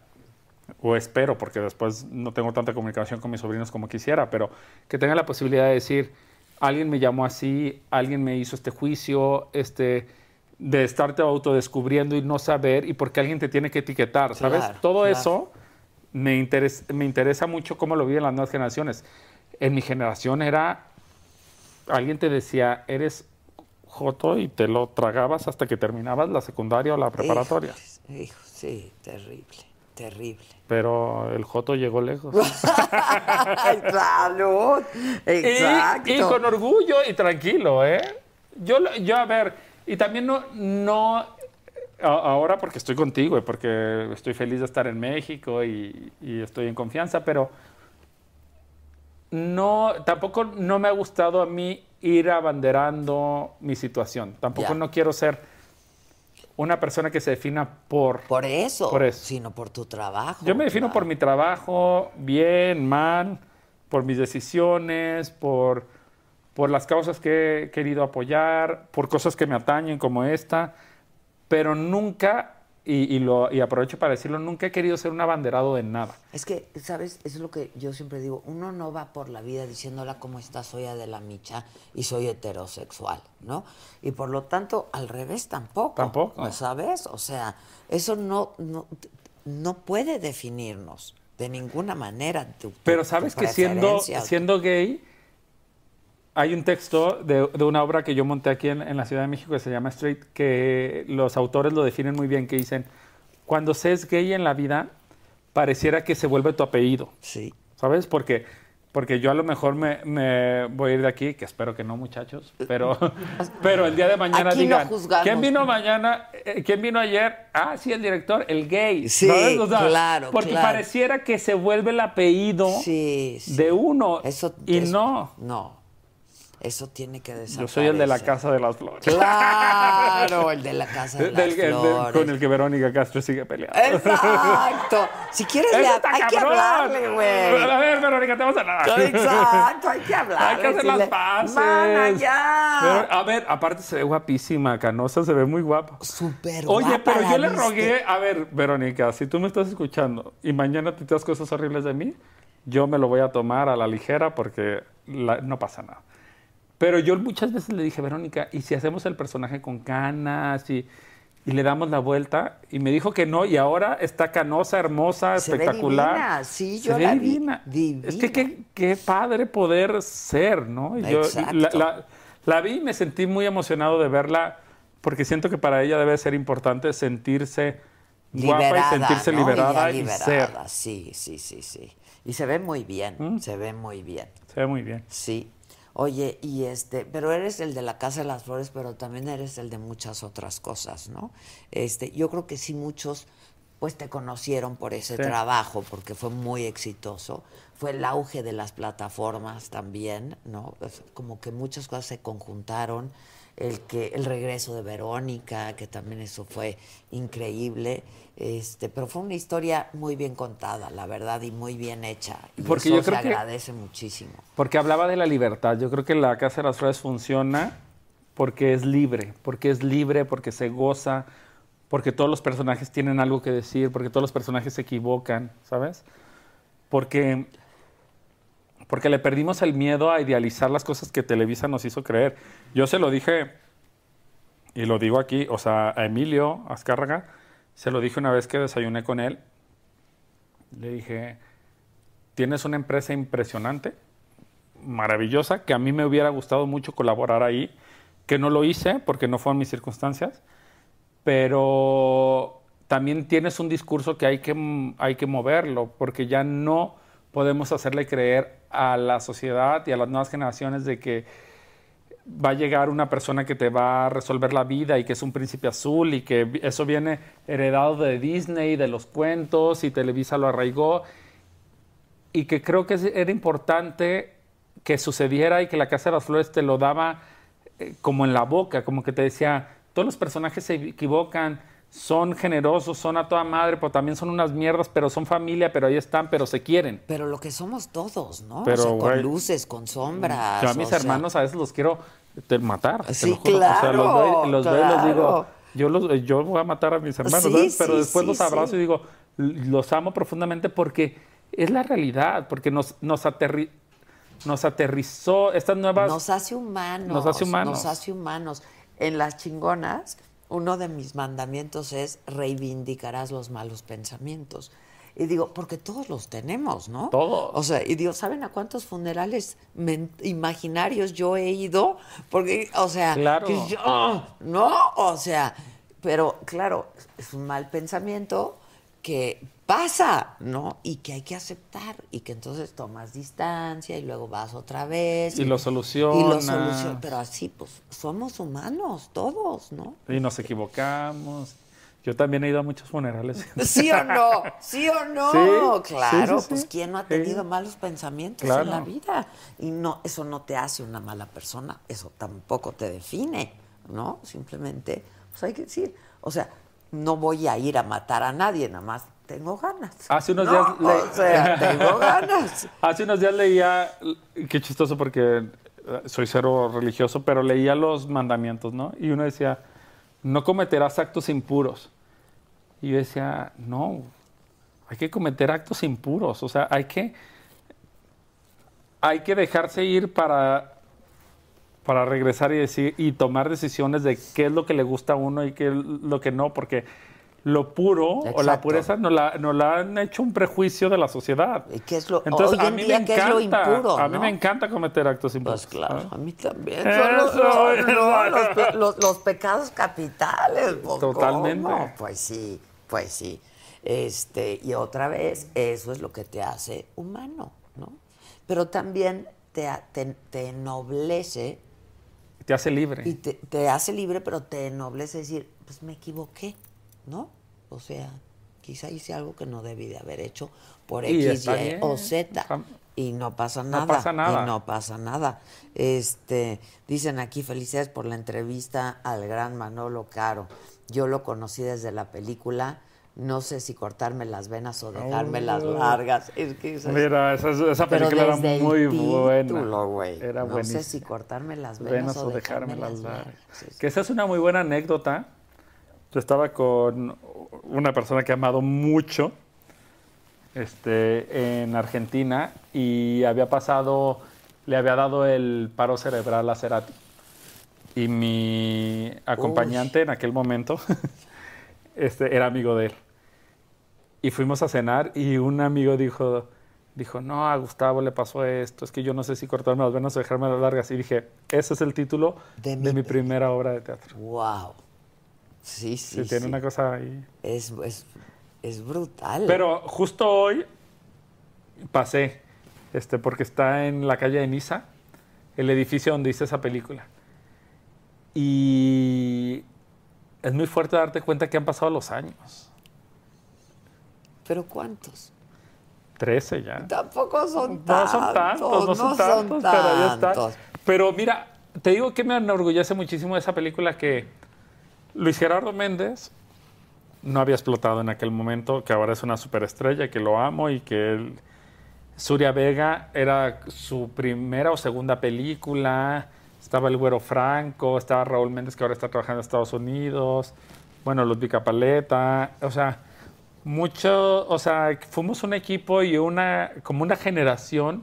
o espero, porque después no tengo tanta comunicación con mis sobrinos como quisiera, pero que tengan la posibilidad de decir, alguien me llamó así, alguien me hizo este juicio, este, de estarte autodescubriendo y no saber, y porque alguien te tiene que etiquetar, ¿sabes? Claro, Todo claro. eso me, interes- me interesa mucho cómo lo viven las nuevas generaciones. En mi generación era, alguien te decía, eres joto y te lo tragabas hasta que terminabas la secundaria o la preparatoria. Hijo, hijo, sí, terrible, terrible. Pero el joto llegó lejos. Ay, salud. Exacto. Y, y con orgullo y tranquilo, ¿eh? Yo, yo a ver, y también no, no, ahora porque estoy contigo y porque estoy feliz de estar en México y, y estoy en confianza, pero no, tampoco no me ha gustado a mí ir abanderando mi situación. Tampoco no quiero ser una persona que se defina por... Por eso, Por eso. sino por tu trabajo. Yo me defino claro. por mi trabajo, bien, mal, por mis decisiones, por, por las causas que he querido apoyar, por cosas que me atañen como esta, pero nunca, y, y lo, y aprovecho para decirlo, nunca he querido ser un abanderado de nada. Es que, ¿sabes? Es lo que yo siempre digo. Uno no va por la vida diciendo, hola, ¿cómo estás? Soy Adela Micha y soy heterosexual, ¿no? Y por lo tanto, al revés tampoco. Tampoco. ¿Sabes? O sea, eso no, no, no puede definirnos de ninguna manera. tu- Pero tu sabes que siendo, siendo gay, hay un texto de, de una obra que yo monté aquí en, en la Ciudad de México que se llama Straight, que los autores lo definen muy bien, que dicen, cuando se es gay en la vida, pareciera que se vuelve tu apellido. Sí. ¿Sabes? Porque, porque yo a lo mejor me, me voy a ir de aquí, que espero que no, muchachos, pero, pero el día de mañana Aquí digan. ¿quién vino mañana? Eh, ¿Quién vino ayer? Ah, sí, el director, el gay. Sí, ¿sabes? O sea, claro, Porque claro. pareciera que se vuelve el apellido Sí, sí. de uno Eso, y eso- no. No. Eso tiene que desaparecer. Yo soy el de la Casa de las Flores. Claro, el de la Casa de las el de- Flores. con el que Verónica Castro sigue peleando. Exacto. Si quieres, le hay que hablarle, güey. A ver, Verónica, te vamos a hablar. Exacto, hay que hablarle. Hay que hacer las paces. Mana, ya. Pero, a ver, aparte se ve guapísima, Canosa se ve muy guapa. Súper Oye, guapa pero la yo le rogué, a ver, Verónica, si tú me estás escuchando y mañana te das cosas horribles de mí, yo me lo voy a tomar a la ligera porque la- no pasa nada. Pero yo muchas veces le dije, Verónica, ¿y si hacemos el personaje con canas y, y le damos la vuelta? Y me dijo que no, y ahora está canosa, hermosa, Se ve espectacular. divina, sí, Se yo ve la vi, divina. Es que qué, qué padre poder ser, ¿no? Y yo la, la- la vi y me sentí muy emocionado de verla porque siento que para ella debe ser importante sentirse guapa y sentirse ¿no? liberada y liberada, ser. Sí, sí, sí, sí. Y se ve muy bien, se ve muy bien. Se ve muy bien. Sí. Oye, y este, pero eres el de la Casa de las Flores, pero también eres el de muchas otras cosas, ¿no? Este, yo creo que sí muchos pues te conocieron por ese Sí. trabajo, porque fue muy exitoso. Fue el auge de las plataformas también, ¿no? Como que muchas cosas se conjuntaron. El que el regreso de Verónica, que también eso fue increíble. Este, pero fue una historia muy bien contada, la verdad, y muy bien hecha. Y Porque eso yo creo se que- agradece muchísimo. Porque hablaba de la libertad. Yo creo que la Casa de las Flores funciona porque es libre, porque es libre, porque se goza, porque todos los personajes tienen algo que decir, porque todos los personajes se equivocan, ¿sabes? Porque, porque le perdimos el miedo a idealizar las cosas que Televisa nos hizo creer. Yo se lo dije, y lo digo aquí, o sea, a Emilio Azcárraga, se lo dije una vez que desayuné con él. Le dije, tienes una empresa impresionante, maravillosa, que a mí me hubiera gustado mucho colaborar ahí, que no lo hice porque no fueron mis circunstancias, pero también tienes un discurso que hay que, hay que moverlo, porque ya no podemos hacerle creer a la sociedad y a las nuevas generaciones de que va a llegar una persona que te va a resolver la vida y que es un príncipe azul y que eso viene heredado de Disney, de los cuentos y Televisa lo arraigó. Y que creo que era importante que sucediera y que la Casa de las Flores te lo daba eh, como en la boca, como que te decía, todos los personajes se equivocan, son generosos, son a toda madre, pero también son unas mierdas, pero son familia, pero ahí están, pero se quieren. Pero lo que somos todos, ¿no? Pero, o sea, con luces, con sombras. Yo a mis o sea, hermanos a veces los quiero te- matar. te Sí, lo juro. O sea, los veo, claro, los y les digo, claro. yo, los, yo voy a matar a mis hermanos, Sí, ¿sabes? pero sí, después sí, los abrazo y digo, "L- los amo profundamente porque es la realidad, porque nos, nos, aterri- nos aterrizó estas nuevas... Nos hace humanos. Nos hace humanos. Nos hace humanos. En las chingonas, uno de mis mandamientos es reivindicarás los malos pensamientos. Y digo, porque todos los tenemos, ¿no? Todos. O sea, y digo, ¿saben a cuántos funerales imaginarios yo he ido? Porque, o sea, Claro. que yo- no, o sea, pero claro, es un mal pensamiento que pasa, ¿no? Y que hay que aceptar y que entonces tomas distancia y luego vas otra vez. Y lo Y lo solucionas. soluciona. Pero así, pues, somos humanos, todos, ¿no? Y nos equivocamos. Yo también he ido a muchos funerales. ¿Sí o no? ¿Sí o no? Sí, claro, sí, sí, pues. ¿quién no ha tenido malos pensamientos Claro. en la vida? Y no, eso no te hace una mala persona, eso tampoco te define, ¿no? Simplemente, pues hay que decir, o sea, no voy a ir a matar a nadie, nada más tengo ganas. Hace unos ¿no? días O sea, tengo ganas. Hace unos días leía, qué chistoso porque eh, soy cero religioso, pero leía los mandamientos, ¿no? Y uno decía, no cometerás actos impuros. Y yo decía, no, hay que cometer actos impuros, o sea, hay que, hay que dejarse ir para, para regresar y decir y tomar decisiones de qué es lo que le gusta a uno y qué es lo que no, porque lo puro o la pureza nos la, nos la han hecho un prejuicio de la sociedad. ¿Y qué es lo, Entonces, hoy a en mí día, me ¿qué es lo impuro? a mí no? me encanta cometer actos impuros. Pues claro, a mí también. Son los, no, no, los los- los pecados capitales. pues, Totalmente. ¿cómo? Pues sí, pues sí. Este, y otra vez, eso es lo que te hace humano, ¿no? Pero también te, te, te ennoblece Te hace libre. y te, te hace libre, pero te ennoblece decir, pues me equivoqué, ¿no? O sea, quizá hice algo que no debí de haber hecho por X, Y bien. o Z. Y no pasa No nada. pasa nada. Y no pasa nada. Este, dicen aquí, felicidades por la entrevista al gran Manolo Caro. Yo lo conocí desde la película. No sé si cortarme las venas o dejármelas Oh. largas. Es que esa- Mira, esa, película era muy buena. güey. Era no sé si cortarme las venas, Venas o dejármelas las largas. largas. Que esa es una muy buena anécdota. Yo estaba con una persona que he amado mucho este, en Argentina y había pasado, le había dado el paro cerebral a Cerati. Y mi acompañante en aquel momento este, era amigo de él. Y fuimos a cenar y un amigo dijo, dijo, no, a Gustavo le pasó esto, es que yo no sé si cortarme las venas o dejarme las largas. Y dije, ese es el título De de, mi mi primera obra de teatro. Wow. Sí, sí. Sí, tiene sí. una cosa ahí. Es, es, es brutal. Pero justo hoy pasé, este, porque está en la calle de Niza, el edificio donde hice esa película. Y es muy fuerte darte cuenta que han pasado los años. ¿Pero cuántos? 13 ya. Tampoco son No tantos. son tantos, no son tantos, pero ya está. Pero mira, te digo que me enorgullece muchísimo de esa película que Luis Gerardo Méndez no había explotado en aquel momento, que ahora es una superestrella, que lo amo y que él, Suria Vega era su primera o segunda película, estaba el Güero Franco, estaba Raúl Méndez que ahora está trabajando en Estados Unidos, bueno, Ludvika Paleta, o sea, mucho, o sea, fuimos un equipo y una, como una generación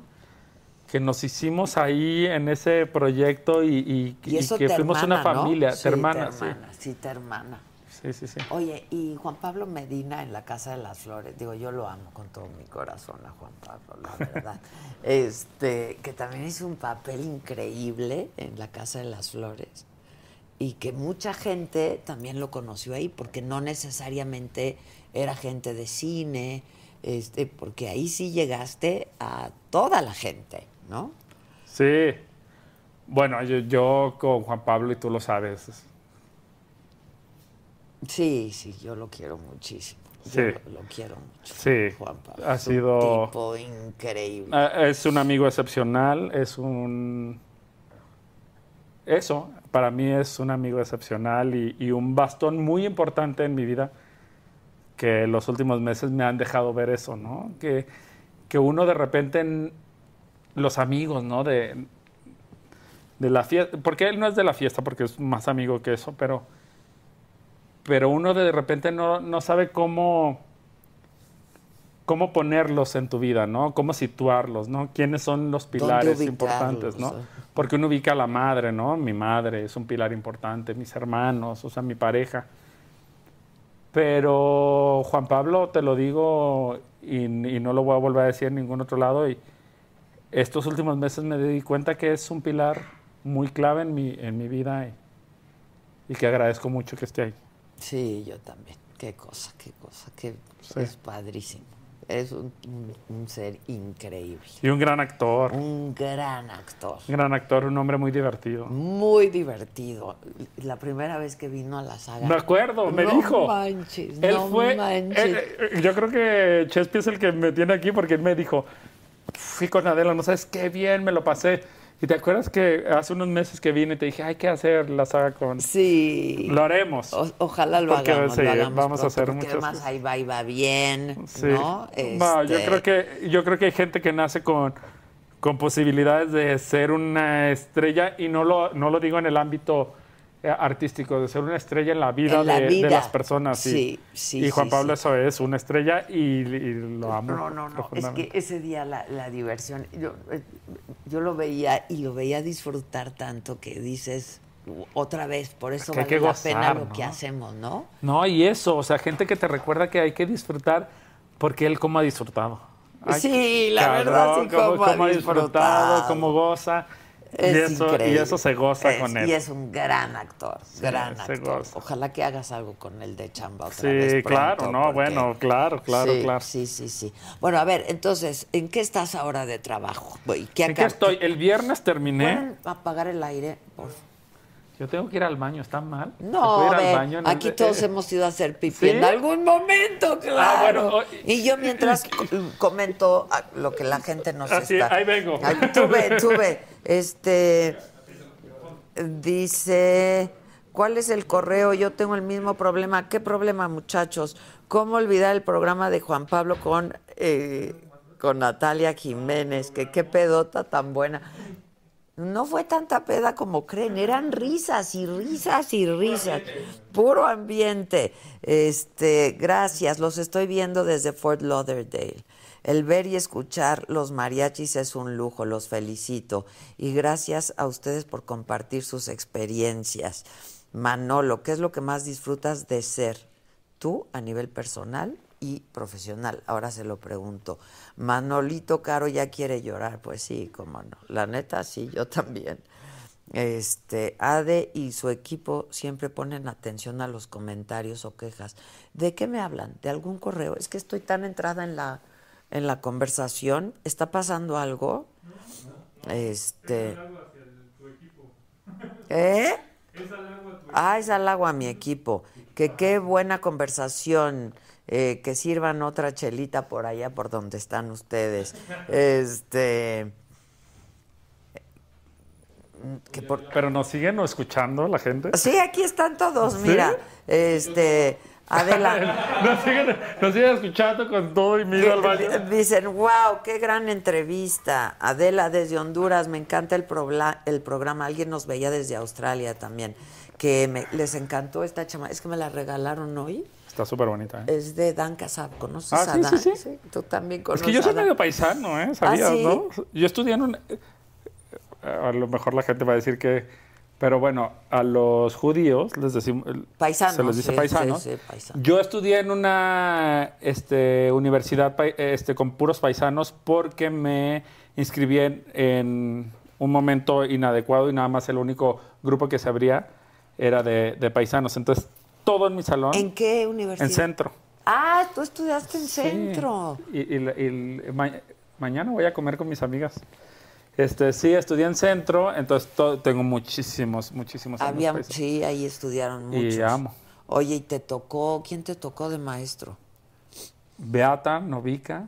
que nos hicimos ahí en ese proyecto y, y- Y eso que fuimos hermana, una ¿no? familia, Sí, te hermana, te sí. hermana, sí, te hermana. Sí, sí, sí. Oye, y Juan Pablo Medina en la Casa de las Flores, digo, yo lo amo con todo mi corazón a Juan Pablo, la verdad. este, que también hizo un papel increíble en la Casa de las Flores y que mucha gente también lo conoció ahí porque no necesariamente era gente de cine, este, porque ahí sí llegaste a toda la gente, ¿no? Sí. Bueno, yo, yo con Juan Pablo, y tú lo sabes, Sí, sí, yo lo quiero muchísimo. Sí. lo, lo quiero mucho. Sí, Juan Pablo. ha es un sido- tipo increíble. Ah, Es un amigo excepcional, es un... Eso, para mí es un amigo excepcional y, y un bastón muy importante en mi vida que los últimos meses me han dejado ver eso, ¿no? Que, que uno de repente, en los amigos, ¿no? De, de la fiesta, porque él no es de la fiesta, porque es más amigo que eso, pero, pero uno de repente no, no sabe cómo cómo ponerlos en tu vida, ¿no? Cómo situarlos, ¿no? ¿Quiénes son los pilares importantes, ¿no? Porque uno ubica a la madre, ¿no? Mi madre es un pilar importante, mis hermanos, o sea, mi pareja. Pero Juan Pablo, te lo digo y, y no lo voy a volver a decir en ningún otro lado, y estos últimos meses me di cuenta que es un pilar muy clave en mi, en mi vida y, y que agradezco mucho que esté ahí. Sí, yo también. Qué cosa, qué cosa, qué Sí. es padrísimo. Es un, un- un ser increíble. Y un gran actor, Un gran actor. un gran actor, un hombre muy divertido. Muy divertido. La primera vez que vino a la saga. Me acuerdo, me No dijo. manches, Él no fue. manches. eh, yo creo que Chespi es el que me tiene aquí porque él me dijo: Fui con Adela, no sabes qué bien me lo pasé. Y te acuerdas que hace unos meses que vine y te dije: Hay que hacer la saga con. Sí. Lo haremos. O- ojalá lo Porque, hagamos, sí, lo hagamos vamos a hacer porque muchas además cosas. ahí va y va bien, Sí. ¿no? No, yo Este, creo que yo creo que hay gente que nace con, con posibilidades de ser una estrella y no lo, no lo digo en el ámbito artístico, de ser una estrella en la vida, En la de, las personas. sí. Sí, sí, Y Juan sí, Pablo eso es, una estrella y, y lo amo. No, no, no. Es que ese día la, la diversión, yo, eh, yo lo veía y lo veía disfrutar tanto que dices otra vez, por eso que vale que la pena lo ¿no? que hacemos, ¿no? No, y eso, o sea, gente que te recuerda que hay que disfrutar porque él cómo ha disfrutado. Ay, Sí, la verdad, sí, ha disfrutado. cómo goza. Es y, eso, y eso se goza Es- con él. Y es un gran actor, gran se actor. goza. Ojalá que hagas algo con él de chamba otra Sí, vez claro, no, porque- bueno, claro, claro, sí, claro. Sí, sí, sí. Bueno, a ver, entonces, ¿en qué estás ahora de trabajo? ¿Y ¿Qué ¿En qué estoy? El viernes terminé. ¿Pueden apagar el aire? Por... Yo tengo que ir al baño, ¿está mal? ¿Se No, al baño aquí todos eh, hemos ido a hacer pipí ¿Sí? en algún momento, claro. bueno, o- y yo mientras co- comento ah, lo que la gente nos Ah, sí, está... ahí vengo. Ay, tú ve, tú ve. Este, dice, ¿cuál es el correo? Yo tengo el mismo problema. ¿Qué problema, muchachos? ¿Cómo olvidar el programa de Juan Pablo con, eh, con Natalia Jiménez? Que qué pedota tan buena. No fue tanta peda como creen, eran risas y risas y risas. Puro ambiente. Este, gracias, los estoy viendo desde Fort Lauderdale. El ver y escuchar los mariachis es un lujo, los felicito. Y gracias a ustedes por compartir sus experiencias. Manolo, ¿qué es lo que más disfrutas de ser? Tú a nivel personal y profesional. Ahora se lo pregunto. Manolito Caro ya quiere llorar. Pues sí, cómo no. La neta, sí, yo también. Este, Ade y su equipo siempre ponen atención a los comentarios o quejas. ¿De qué me hablan? ¿De algún correo? Es que estoy tan entrada en la, en la conversación. ¿Está pasando algo? Este. ¿Eh? Ah, es halago a mi equipo. Que qué buena conversación. Eh, que sirvan otra chelita por allá por donde están ustedes. Este. que por- Pero nos siguen escuchando la gente. Sí, aquí están todos, ¿Sí? mira. Este. Adela. nos, siguen, nos siguen escuchando con todo y miro al baño. Dicen, wow, qué gran entrevista. Adela desde Honduras, me encanta el, el programa. Alguien nos veía desde Australia también. Que me- les encantó esta chama. Es que me la regalaron hoy. Está súper bonita. ¿eh? Es de Dan Casab. ¿Conoces Ah, a sí, Dan? sí, sí. Tú también Es conoces que yo soy a Dan. medio paisano, ¿eh? ¿Sabías, ¿Ah, sí? no? Yo estudié en un... eh, A lo mejor la gente va a decir que... Pero bueno, a los judíos les decimos... Paisanos, Se les dice paisanos. sí, sí, paisanos. Yo estudié en una este, universidad este, con puros paisanos porque me inscribí en, en un momento inadecuado y nada más el único grupo que se abría era de, de paisanos. Entonces, todo en mi salón... ¿En qué universidad? En centro. Ah, tú estudiaste en Sí. centro. Y, y la- y el- ma- mañana voy a comer con mis amigas. Este, sí, estudié en centro, entonces to- tengo muchísimos, muchísimos amigos Había, sí, ahí estudiaron muchos. Y amo. Oye, ¿y te tocó? ¿Quién te tocó de maestro? Beata, Novica.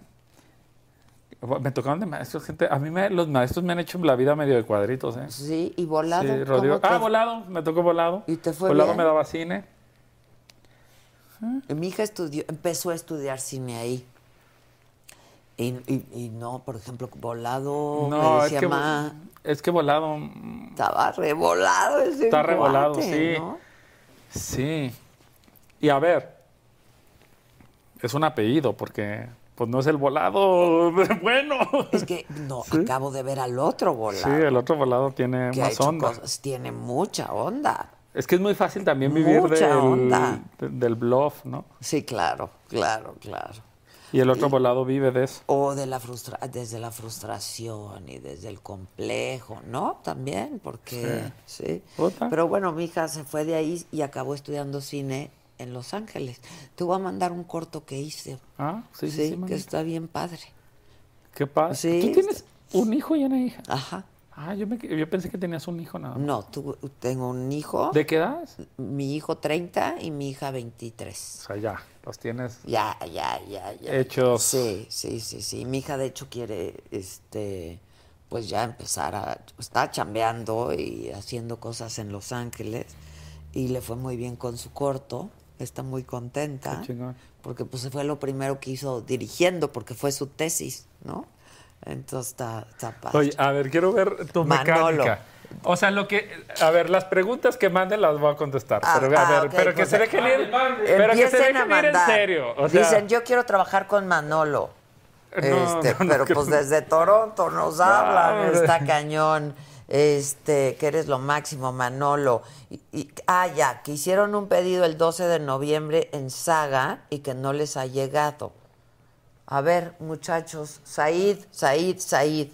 Me tocaron de maestros, gente. A mí me- los maestros me han hecho la vida medio de cuadritos, ¿eh? Sí, y volado. Sí, ¿cómo Rodrigo. te- Ah, volado, me tocó volado. ¿Y te fue Volado bien? me daba cine. Mi hija estudió, empezó a estudiar cine ahí. Y, y- y no, por ejemplo, volado, me No, es decía que, "Ma, es que volado. mm, estaba revolado ese Está revolado, sí. ¿no? Sí. Y a ver, es un apellido porque pues no es el volado bueno. Es que no, acabo de ver al otro volado. Sí, el otro volado tiene que ha más hecho onda. cosas, tiene mucha onda. Es que es muy fácil también vivir Mucha del, del bluff, ¿no? Sí, claro, claro, claro. Y el otro volado vive de eso. O de la frustra desde la frustración y desde el complejo, ¿no? También, porque sí. Puta. Pero bueno, mi hija se fue de ahí y acabó estudiando cine en Los Ángeles. Te voy a mandar un corto que hice. Ah, sí, sí, Sí, sí, que está bien padre. Qué padre. Sí, ¿Tú tienes un hijo y una hija? Ajá. Ah, yo, me, yo pensé que tenías un hijo nada más. No, tu- tengo un hijo. ¿De qué edad? Mi hijo 30 y mi hija O 23. sea, ya, los tienes Ya, ya, ya, ya. hechos. Sí, sí, sí, sí. Mi hija de hecho quiere, este, pues ya empezar a, está chambeando y haciendo cosas en Los Ángeles y le fue muy bien con su corto. Está muy contenta Qué chingón. porque pues fue lo primero que hizo dirigiendo porque fue su tesis, ¿no? Entonces está, está padre. Oye, a ver, quiero ver tu Manolo. mecánica. O sea, lo que. A ver, las preguntas que manden las voy a contestar. Ah, pero a ah, ver, ok, pero que pues, se dejen ir. Pero que se Empiecen dejen a ir en mandar. serio. O sea, Dicen, yo quiero trabajar con Manolo. No, Este, no, no pero pues desde Toronto nos hablan, está cañón. Este, que eres lo máximo, Manolo. Y, y- ah, ya, que hicieron un pedido el 12 de noviembre en Saga y que no les ha llegado. A ver, muchachos, Said, Said, Said.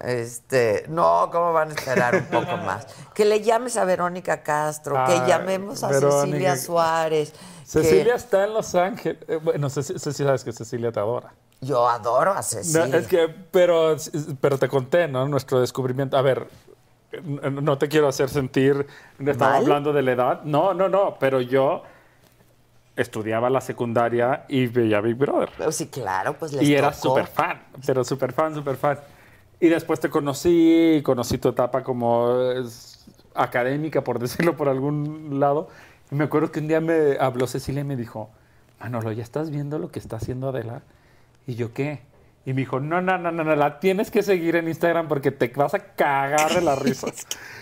Este, no, ¿cómo van a esperar un poco más? Que le llames a Verónica Castro, que Ah, llamemos a Verónica. Cecilia Suárez. que- Cecilia está en Los Ángeles. Eh, Bueno, Ceci- Cecilia, sabes que Cecilia te adora. Yo adoro a No, Cecilia. es que, pero, pero te conté, ¿no? Nuestro descubrimiento. A ver, no te quiero hacer sentir, estaba hablando de la edad. No, no, no, pero yo estudiaba la secundaria y veía Big Brother. Pero sí, claro, pues les Y era tocó. súper fan, pero súper fan, súper fan. Y después te conocí, conocí tu etapa como académica, por decirlo por algún lado. Y me acuerdo que un día me habló Cecilia y me dijo, Manolo, ¿ya estás viendo lo que está haciendo Adela? Y yo, ¿qué? Y me dijo, no, no, no, no, no, la tienes que seguir en Instagram porque te vas a cagar de la risa.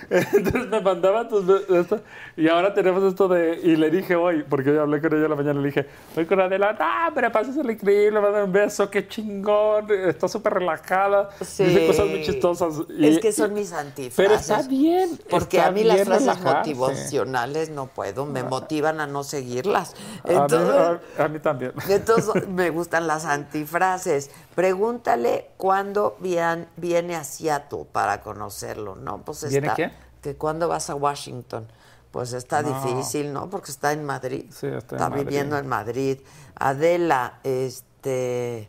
Entonces me mandaba tus... esto, y ahora tenemos esto de... Y le dije hoy, porque hoy hablé con ella en la mañana, le dije, voy con Adela, ah, pero pasas el increíble, me un beso, qué chingón, está súper relajada, dice cosas muy chistosas. Y- es que son mis antifrases. Pero está bien. Porque está a mí las frases motivacionales no puedo, me motivan a no seguirlas. A mí- Entonces, a- a mí también. entonces me gustan las antifrases. Pregúntale cuándo viene a Seattle para conocerlo, ¿no? Pues ¿Viene está, qué? Que cuándo vas a Washington. Pues está No. difícil, ¿no? Porque está en Madrid. Sí, está en Madrid. viviendo en Madrid. Adela, este.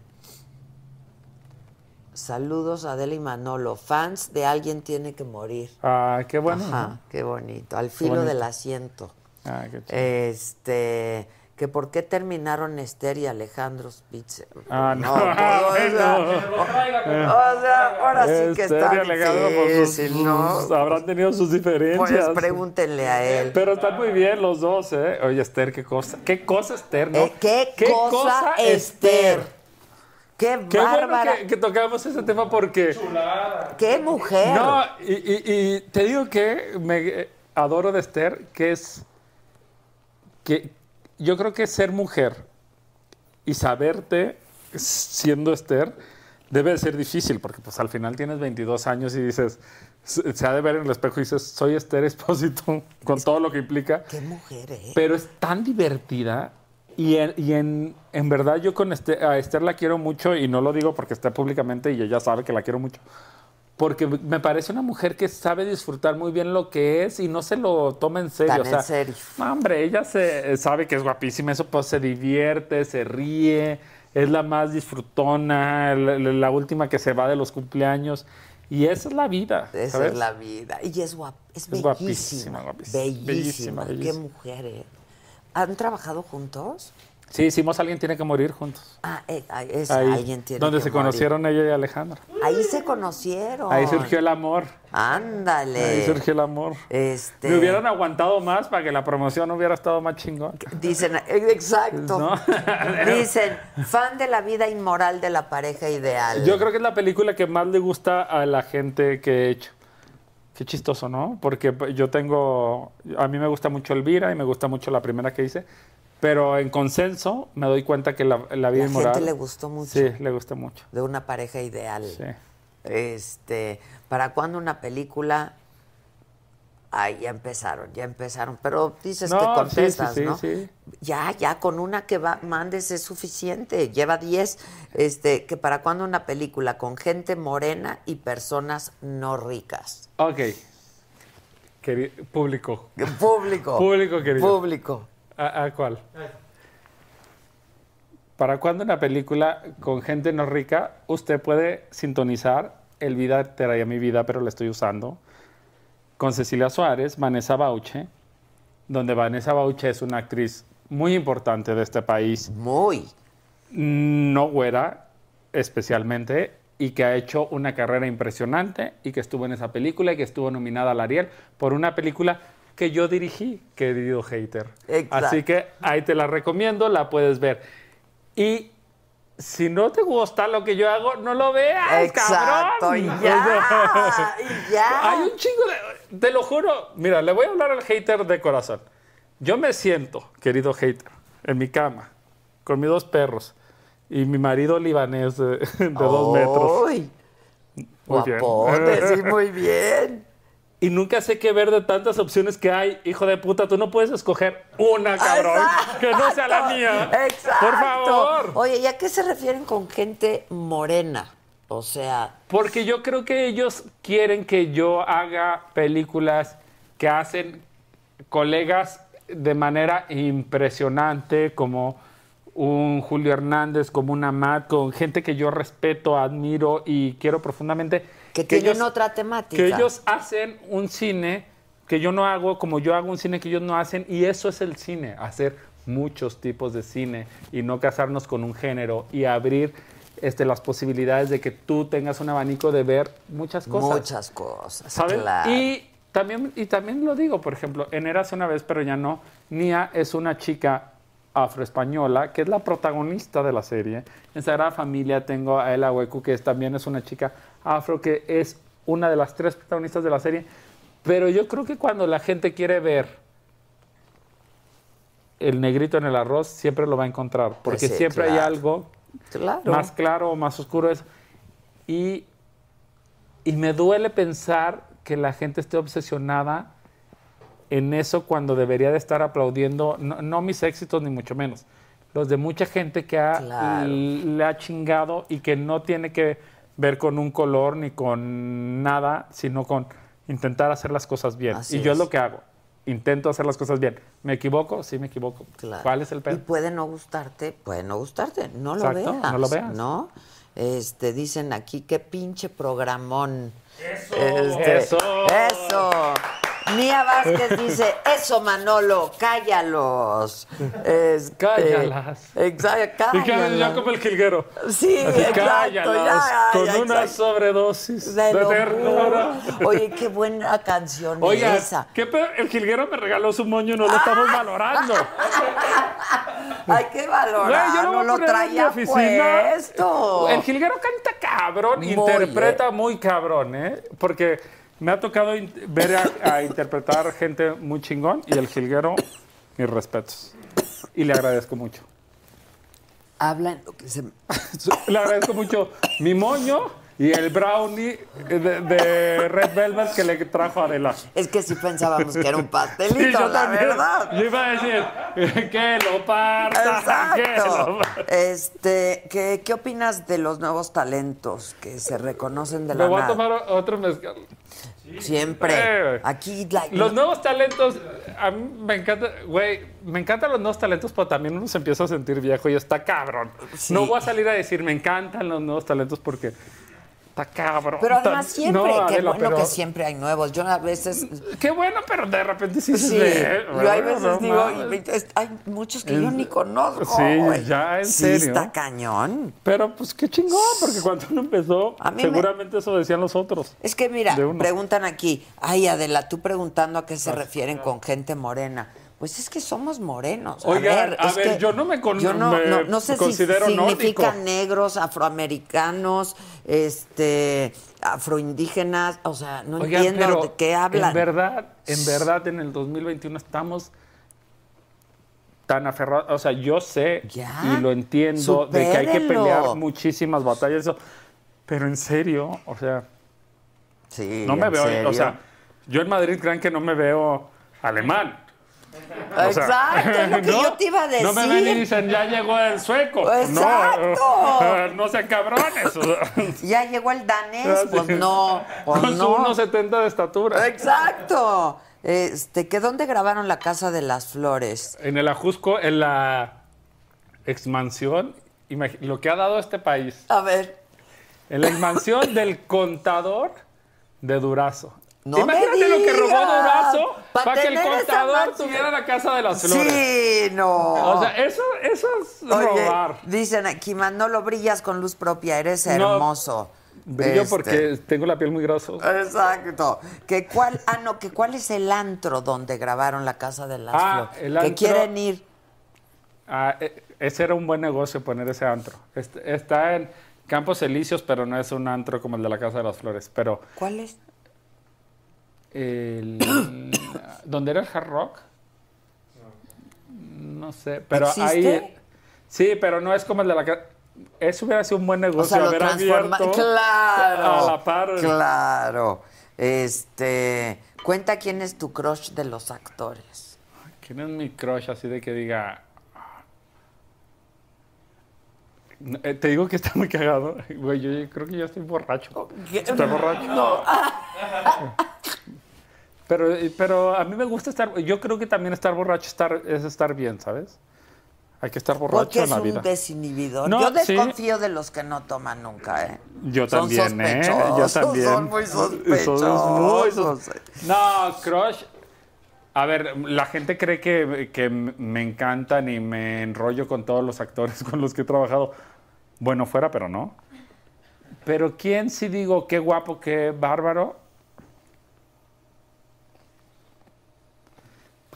Saludos Adela y Manolo. Fans de Alguien Tiene que Morir. Ah, qué bueno. Ajá, qué bonito. Al filo bonito. del asiento. Ah, qué chido. Este. Que por qué terminaron Esther y Alejandro Spitzer. Ah, no, pues, o sea, no. o sea, ahora sí que Esther está y Alejandro, pues, sus- difícil, ¿no? sus- habrán tenido sus diferencias. Pues pregúntenle a él. Pero están muy bien los dos, ¿eh? Oye, Esther, qué cosa. ¿Qué cosa, Esther, no? Eh, ¿Qué, cosa, Esther? Qué, Qué bueno que, que tocamos ese tema porque... Qué mujer. No, y, y- y te digo que me adoro de Esther, que es que yo creo que ser mujer y saberte siendo Esther debe de ser difícil, porque pues al final tienes 22 años y dices, se ha de ver en el espejo y dices, soy Esther Espósito, con todo lo que implica. Qué mujer, ¿eh? Pero es tan divertida y, en, y en, en verdad yo con Esther, a Esther la quiero mucho y no lo digo porque esté públicamente y ella sabe que la quiero mucho. Porque me parece una mujer que sabe disfrutar muy bien lo que es y no se lo toma en serio. Tan o sea, en serio. no, hombre, ella se, sabe que es guapísima, eso pues se divierte, se ríe, es la más disfrutona, la, última que se va de los cumpleaños. Y esa es la vida. Esa ¿sabes? es la vida. Y es, guap es, Es guapísima, guapísima. Bellísima. Bellísima, Qué mujer, ¿eh? ¿Han trabajado juntos? Sí, hicimos Alguien tiene que morir juntos. Ah, eh, ah, es Ahí, alguien tiene donde que se morir. conocieron ella y Alejandra. Ahí se conocieron. Ahí surgió el amor. Ándale. Ahí surgió el amor. Este. Me hubieran aguantado más para que la promoción hubiera estado más chingón. Dicen, eh, exacto. ¿No? Dicen, fan de la vida inmoral de la pareja ideal. Yo creo que es la película que más le gusta a la gente que he hecho. Qué chistoso, ¿no? Porque yo tengo, a mí me gusta mucho Elvira y me gusta mucho la primera que hice, pero en consenso me doy cuenta que la, la vida La inmoral... gente le gustó mucho. Sí, le gusta mucho. De una pareja ideal. Sí. Este, ¿para cuándo una película? Ay, ya empezaron, ya empezaron. Pero dices No, que contestas, sí, sí, ¿no? sí. Ya, ya, con una que va, mandes es suficiente. Lleva 10. Este, que para cuándo una película con gente morena y personas no ricas. Ok. Queri- público. Público. Público, querido. Público. ¿A, a cuál? ¿Para cuándo una película con gente no rica usted puede sintonizar El Vida te traía mi vida, pero la estoy usando? Con Cecilia Suárez, Vanessa Bauche, donde Vanessa Bauche es una actriz muy importante de este país. Muy. No güera, especialmente, y que ha hecho una carrera impresionante y que estuvo en esa película y que estuvo nominada al Ariel por una película que yo dirigí, querido hater. Exacto. Así que ahí te la recomiendo, la puedes ver. Y si no te gusta lo que yo hago, no lo veas, Exacto, cabrón. y ya, y ya. Hay un chingo de... Te lo juro. Mira, le voy a hablar al hater de corazón. Yo me siento, querido hater, en mi cama, con mis dos perros y mi marido libanés de, de dos metros. Uy, Muy bien. guapote, sí, muy bien. Y nunca sé qué ver de tantas opciones que hay. Hijo de puta, tú no puedes escoger una, cabrón, que no sea la mía. Exacto. Por favor. Oye, ¿y a qué se refieren con gente morena? O sea, Porque yo creo que ellos quieren que yo haga películas que hacen colegas de manera impresionante, como un Julio Hernández, como una Matt, con gente que yo respeto, admiro y quiero profundamente. Que tienen otra temática. Que ellos hacen un cine que yo no hago, como yo hago un cine que ellos no hacen, y eso es el cine, hacer muchos tipos de cine y no casarnos con un género y abrir este, las posibilidades de que tú tengas un abanico de ver muchas cosas. Muchas cosas, ¿Saben? claro. Y también, y también lo digo, por ejemplo, en Eras una vez, pero ya no, Nia es una chica afroespañola que es la protagonista de la serie. En Sagrada Familia tengo a Ella Huecu, que es- también es una chica afro, que es una de las tres protagonistas de la serie. Pero yo creo que cuando la gente quiere ver el negrito en el arroz, siempre lo va a encontrar, porque Pues sí, siempre hay algo Claro. más claro o más oscuro. Es, y, y me duele pensar que la gente esté obsesionada en eso cuando debería de estar aplaudiendo, no, no mis éxitos ni mucho menos, los de mucha gente que ha- Claro. le ha chingado y que no tiene que ver con un color ni con nada, sino con intentar hacer las cosas bien. Así y yo es lo que hago. Intento hacer las cosas bien. ¿Me equivoco? Sí, me equivoco. Claro. ¿Cuál es el Y pedo? puede no gustarte, puede no gustarte, no lo Exacto, veas. no lo veas. ¿no? Este, dicen aquí, qué pinche programón. Eso. Este, Eso. Eso. Mía Vázquez dice, eso Manolo, cállalos. Este, Cállalas. Exacto, Y que ya cállalas. como el jilguero. Sí, Así, exacto, cállalas, ya, con ya, una exacto. sobredosis De de, ternura. Oye, qué buena canción Oiga, esa. ¿qué? El jilguero me regaló su moño y no lo estamos valorando. Hay que valorar, yo voy no lo en mi traía oficina. puesto. El jilguero canta cabrón, Muy, interpreta muy cabrón, ¿eh? Porque me ha tocado ver a, a interpretar gente muy chingón y el jilguero, mis respetos. Y le agradezco mucho. Habla en lo que se... Le agradezco mucho mi moño y el brownie de, de Red Velvet que le trajo Adela. Es que sí pensábamos que era un Sí, pastelito, yo la también. verdad. Yo iba a decir que lo parta. que Exacto. lo parta. Este, ¿qué, ¿Qué opinas de los nuevos talentos que se reconocen de la Me voy a tomar otro mezcal. Siempre. Eh. Aquí Los nuevos talentos, a mí me encanta, güey, me encantan los nuevos talentos, pero también uno se empieza a sentir viejo y está cabrón. Sí. No voy a salir a decir, me encantan los nuevos talentos porque está cabrón. Pero además siempre, No, qué Adela, bueno pero- que siempre hay nuevos. Yo a veces... Qué bueno, pero de repente sí, Sí, se yo hay veces digo, y- es- hay muchos que yo ni conozco. Sí, ya, en sí, serio. está cañón. Pero pues qué chingón, porque cuando uno empezó, me- seguramente eso decían los otros. Es que mira, preguntan aquí, ay Adela, tú preguntando a qué Ah, se refieren con gente morena. Pues es que somos morenos. Oigan, a es ver, que yo no me con- yo no, me no- no sé si considero significa nórdico. negros, afroamericanos, este, afroindígenas, o sea, no Oigan, entiendo pero de qué hablan. En verdad, en verdad, en el 2021 estamos tan aferrados. O sea, yo sé Ya, y lo entiendo de que hay que pelear muchísimas batallas. Eso, pero en serio, o sea, Sí, no me ¿en veo. serio? O sea, yo en Madrid crean que no me veo alemán. O sea, Exacto, es lo que no, yo te iba a decir. No me ven y dicen, ya llegó el sueco. Exacto. No, no sean cabrones. Ya llegó el danés, pues no, pues Con su no. 1,70 de estatura. Exacto. Este, que dónde grabaron la Casa de las Flores. En el Ajusco, en la expansión, imagi- lo que ha dado este país. A ver. En la expansión del contador de Durazo. No me Imagínate lo que robó. Durazo Pa' para que el contador tuviera la casa de las flores. Sí, no. O sea, eso, eso es Oye, robar. dicen aquí, Manolo, brillas con luz propia, eres No, hermoso. Brillo Este, porque tengo la piel muy grosa. Exacto. Que cuál, ah, no, que cuál es el antro donde grabaron la Casa de las Ah, Flores. el Que quieren ir. Ah, e- ese era un buen negocio poner ese antro. Este- Está en Campos Elíseos, pero no es un antro como el de la Casa de las Flores. Pero ¿Cuál es? El, ¿Dónde era el Hard Rock? No sé, pero ¿Existe? ahí... Sí, pero no es como el de la casa... Eso hubiera sido un buen negocio, O sea, lo haber transforma. abierto Claro. a la par. Claro. Este. Cuenta quién es tu crush de los actores. ¿Quién es mi crush así de que diga... No, eh, Te digo que está muy cagado. Güey, yo creo que ya estoy borracho. Estoy borracho. Pero, pero a mí me gusta estar... Yo creo que también estar borracho estar, es estar bien, ¿sabes? Hay que estar borracho Porque en es la un vida. desinhibidor. No, Yo sí. desconfío de los que no toman nunca, ¿eh? Yo Son también, ¿eh? Yo también. Son muy Son sospechosos. muy sos- No, Crush. A ver, la gente cree que, que me encantan y me enrollo con todos los actores con los que he trabajado. Bueno, fuera, pero no. Pero ¿quién sí digo qué guapo, qué bárbaro?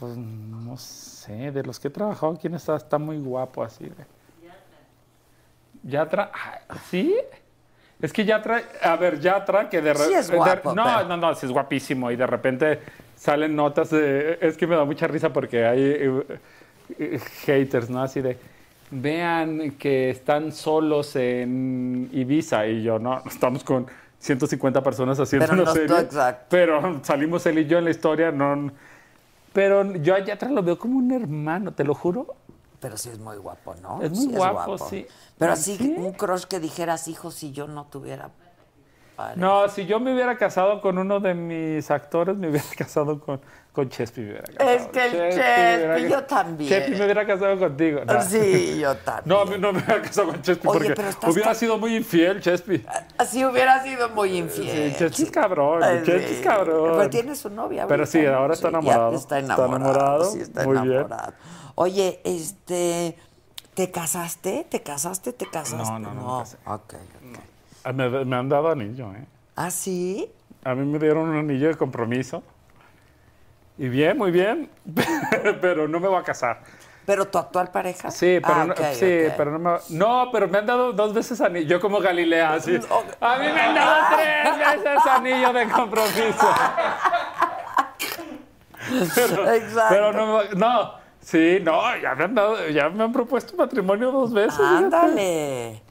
Pues no sé, de los que he trabajado, ¿quién está, está muy guapo así? De... Yatra, ah, ¿sí? Es que Yatra, a ver, Yatra, que de Sí guapo, no, pero- no, no, sí es guapísimo y de repente salen notas de, es que me da mucha risa porque hay eh, eh, haters, ¿no? Así de, vean que están solos en Ibiza y yo, no, estamos con 150 personas haciendo Pero una no, serie. exacto. Pero salimos él y yo en la historia, no. Pero yo a Yatra lo veo como un hermano, te lo juro. Pero sí es muy guapo, ¿no? Es muy Sí guapo, sí. Pero así, Sí. un crush que dijeras, hijo, si yo no tuviera pareja. No, si yo me hubiera casado con uno de mis actores, me hubiera casado con, con Chespi. Me hubiera casado. Es que el Chespi, yo también. Chespi me hubiera casado contigo. No. Sí, yo también. No, no me hubiera casado con Chespi Oye, porque pero estás hubiera sido muy infiel, Chespi. Así hubiera sido muy infiel. Sí, Chespi es cabrón, Chespi sí. es cabrón. Pero tiene su novia. Pero ahorita, sí, ¿no? ahora está Sí, enamorado. Está enamorado. enamorado, Sí, está muy bien. enamorado. Oye, este. ¿Te casaste? ¿Te casaste? ¿Te casaste? No, no, no me casé. Ok. Ah, Me, me han dado anillo, ¿eh? ¿Ah, sí? A mí me dieron un anillo de compromiso. Y bien, muy bien. pero no me voy a casar. ¿Pero tu actual pareja? Sí, pero, Ah, no, sí, ok. pero no me... No, pero me han dado dos veces anillo. Yo como Galilea, así. A mí me han dado tres veces anillo de compromiso. pero, Exacto. pero no, no, sí, no, ya me han dado, ya me han propuesto matrimonio dos veces. fíjate. Ándale.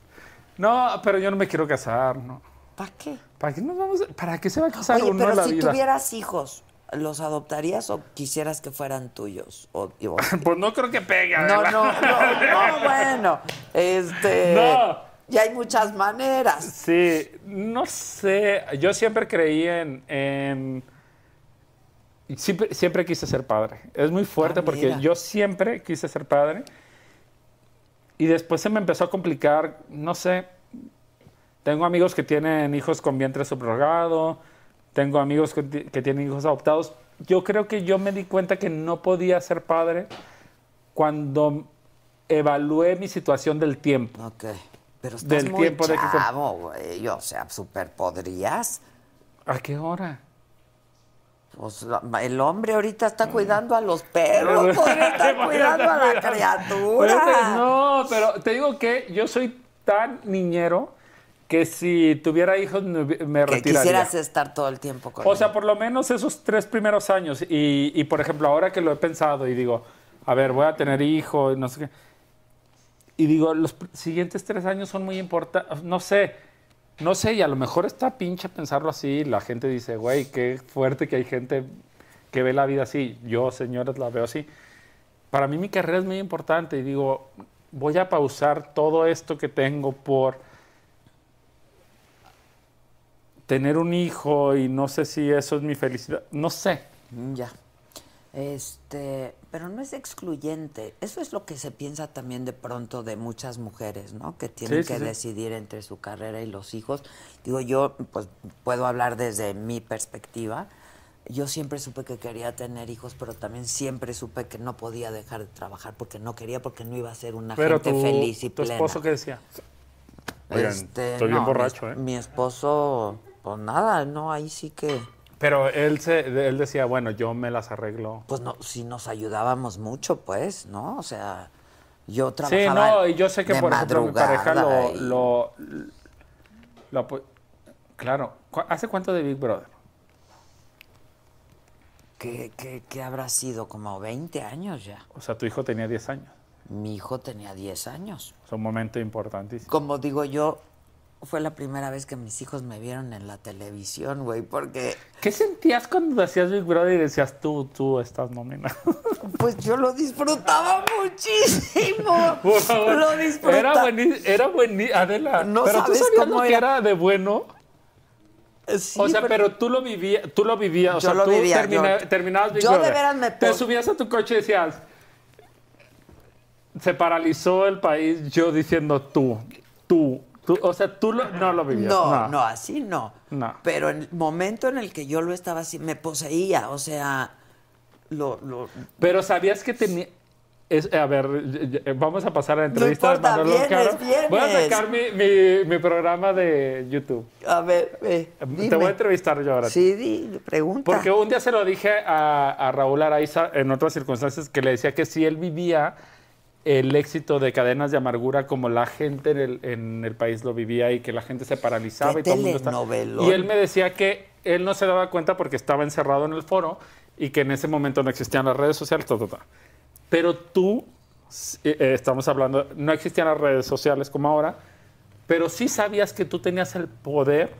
No, pero yo no me quiero casar, no. ¿Para qué? ¿Para qué nos vamos? a- ¿Para qué se va a casar Oye, uno en pero la si vida? tuvieras hijos, ¿los adoptarías o quisieras que fueran tuyos? O, o- Pues no creo que pegue. No, no, no, no, bueno. Este. No. Y hay muchas maneras. Sí, no sé. Yo siempre creí en. en- siempre, siempre quise ser padre. Es muy fuerte Ah, porque yo siempre quise ser padre. Y después se me empezó a complicar, no sé. Tengo amigos que tienen hijos con vientre subrogado. Tengo amigos que, que tienen hijos adoptados. Yo creo que yo me di cuenta que no podía ser padre cuando evalué mi situación del tiempo. Ok. Pero estás Del muy tiempo de que- chavo, güey. O sea, súper podrías. ¿A qué hora? Pues el hombre ahorita está cuidando a los perros, podría estar cuidando a la criatura. No, pero te digo que yo soy tan niñero que si tuviera hijos me, me Que retiraría. quisieras estar todo el tiempo con O él. sea, por lo menos esos tres primeros años. Y, y, por ejemplo, ahora que lo he pensado y digo, a ver, voy a tener hijo, y no sé qué. Y digo, los siguientes tres años son muy importantes. No sé, no sé, y a lo mejor está pinche pensarlo así. La gente dice, güey, qué fuerte que hay gente que ve la vida así. Yo, señores, la veo así. Para mí mi carrera es muy importante y digo, voy a pausar todo esto que tengo por tener un hijo y no sé si eso es mi felicidad. No sé. Mm, Ya. Este, pero no es excluyente. Eso es lo que se piensa también de pronto de muchas mujeres, ¿no? Que tienen Sí, que sí. decidir entre su carrera y los hijos. Digo, yo pues puedo hablar desde mi perspectiva. Yo siempre supe que quería tener hijos, pero también siempre supe que no podía dejar de trabajar porque no quería, porque no iba a ser una Pero gente tu, feliz y tu plena. esposo, ¿qué decía? Oigan, Este, estoy no, bien borracho, ¿eh? Mi esposo, pues nada, no, ahí sí que, Pero él, se, él decía, bueno, yo me las arreglo. pues no, sí nos ayudábamos mucho, pues, ¿no? O sea, yo Sí, trabajaba no, y yo sé que, por ejemplo, mi pareja lo... y- lo, lo apo- claro. ¿Cu- ¿Hace cuánto de Big Brother? ¿Qué, qué, qué habrá sido? Como 20 años ya. O sea, tu hijo tenía 10 años. Mi hijo tenía 10 años. Es un momento importantísimo. Como digo yo, fue la primera vez que mis hijos me vieron en la televisión, güey, porque ¿Qué sentías cuando hacías Big Brother y decías, tú, tú estás nominado? pues yo lo disfrutaba muchísimo. Por favor. Lo disfrutaba. Era buenísimo, era buenísimo, Adela. No pero tú sabes sabías cómo lo que era. de bueno. Sí, o sea, pero, tú lo vivías, tú lo vivías, o sea, tú vivía, termina- yo- terminabas Big yo de Brother, veras me te subías a tu coche y decías, se paralizó el país yo diciendo tú, tú, tú, o sea, tú lo- no lo vivías. No, no, así no. No. Pero en el momento en el que yo lo estaba así, me poseía, o sea, lo, lo, Pero sabías que tenía. es- a ver, vamos a pasar a la entrevista de importa, Manolo vienes, Caro. vienes. Voy a sacar mi, mi- mi programa de YouTube. a ver, ve, Te voy a entrevistar yo ahora. Sí, di, pregunta. Porque un día se lo dije a, a Raúl Araiza en otras circunstancias que le decía que si él vivía el éxito de cadenas de amargura como la gente en el, en el país lo vivía y que la gente se paralizaba y todo el mundo estaba-. Y él me decía que él no se daba cuenta porque estaba encerrado en el foro y que en ese momento no existían las redes sociales, ta, ta, ta. Pero tú, eh, eh, estamos hablando, no existían las redes sociales como ahora, pero sí sabías que tú tenías el poder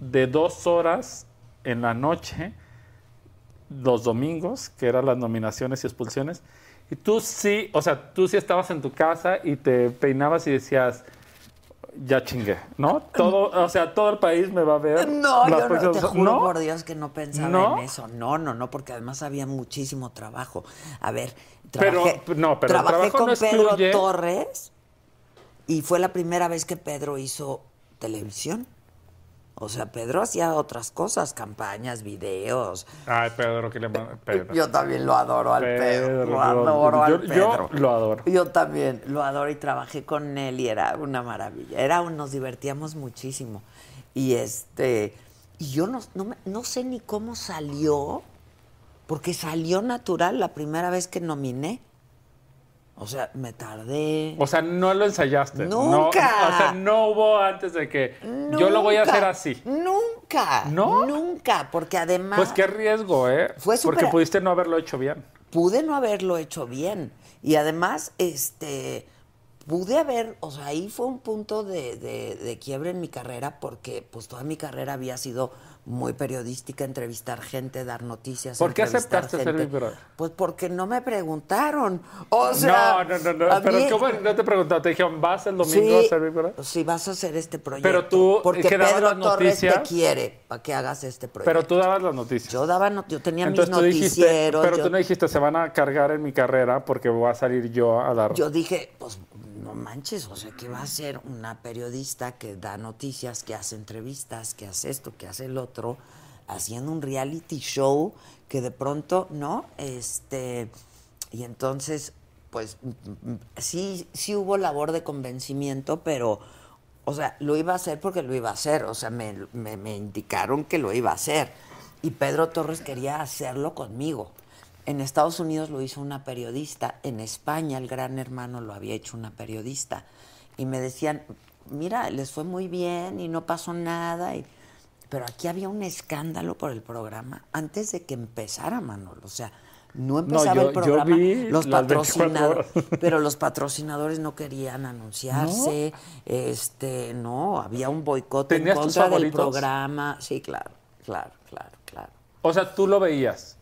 de dos horas en la noche, los domingos, que eran las nominaciones y expulsiones, y tú sí, o sea, tú sí estabas en tu casa y te peinabas y decías, ya chingué, ¿no? Todo, o sea, todo el país me va a ver. No, yo no, te juro ¿No? por Dios que no pensaba ¿No? en eso. No, no, no, porque además había muchísimo trabajo. A ver, Pero- trabajé, no, pero trabajé con no Pedro Torres y fue la primera vez que Pedro hizo televisión. O sea, Pedro hacía otras cosas, campañas, videos. Ay, Pedro, que le manda. Pedro. Yo también lo adoro al Pedro. Pedro, Lo yo- adoro yo- al yo Pedro. lo adoro. Yo también lo adoro y trabajé con él y era una maravilla. Era, nos divertíamos muchísimo. Y este, y yo no, no, me- no sé ni cómo salió, porque salió natural la primera vez que nominé. O sea, me tardé. O sea, no lo ensayaste. No- Nunca. o sea, no hubo antes de que yo lo voy a Nunca, hacer así. Nunca. ¿No? Nunca, porque además Pues qué riesgo, ¿eh? Fue Porque súper- pudiste no haberlo hecho bien. pude no haberlo hecho bien. Y además, este, pude haber, o sea, ahí fue un punto de, de- de quiebre en mi carrera porque pues toda mi carrera había sido muy periodística, entrevistar gente, dar noticias. ¿Por qué aceptaste ser gente. Big Brother? Pues porque no me preguntaron. O sea, no, no, no, no. Pero mí- ¿cómo no te preguntaron? Te dijeron, ¿vas el domingo Sí, a hacer Big Brother? sí, vas a hacer este proyecto. Pero tú, porque ¿qué dabas Pedro las Torres te noticias? quiere para que hagas este proyecto. Pero tú dabas las noticias. yo daba, yo tenía Entonces mis tú dijiste, noticieros. pero yo- tú no dijiste, se van a cargar en mi carrera porque voy a salir yo a dar. Yo dije, pues no manches, o sea, que va a ser una periodista que da noticias, que hace entrevistas, que hace esto, que hace el otro, haciendo un reality show que de pronto, ¿no? Este, y entonces, pues sí, sí hubo labor de convencimiento, pero, o sea, lo iba a hacer porque lo iba a hacer, o sea, me, me- me indicaron que lo iba a hacer. Y Pedro Torres quería hacerlo conmigo. En Estados Unidos lo hizo una periodista, en España el gran hermano lo había hecho una periodista. Y me decían, mira, les fue muy bien y no pasó nada. y- Pero aquí había un escándalo por el programa antes de que empezara Manolo. O sea, no empezaba yo- el yo programa. vi los las 24 patrocinadores, pero los patrocinadores no querían anunciarse. Este, no, había un boicot en ¿Tenías tus contra del programa. Sí, claro, claro, claro, claro. O sea, tú lo veías.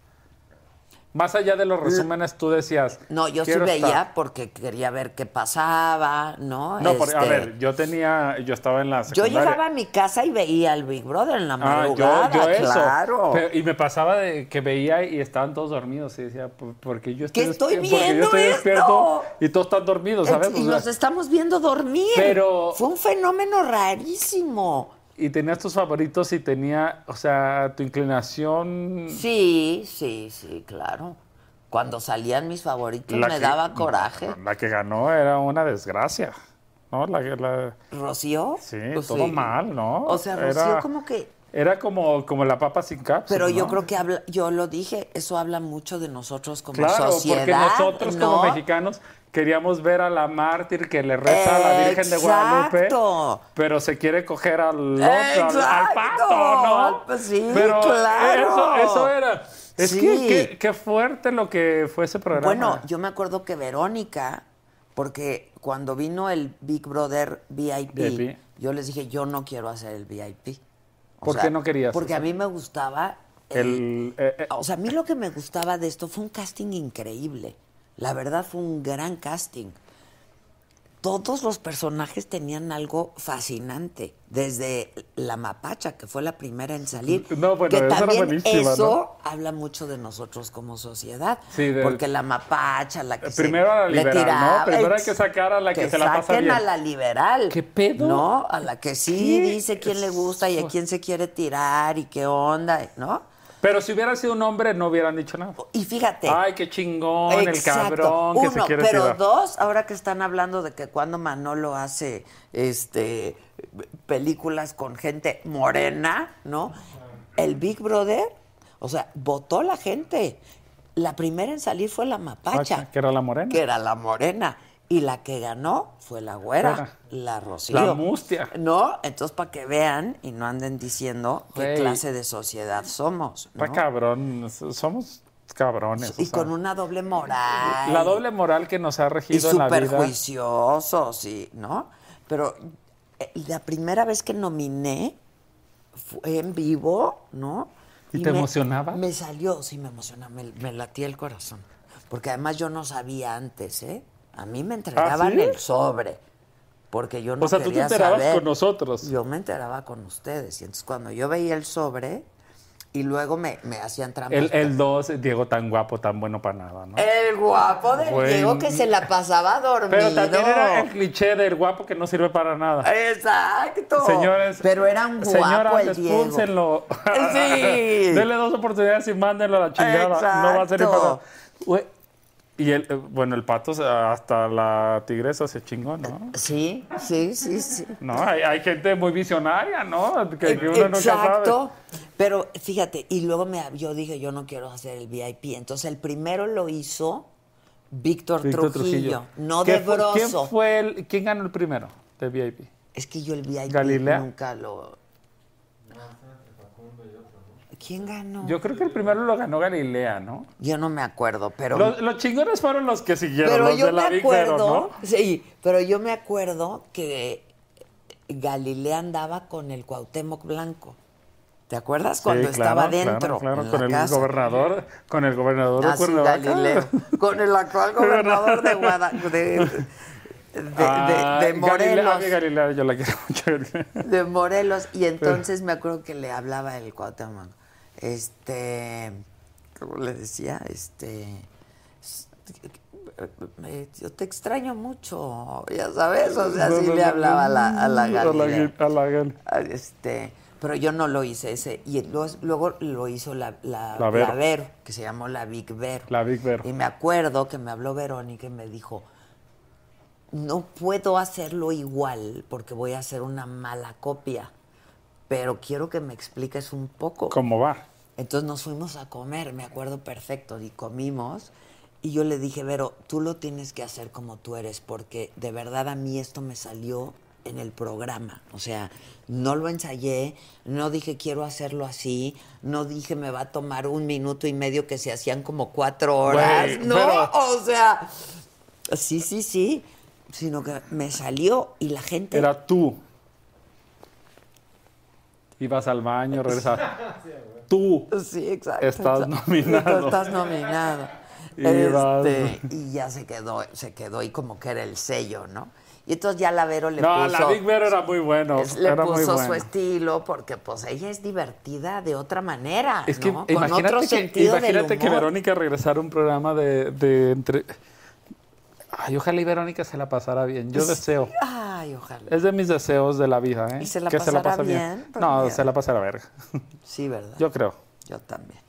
Más allá de los resúmenes, tú decías. No, yo sí "Quiero veía estar". porque quería ver qué pasaba, ¿no? No, por- a Este, ver, yo tenía, yo estaba en la yo secundaria. llegaba a mi casa y veía al Big Brother en la Ah, yo, madrugada, yo eso. claro. Pero- y me pasaba de que veía y estaban todos dormidos y decía, "¿Por- porque yo estoy, ¿Qué estoy porque yo viendo estoy esto?" despierto y todos están dormidos, ¿sabes? y O sea, nos estamos viendo dormir. Pero- Fue un fenómeno rarísimo. Y tenías tus favoritos y tenía, o sea, tu inclinación. Sí, sí, sí, claro. Cuando salían mis favoritos la me que- daba coraje. La que ganó era una desgracia. ¿No? La, que- la- ¿Rocío? sí, Pues todo sí. mal, ¿no? O sea, Rocío Era- como que... Era como, como la papa sin cápsula. Pero yo ¿no? creo que habla, yo lo dije, eso habla mucho de nosotros como Claro, sociedad. porque nosotros como ¿no? mexicanos queríamos ver a la mártir que le reza a la Virgen de Guadalupe, pero se quiere coger al otro, al- al, pato, ¿no? al- sí, pero claro. eso, eso era. Es Sí. que qué, fuerte lo que fue ese programa. Bueno, yo me acuerdo que Verónica, porque cuando vino el Big Brother VIP, VIP. yo les dije, yo no quiero hacer el VIP. O ¿Por qué no querías Porque eso? a mí me gustaba... el, eh, eh, O sea, a mí lo que me gustaba de esto fue un casting increíble. La verdad fue un gran casting. todos los personajes tenían algo fascinante. Desde la mapacha, que fue la primera en salir. No, bueno, que esa era también buenísima, eso habla mucho de nosotros como sociedad. Sí, del- porque la mapacha, la que se- a la le liberal, tiraba, ¿no? Primero hay que sacar a la que, se la pasa saquen bien. a la liberal. ¿Qué pedo? No, a la que sí ¿Qué? dice quién le gusta y a quién se quiere tirar y qué onda, ¿no? Pero si hubiera sido un hombre, no hubieran dicho nada. Y fíjate. Ay, qué chingón, el cabrón que Uno, se quiere pero tirar. dos, ahora que están hablando de que cuando Manolo hace este películas con gente morena, ¿no? El Big Brother, o sea, votó la gente. La primera en salir fue la mapacha, Pacha, que era la morena. que era la morena. Y la que ganó fue la güera, la Rocío. La mustia. ¿No? Entonces, para que vean y no anden diciendo qué clase de sociedad somos. ¿no? Está cabrón, somos cabrones. o Y sea, con una doble moral. La doble moral que nos ha y regido en la súper vida. juiciosos, y, ¿no? Pero eh, la primera vez que nominé fue en vivo, ¿no? ¿Y te me- emocionaba? Me salió, sí, me emocionaba, me, me latía el corazón. Porque además yo no sabía antes, ¿eh? A mí me entregaban ¿Ah, sí? el sobre. Porque yo no o sea, tú te quería enterabas saber. con nosotros. Yo me enteraba con ustedes. Y entonces cuando yo veía el sobre y luego me, me hacían trampas. El, el dos, Diego tan guapo, tan bueno para nada, ¿no? El guapo de Güey. Diego que se la pasaba dormido. Pero también era el cliché del guapo que no sirve para nada. Exacto. Señores, Pero era un guapo señoras, el Diego. Sí. Denle dos oportunidades y mándenlo a la chingada. No va a ser para... Y el, eh, bueno, el pato hasta la tigresa se chingó, ¿no? Sí, sí, sí, sí. No, hay, hay gente muy visionaria, ¿no? Que, que uno nunca sabe. Exacto. Pero fíjate, y luego me, yo dije, yo no quiero hacer el VIP. Entonces el primero lo hizo Víctor, Víctor Trujillo, no ¿Qué de Broso. ¿Quién fue el, quién ganó el primero de VIP? Es que yo el VIP ¿Galilea? nunca lo... ¿Quién ganó? Yo creo que el primero lo ganó Galilea, ¿no? Yo no me acuerdo, pero... Los, los chingones fueron los que siguieron, Pero los yo de la me acuerdo, ¿no? sí, pero yo me acuerdo que Galilea andaba con el Cuauhtémoc Blanco. ¿Te acuerdas cuando Sí, estaba dentro? Claro, con el casa? gobernador, con el gobernador de Ah, Cuernavaca. Galileo. Con el actual gobernador de Guadalajara. De, de, Ah, de Galilea, Morelos. a mí Galilea, yo la quiero mucho. de Morelos. Y entonces me acuerdo que le hablaba el Cuauhtémoc. Este. ¿Cómo le decía? Este. eh, Yo te extraño mucho, ya sabes, o sea, así le hablaba a la, a la A la, Galilea. a la Gal- Este, pero yo no lo hice ese. Y luego, luego lo hizo la, la, La Vero. la Vero, que se llamó la Big Vero. La Big Vero. Y me acuerdo que me habló Verónica y me dijo, no puedo hacerlo igual porque voy a hacer una mala copia, pero quiero que me expliques un poco. ¿Cómo va? Entonces nos fuimos a comer, me acuerdo perfecto, y comimos. Y yo le dije, Vero, tú lo tienes que hacer como tú eres, porque de verdad a mí esto me salió en el programa. O sea, no lo ensayé, no dije quiero hacerlo así, no dije me va a tomar un minuto y medio que se hacían como cuatro horas. No, pero- o sea, sí, sí, sí. Sino que me salió y la gente. Era tú. Ibas al baño, regresabas. Tú. Sí, exacto. Estás exacto. nominado. Tú estás nominado. Y Este, y ya se quedó, se quedó y como que era el sello, ¿no? Y entonces ya la Vero le No, puso. la Big Vero era muy bueno. le era muy puso bueno. su estilo porque pues ella es divertida de otra manera, Es que ¿no? Con otro que, sentido del imagínate que humor. Verónica regresara a un programa de, de entre. Ay, ojalá y Verónica se la pasara bien. Yo deseo. Ay, ojalá. Es de mis deseos de la vida, ¿eh? ¿Y se la que se la pasará pasa bien. bien? No, se la pasará verga. Sí, ¿verdad? Yo creo. Yo también.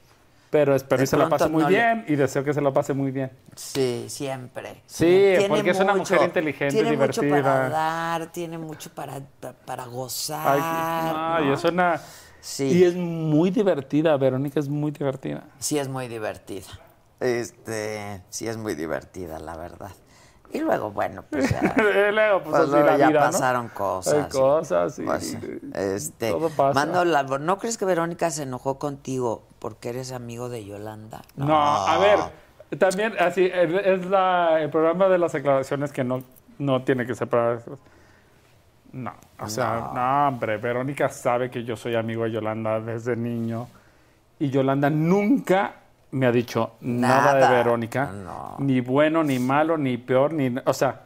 Pero espero que se la pase muy no le- bien y deseo que se la pase muy bien. Sí, siempre. Sí, Tiene porque es una mujer inteligente, tiene mucho para divertida. dar, tiene mucho para, para gozar. Ay, ¿no? es una. Sí. Y es muy divertida, Verónica es muy divertida. Sí es muy divertida. Este, sí es muy divertida, la verdad. Y luego, bueno, pues ya, Y luego, pues, pues así luego la ya vida, ¿no? pasaron cosas. Hay cosas y- Pues, este, todo pasa. mando la- ¿no crees que Verónica se enojó contigo porque eres amigo de Yolanda? No, a ver, también así es es la, el programa de las aclaraciones que no, no tiene que separar. No, o sea, no. hombre, Verónica sabe que yo soy amigo de Yolanda desde niño y Yolanda nunca me ha dicho nada, Nada, de Verónica, no. ni bueno, ni malo, ni peor, ni, o sea,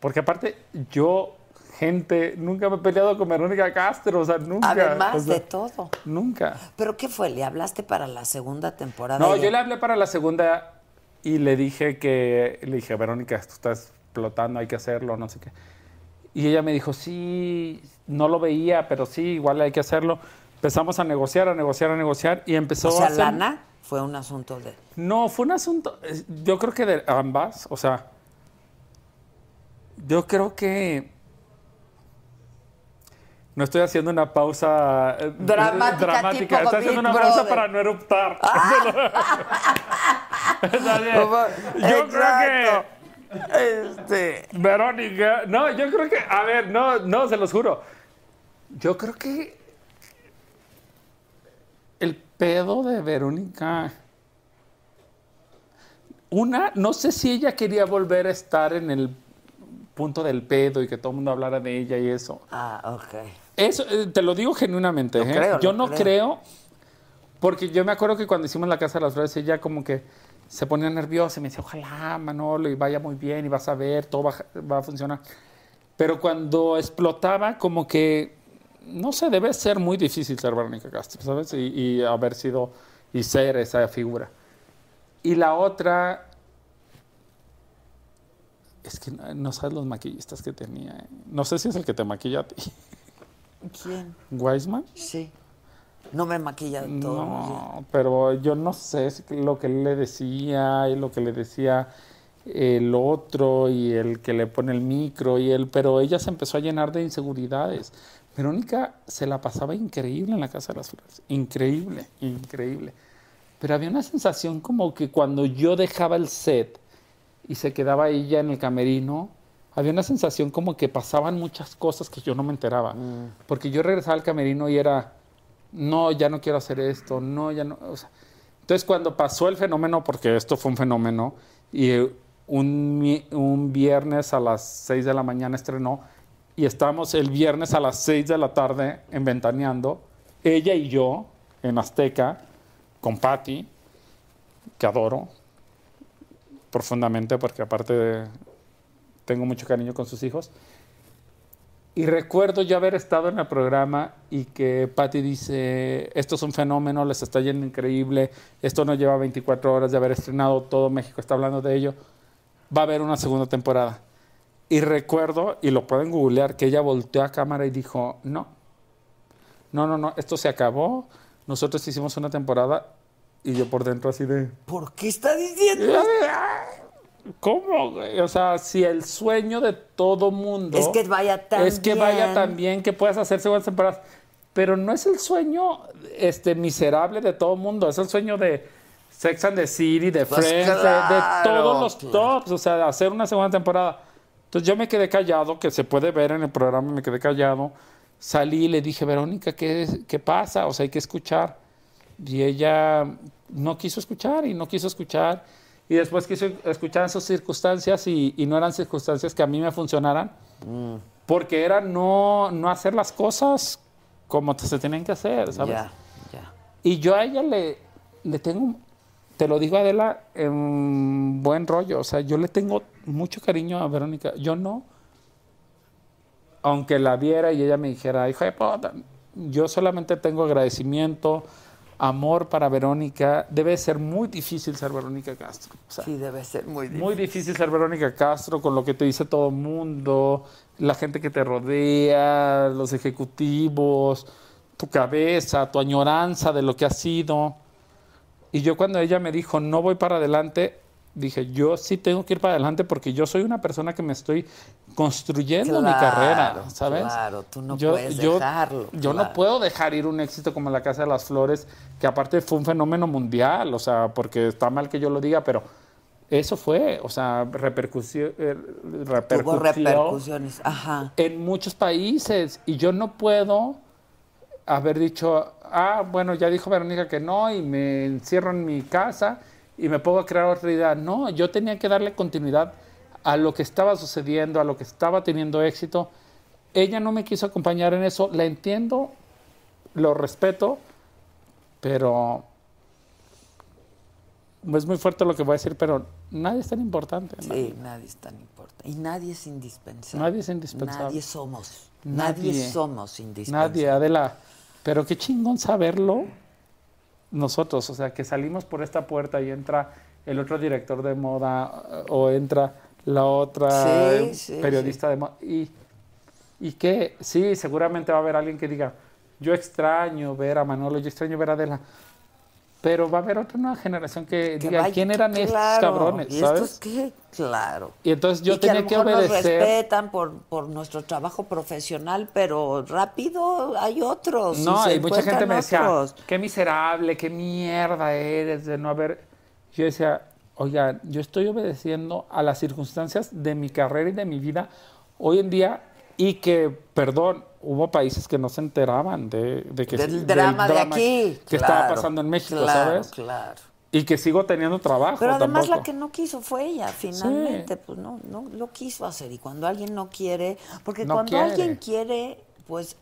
Porque aparte, yo, gente, nunca me he peleado con Verónica Castro, o sea, nunca. Además o sea, de todo. Nunca. ¿Pero qué fue? ¿Le hablaste para la segunda temporada? No, yo le hablé para la segunda y le dije que, le dije, Verónica, esto está explotando, hay que hacerlo, no sé qué. Y ella me dijo, sí, no lo veía, pero sí, igual hay que hacerlo. Empezamos a negociar, a negociar, a negociar y empezó O sea, a hacer... lana fue un asunto de... No, fue un asunto, eh, yo creo que de ambas, o sea, yo creo que no estoy haciendo una pausa eh, Dramática, dramática. tipo estoy haciendo una pausa para no eruptar. Está bien. yo creo que Este... Verónica, no, yo creo que, a ver, no, no, se los juro. Yo creo que pedo de Verónica. Una, no sé si ella quería volver a estar en el punto del pedo y que todo el mundo hablara de ella y eso. Ah, ok. Eso, eh, te lo digo genuinamente. Lo ¿eh? creo, yo no creo. creo, porque yo me acuerdo que cuando hicimos la Casa de las Flores, ella como que se ponía nerviosa y me decía, ojalá, Manolo, y vaya muy bien, y vas a ver, todo va, va a funcionar. Pero cuando explotaba, como que, no sé, debe ser muy difícil ser Verónica Castro, ¿sabes? Y, y haber sido, y ser esa figura. Y la otra, es que no, no sabes los maquillistas que tenía. ¿eh? No sé si es el que te maquilla a ti. ¿Quién? ¿Wiseman? Sí. No me maquilla todo. No, pero yo no sé lo que él le decía y lo que le decía el otro y el que le pone el micro y él, pero ella se empezó a llenar de inseguridades. Verónica se la pasaba increíble en la Casa de las Flores, increíble, increíble. Pero había una sensación como que cuando yo dejaba el set y se quedaba ella en el camerino, había una sensación como que pasaban muchas cosas que yo no me enteraba. Porque yo regresaba al camerino y era, no, ya no quiero hacer esto, no, ya no. o sea, entonces, cuando pasó el fenómeno, porque esto fue un fenómeno, y eh, un, un viernes a las 6 de la mañana estrenó, y estábamos el viernes a las 6 de la tarde en Ventaneando, ella y yo, en Azteca, con Patty, que adoro profundamente, porque aparte de- tengo mucho cariño con sus hijos. Y recuerdo yo haber estado en el programa y que Patty dice, esto es un fenómeno, les está yendo increíble, esto no lleva 24 horas de haber estrenado, todo México está hablando de ello, va a haber una segunda temporada. Y recuerdo, y lo pueden googlear, que ella volteó a cámara y dijo, no, no, no, no, esto se acabó, nosotros hicimos una temporada y yo por dentro así de... ¿Por qué está diciendo? ¿Cómo? O sea, si el sueño de todo mundo Es que vaya tan es que vaya bien. tan bien que puedas hacer segundas temporadas, pero no es el sueño este miserable de todo mundo, es el sueño de Sex and the City, de Pues Friends, de- todos los claro. tops, o sea, de hacer una segunda temporada. Entonces yo me quedé callado, que se puede ver en el programa, me quedé callado. Salí y le dije, Verónica, ¿qué, qué pasa? O sea, hay que escuchar. Y ella no quiso escuchar y no quiso escuchar. Y después quiso escuchar en sus circunstancias y, y no eran circunstancias que a mí me funcionaran. Porque era no, no hacer las cosas como se tienen que hacer, ¿sabes? Ya, ya. Y yo a ella le, le tengo, te lo digo Adela, en buen rollo, o sea, yo le tengo mucho cariño a Verónica. Yo no, aunque la viera y ella me dijera, hijo de puta, yo solamente tengo agradecimiento, amor para Verónica. Debe ser muy difícil ser Verónica Castro. O sea, Sí, debe ser muy difícil. muy difícil ser Verónica Castro con lo que te dice todo el mundo, la gente que te rodea, los ejecutivos, tu cabeza, tu añoranza de lo que ha sido. Y yo cuando ella me dijo, no voy para adelante, dije, yo sí tengo que ir para adelante porque yo soy una persona que me estoy construyendo mi carrera, ¿sabes? claro, tú no puedes dejarlo, Yo claro. no puedo dejar ir un éxito como La Casa de las Flores, que aparte fue un fenómeno mundial, o sea, porque está mal que yo lo diga, pero eso fue, o sea, repercusión, eh, repercusiones. Ajá. en muchos países y yo no puedo haber dicho, ah, bueno, ya dijo Verónica que no y me encierro en mi casa y me puedo crear otra idea. No, yo tenía que darle continuidad a lo que estaba sucediendo, a lo que estaba teniendo éxito. Ella no me quiso acompañar en eso, la entiendo, lo respeto, pero es muy fuerte lo que voy a decir, pero nadie es tan importante. ¿no? Sí, nadie es tan importante. Y nadie es indispensable. Nadie es indispensable. Nadie somos. Nadie, Nadie. somos indispensables. Nadie, Adela. Pero qué chingón saberlo nosotros, o sea, que salimos por esta puerta y entra el otro director de moda eh, o entra la otra Sí, sí, periodista de moda. Y, y que sí, seguramente va a haber alguien que diga, yo extraño ver a Manolo, yo extraño ver a Adela. Pero va a haber otra nueva generación que, Que diga, vaya- ¿quién eran estos claro, cabrones? ¿Y ¿sabes? estos qué? Claro. Y entonces yo y que a tenía lo que mejor nos obedecer. respetan por, por nuestro trabajo profesional, pero rápido hay otros. No, y mucha gente me decía, otros. qué miserable, qué mierda eres de no haber... Yo decía, oiga, yo estoy obedeciendo a las circunstancias de mi carrera y de mi vida hoy en día y que, perdón, hubo países que no se enteraban de, de que... Del drama de aquí, Que estaba pasando en México, claro, ¿sabes? Claro. Y que sigo teniendo trabajo Pero además tampoco. la que no quiso fue ella, finalmente, pues no, no lo quiso hacer. Y cuando alguien no quiere, porque No cuando quiere. alguien quiere, pues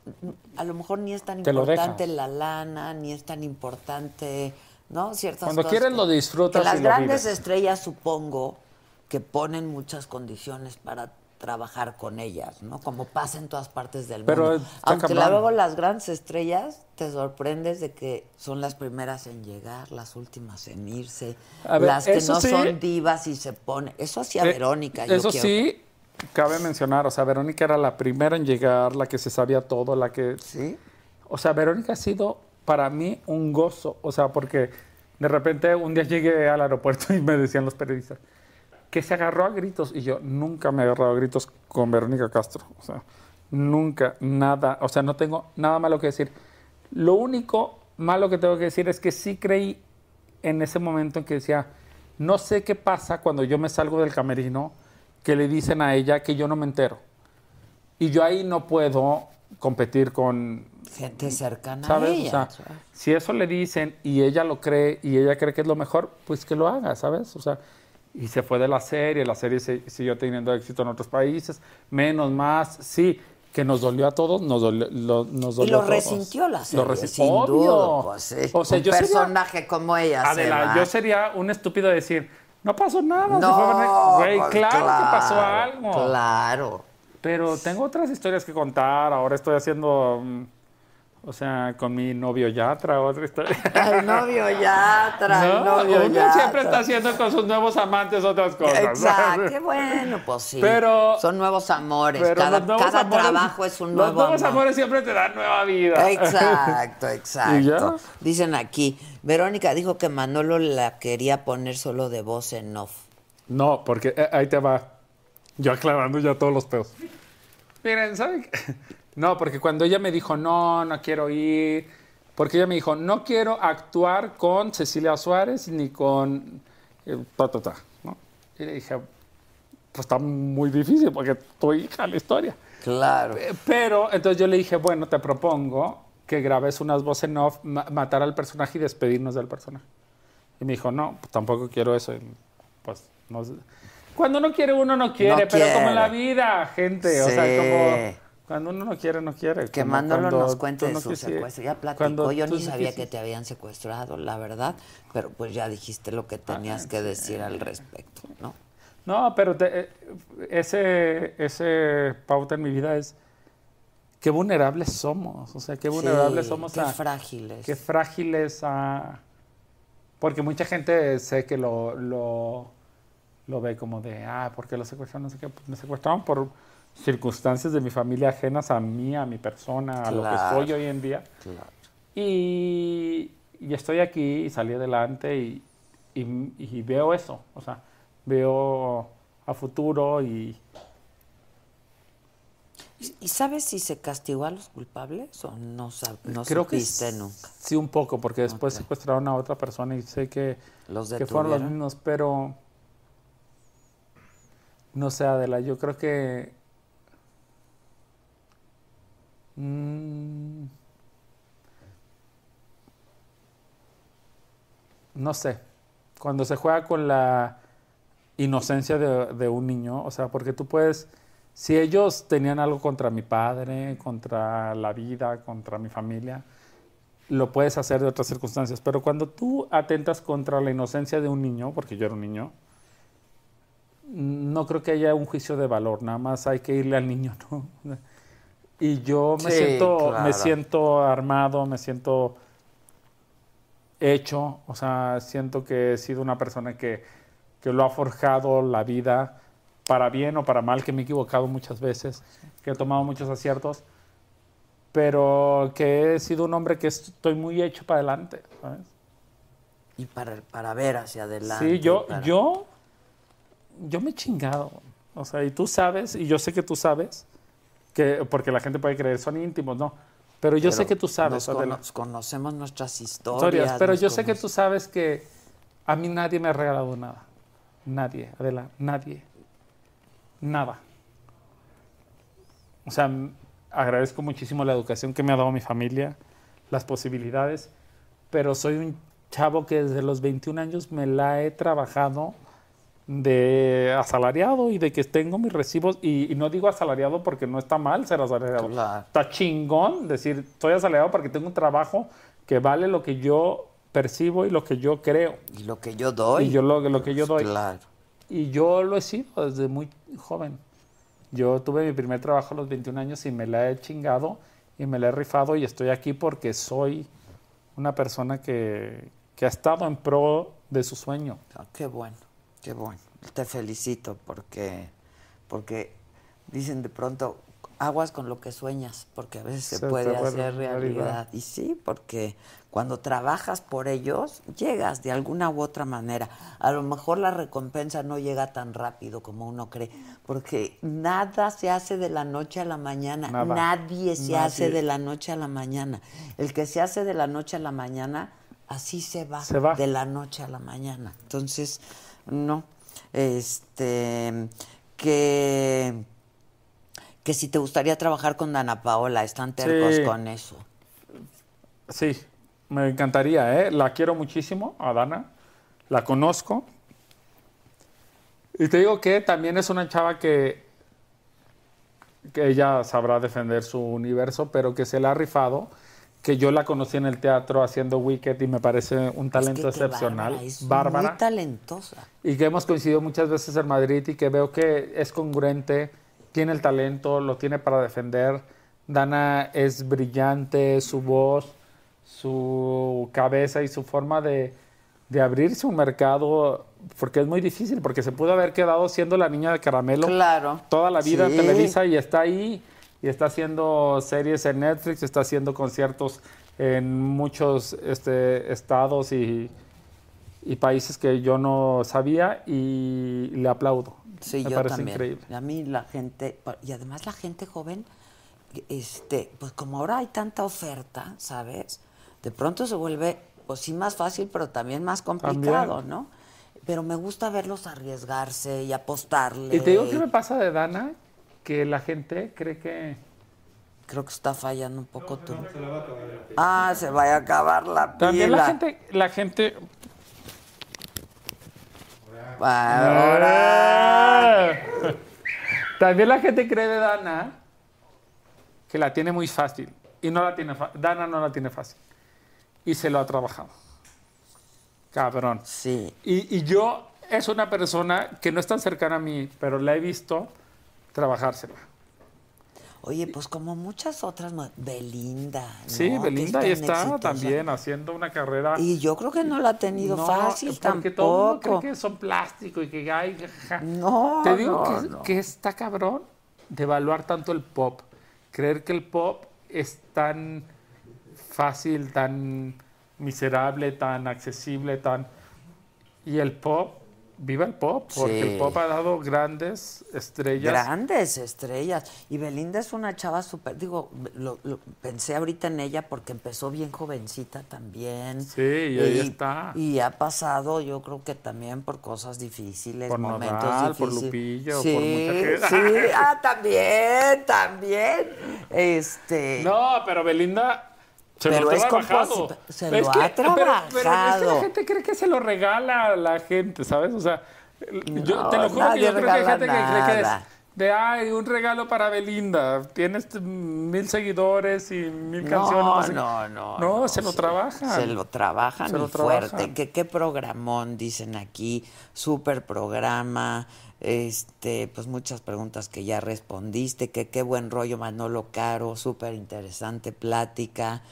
a lo mejor ni es tan Te importante la lana, ni es tan importante, ¿no? Ciertas Cuando cosas quieres que- lo disfrutas Que las y lo grandes vives. estrellas, supongo, que ponen muchas condiciones para trabajar con ellas, ¿no? Como pasa en todas partes del Pero mundo. Aunque cabrón. luego las grandes estrellas te sorprendes de que son las primeras en llegar, las últimas en irse, ver, las que no sí. son divas y se ponen. Eso hacía Eh, Verónica. yo Eso quiero- sí, cabe mencionar, o sea, Verónica era la primera en llegar, la que se sabía todo, la que... Sí. O sea, Verónica ha sido para mí un gozo, o sea, porque de repente un día llegué al aeropuerto y me decían los periodistas que se agarró a gritos y yo nunca me he agarrado a gritos con Verónica Castro, o sea, nunca, nada, o sea, no tengo nada malo que decir. Lo único malo que tengo que decir es que sí creí en ese momento en que decía, no sé qué pasa cuando yo me salgo del camerino, que le dicen a ella que yo no me entero. Y yo ahí no puedo competir con Gente cercana ¿sabes? a O ella. sea, si eso le dicen y ella lo cree y ella cree que es lo mejor, pues que lo haga, ¿sabes? O sea, y se fue de la serie, la serie se- siguió teniendo éxito en otros países, menos, más, sí, que nos dolió a todos, nos dolió, lo- nos y dolió lo a todos. resintió la serie, Lo sin Obvio. duda. Pues, sí. O sea, Un yo sería- personaje como ella. se Adela, va. yo sería un estúpido de decir, no pasó nada, se No, fue Verónica". Güey, pues, claro, que pasó claro, algo. Claro. Pero tengo otras historias que contar. Ahora estoy haciendo, mm, o sea, con mi novio Yatra, otra historia. El novio ya trae, el No, novio uno ya siempre está haciendo con sus nuevos amantes otras cosas. Exacto, qué bueno, pues sí. Pero- Son nuevos amores. Cada los nuevos cada amores- trabajo es un Los nuevo nuevos amor. amores siempre te dan nueva vida. Exacto, ¿Y exacto. ya? Dicen aquí, Verónica dijo que Manolo la quería poner solo de voz en off. No, porque eh, ahí te va. Yo aclarando ya todos los peos. Miren, ¿saben qué? No, porque cuando ella me dijo, no, no quiero ir, porque ella me dijo, no quiero actuar con Cecilia Suárez ni con... eh, ta, ta, ta, ¿no? Y le dije, pues está muy difícil porque tu hija la historia. Claro. Pero entonces yo le dije, bueno, te propongo que grabes unas voces en off, ma- matar al personaje y despedirnos del personaje. Y me dijo, no, pues tampoco quiero eso. Y, pues, no sé. Cuando uno quiere, uno no quiere, No pero como en la vida, gente. O sea, como cuando uno no quiere, no quiere. Que Manolo nos cuente de no su secuestro. Ya platicó, yo ni no sabía que te habían secuestrado, la verdad, pero pues ya dijiste lo que tenías que decir al respecto, ¿no? No, pero te- eh, ese, ese pauta en mi vida es qué vulnerables somos. O sea, qué vulnerables Sí, somos qué a- frágiles. Qué frágiles a... Porque mucha gente sé que lo, lo, lo ve como de, ah, ¿por qué lo secuestraron? No sé qué. Pues me secuestraron por circunstancias de mi familia ajenas a mí, a mi persona, a lo que Claro. soy hoy en día. Y, y estoy aquí y salí adelante y, y- y veo eso. O sea, veo a futuro y... ¿Y sabes si se castigó a los culpables o no, sab- no Creo que supiste nunca? Sí, un poco, porque después secuestraron a otra persona y sé que, ¿Los que fueron los mismos, pero no sé, Adela, yo creo que mm, no sé, cuando se juega con la inocencia de, de un niño, o sea, porque tú puedes, si ellos tenían algo contra mi padre, contra la vida, contra mi familia, lo puedes hacer de otras circunstancias. Pero cuando tú atentas contra la inocencia de un niño, porque yo era un niño, no creo que haya un juicio de valor, nada más hay que irle al niño, ¿no? Y yo me Sí, siento, claro. me siento armado, me siento hecho, o sea, siento que he sido una persona que, que lo ha forjado la vida para bien o para mal, que me he equivocado muchas veces, que he tomado muchos aciertos, pero que he sido un hombre que estoy muy hecho para adelante, ¿sabes? Y para, para ver hacia adelante. Sí, yo, para- yo, yo me he chingado. O sea, y tú sabes, y yo sé que tú sabes, que, porque la gente puede creer, son íntimos, ¿no? Pero yo sé que tú sabes, nos conocemos nuestras historias. historias, pero yo sé que tú sabes que a mí nadie me ha regalado nada. Nadie, Adela, nadie. Nada. O sea, agradezco muchísimo la educación que me ha dado mi familia, las posibilidades, pero soy un chavo que desde los 21 años me la he trabajado de asalariado y de que tengo mis recibos, y, y no digo asalariado porque no está mal ser asalariado. Claro. Está chingón decir, estoy asalariado porque tengo un trabajo que vale lo que yo percibo y lo que yo creo. Y lo que yo doy. Y yo lo, lo que yo doy. Claro. Y yo lo he sido desde muy joven. Yo tuve mi primer trabajo a los 21 años y me la he chingado y me la he rifado y estoy aquí porque soy una persona que, que ha estado en pro de su sueño. Ah, qué bueno, qué bueno. Te felicito porque, porque dicen de pronto, aguas con lo que sueñas, porque a veces se, Se puede hacer realidad. realidad. Y sí, porque cuando trabajas por ellos, llegas de alguna u otra manera. A lo mejor la recompensa no llega tan rápido como uno cree, porque nada se hace de la noche a la mañana. Nada. Nadie se Nadie. hace de la noche a la mañana. El que se hace de la noche a la mañana, así se va, Se va. de la noche a la mañana. Entonces, no. Este, que, que si te gustaría trabajar con Dana Paola, están tercos Sí. con eso. Sí, me encantaría, ¿eh? La quiero muchísimo, a Dana. La conozco. Y te digo que también es una chava que, que ella sabrá defender su universo, pero que se la ha rifado. Que yo la conocí en el teatro haciendo Wicked y me parece un talento Es que qué excepcional. bárbara, es Bárbara. muy talentosa. y que hemos coincidido muchas veces en Madrid y que veo que es congruente, tiene el talento, lo tiene para defender. Dana es brillante, su voz, su cabeza y su forma de, de abrirse un mercado, porque es muy difícil, porque se pudo haber quedado siendo la niña de caramelo Claro. toda la vida Sí. en Televisa y está ahí y está haciendo series en Netflix, está haciendo conciertos en muchos este, estados y, y países que yo no sabía y le aplaudo. Sí, Me yo parece también. increíble. A mí la gente, y además la gente joven, este, pues como ahora hay tanta oferta, ¿sabes? De pronto se vuelve, pues sí más fácil, pero también más complicado, También. ¿no? Pero me gusta verlos arriesgarse y apostarle. Y te digo qué me pasa de Dana, que la gente cree que... Creo que está fallando un poco tú. Ah, se vaya a acabar la pila. También la gente, la gente... Ahora. También la gente cree de Dana que la tiene muy fácil. Y no la tiene. Dana no la tiene fácil. Y se lo ha trabajado. Cabrón. Sí. Y, y yo es una persona que no es tan cercana a mí, pero la he visto trabajársela. Oye, pues como muchas otras, Belinda. ¿no? Sí, Belinda ahí está exitosa. también haciendo una carrera. Y yo creo que no la ha tenido No, fácil porque todo el mundo tampoco. cree que son plástico y que hay. No, Te digo no, que, no. que está cabrón de evaluar tanto el pop. Creer que el pop es tan fácil, tan miserable, tan accesible, tan. Y el pop, viva el pop, porque Sí. el pop ha dado grandes estrellas. Grandes estrellas. Y Belinda es una chava súper. Digo, lo, lo- pensé ahorita en ella porque empezó bien jovencita también. Sí, y ahí está. Y ha pasado, yo creo que también por cosas difíciles, Por momentos Nodal, por difíciles. Lupillo, sí, por mucha. Sí, ah, también, también. Este. No, pero Belinda se Pero lo es trabajado. se Es lo que- ha pero- Pero, es que trabajado. la gente cree que se lo regala a la gente, ¿sabes? O sea, yo No, te lo juro que yo creo que hay gente que cree que es, de, ay, un regalo para Belinda. Tienes mil seguidores y mil No, canciones. sé- no, no, No, se lo trabajan. Se lo trabajan Se lo fuerte. trabajan. Que qué programón, dicen aquí. Súper programa. Este, pues muchas preguntas que ya respondiste. Que qué buen rollo, Manolo Caro. Súper interesante plática.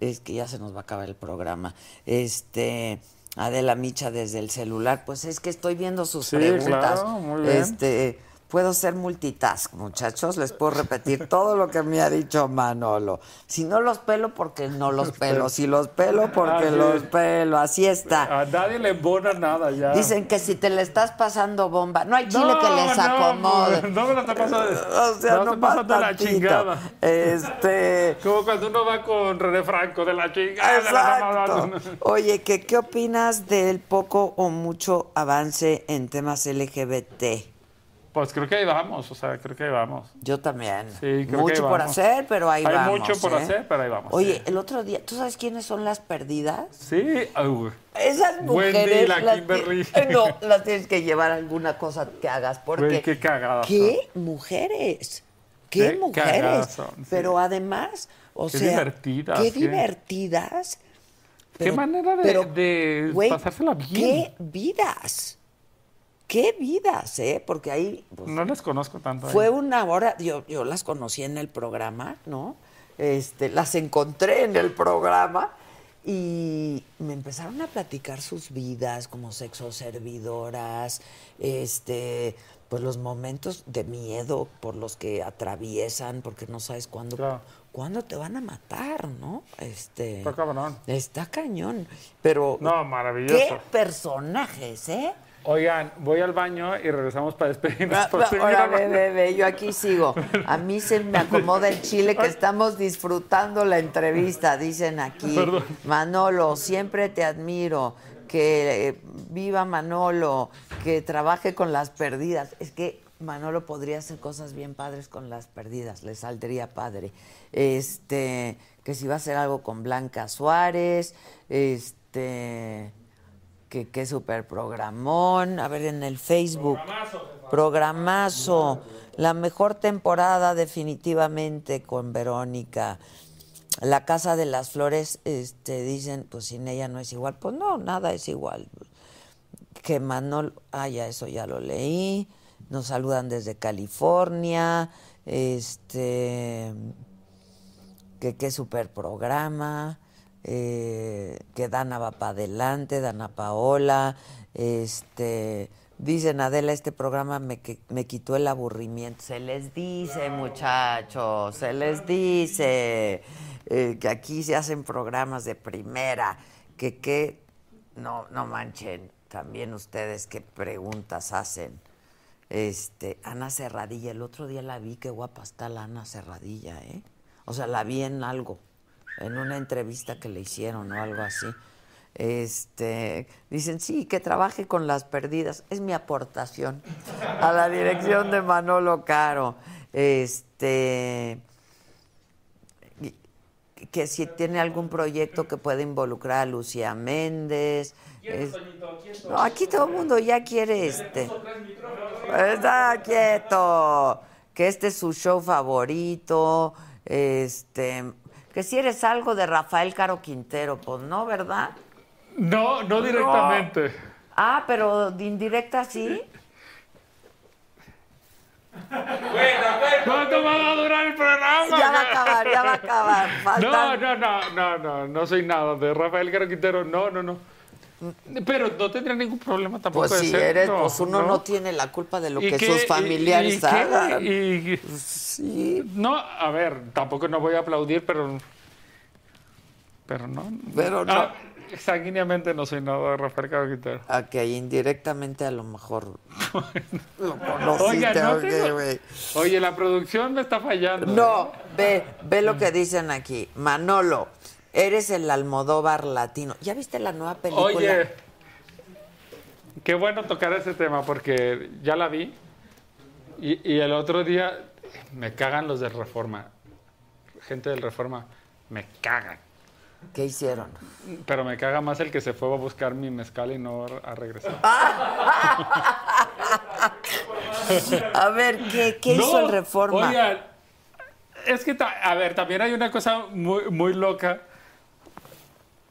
Es que ya se nos va a acabar el programa. Este. Adela Micha desde el celular, pues es que estoy viendo sus Sí, preguntas. claro, muy bien. Este, puedo ser multitask, muchachos, les puedo repetir todo lo que me ha dicho Manolo. Si no los pelo, porque no los pelo. Si los pelo, porque Así los pelo. Así está. A nadie le embona nada ya. Dicen que si te le estás pasando bomba, no hay chile No, que les acomode. No me lo está pasando. O sea, no, pasa la tantito. chingada. Este. Como cuando uno va con René Franco de la chingada. Exacto. Oye, ¿qué, ¿qué opinas del poco o mucho avance en temas LGBT? Pues creo que ahí vamos, o sea, creo que ahí vamos. Yo también. Sí, creo que mucho ahí por vamos. hacer, pero ahí Hay vamos. mucho por ¿eh? hacer, pero ahí vamos. Oye, sí. el otro día, ¿tú sabes quiénes son las perdidas? Sí. Esas Wendy mujeres. y la Kimberly. No, las tienes que llevar alguna cosa que hagas. Porque. Güey, qué cagadas ¿Qué mujeres? ¿Qué, Qué mujeres? son, sí. Pero además, o Qué sea. divertidas, Qué qué- divertidas. Qué manera de, pero, de pasársela bien. Qué vidas. Qué vidas, ¿eh? Porque ahí. pues, No les conozco tanto. fue ahí. una hora, yo, yo las conocí en el programa, ¿no? Este, las encontré en el programa y me empezaron a platicar sus vidas como sexo servidoras, este, pues los momentos de miedo por los que atraviesan, porque no sabes cuándo, Claro. cuándo te van a matar, ¿no? Este, Está cabrón. está cañón, pero No, maravilloso. qué personajes, ¿eh? Oigan, voy al baño y regresamos para despedirnos. Por Ahora, ve, ve, ve, yo aquí sigo. A mí se me acomoda el chile que estamos disfrutando la entrevista, dicen aquí. Perdón. Manolo, siempre te admiro. Que eh, viva Manolo, que trabaje con las perdidas. Es que Manolo podría hacer cosas bien padres con las perdidas, le saldría padre. Este, que si va a hacer algo con Blanca Suárez, este, que qué super programón. A ver, en el Facebook. Programazo. La mejor temporada definitivamente con Verónica. La Casa de las Flores, este, dicen, pues sin ella no es igual. Pues no, nada es igual. Que Manol, ah, ya eso ya lo leí. Nos saludan desde California. Este, que qué super programa, eh, que Dana va para adelante, Dana Paola, este, dicen Adela, este programa me, me quitó el aburrimiento. Se les dice, muchachos, se les dice eh, que aquí se hacen programas de primera, que qué, no, no manchen, también ustedes qué preguntas hacen. Este, Ana Cerradilla, el otro día la vi, qué guapa está la Ana Cerradilla, ¿eh? O sea, la vi en algo, en una entrevista que le hicieron o algo así. Este, dicen, sí, que trabaje con las perdidas. Es mi aportación a la dirección de Manolo Caro. Este, que si tiene algún proyecto que pueda involucrar a Lucía Méndez. Es- no, aquí todo el mundo ya quiere este. Está quieto. Que este es su show favorito. Este. Que si eres algo de Rafael Caro Quintero, pues no, ¿verdad? No, no directamente. Ah, pero de indirecta sí. ¿Cuánto va a durar el programa? Ya va a acabar, ya va a acabar. No, Faltan- no, no, no, no, no soy nada de Rafael Caro Quintero, no, no, no. Pero no tendría ningún problema tampoco Pues de si ser, eres, no, pues uno no. tiene la culpa de lo ¿Y que sus ¿Y- familiares y hagan. Y- Sí. No, a ver, tampoco no voy a aplaudir, pero. Pero no. Pero no. Ah, sanguíneamente no soy nada de Rafael Caro Quintero. Ok, indirectamente a lo mejor lo conociste. Oiga, no ok, tengo- güey. Oye, la producción me está fallando. No, ¿eh? ve, ve lo que dicen aquí. Manolo, eres el Almodóvar latino. ¿Ya viste la nueva película? Oye, qué bueno tocar ese tema porque ya la vi y, y el otro día me cagan los del Reforma. Gente del Reforma, me cagan. ¿Qué hicieron? Pero me caga más el que se fue a buscar mi mezcal y no a regresar. A ver, ¿qué, qué hizo el Reforma? Oigan, es que, a ver, también hay una cosa muy, muy loca.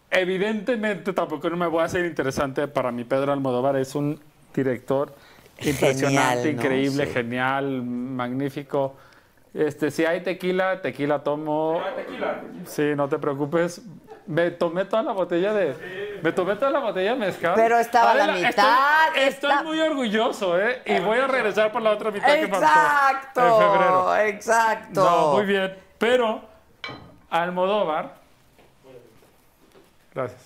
Evidentemente, tampoco no me voy a hacer interesante. Para mí, Pedro Almodóvar es un director impresionante, Genial, ¿no? increíble, Sí. genial, magnífico. Este, si hay tequila, tequila tomo. Sí, no te preocupes. Me tomé toda la botella de. Me tomé toda la botella de mezcal. Pero estaba la mitad, Estoy, muy orgulloso, ¿eh? Y voy a regresar por la otra mitad que faltó. Exacto, En febrero. exacto. No, muy bien. Pero Almodóvar. Gracias.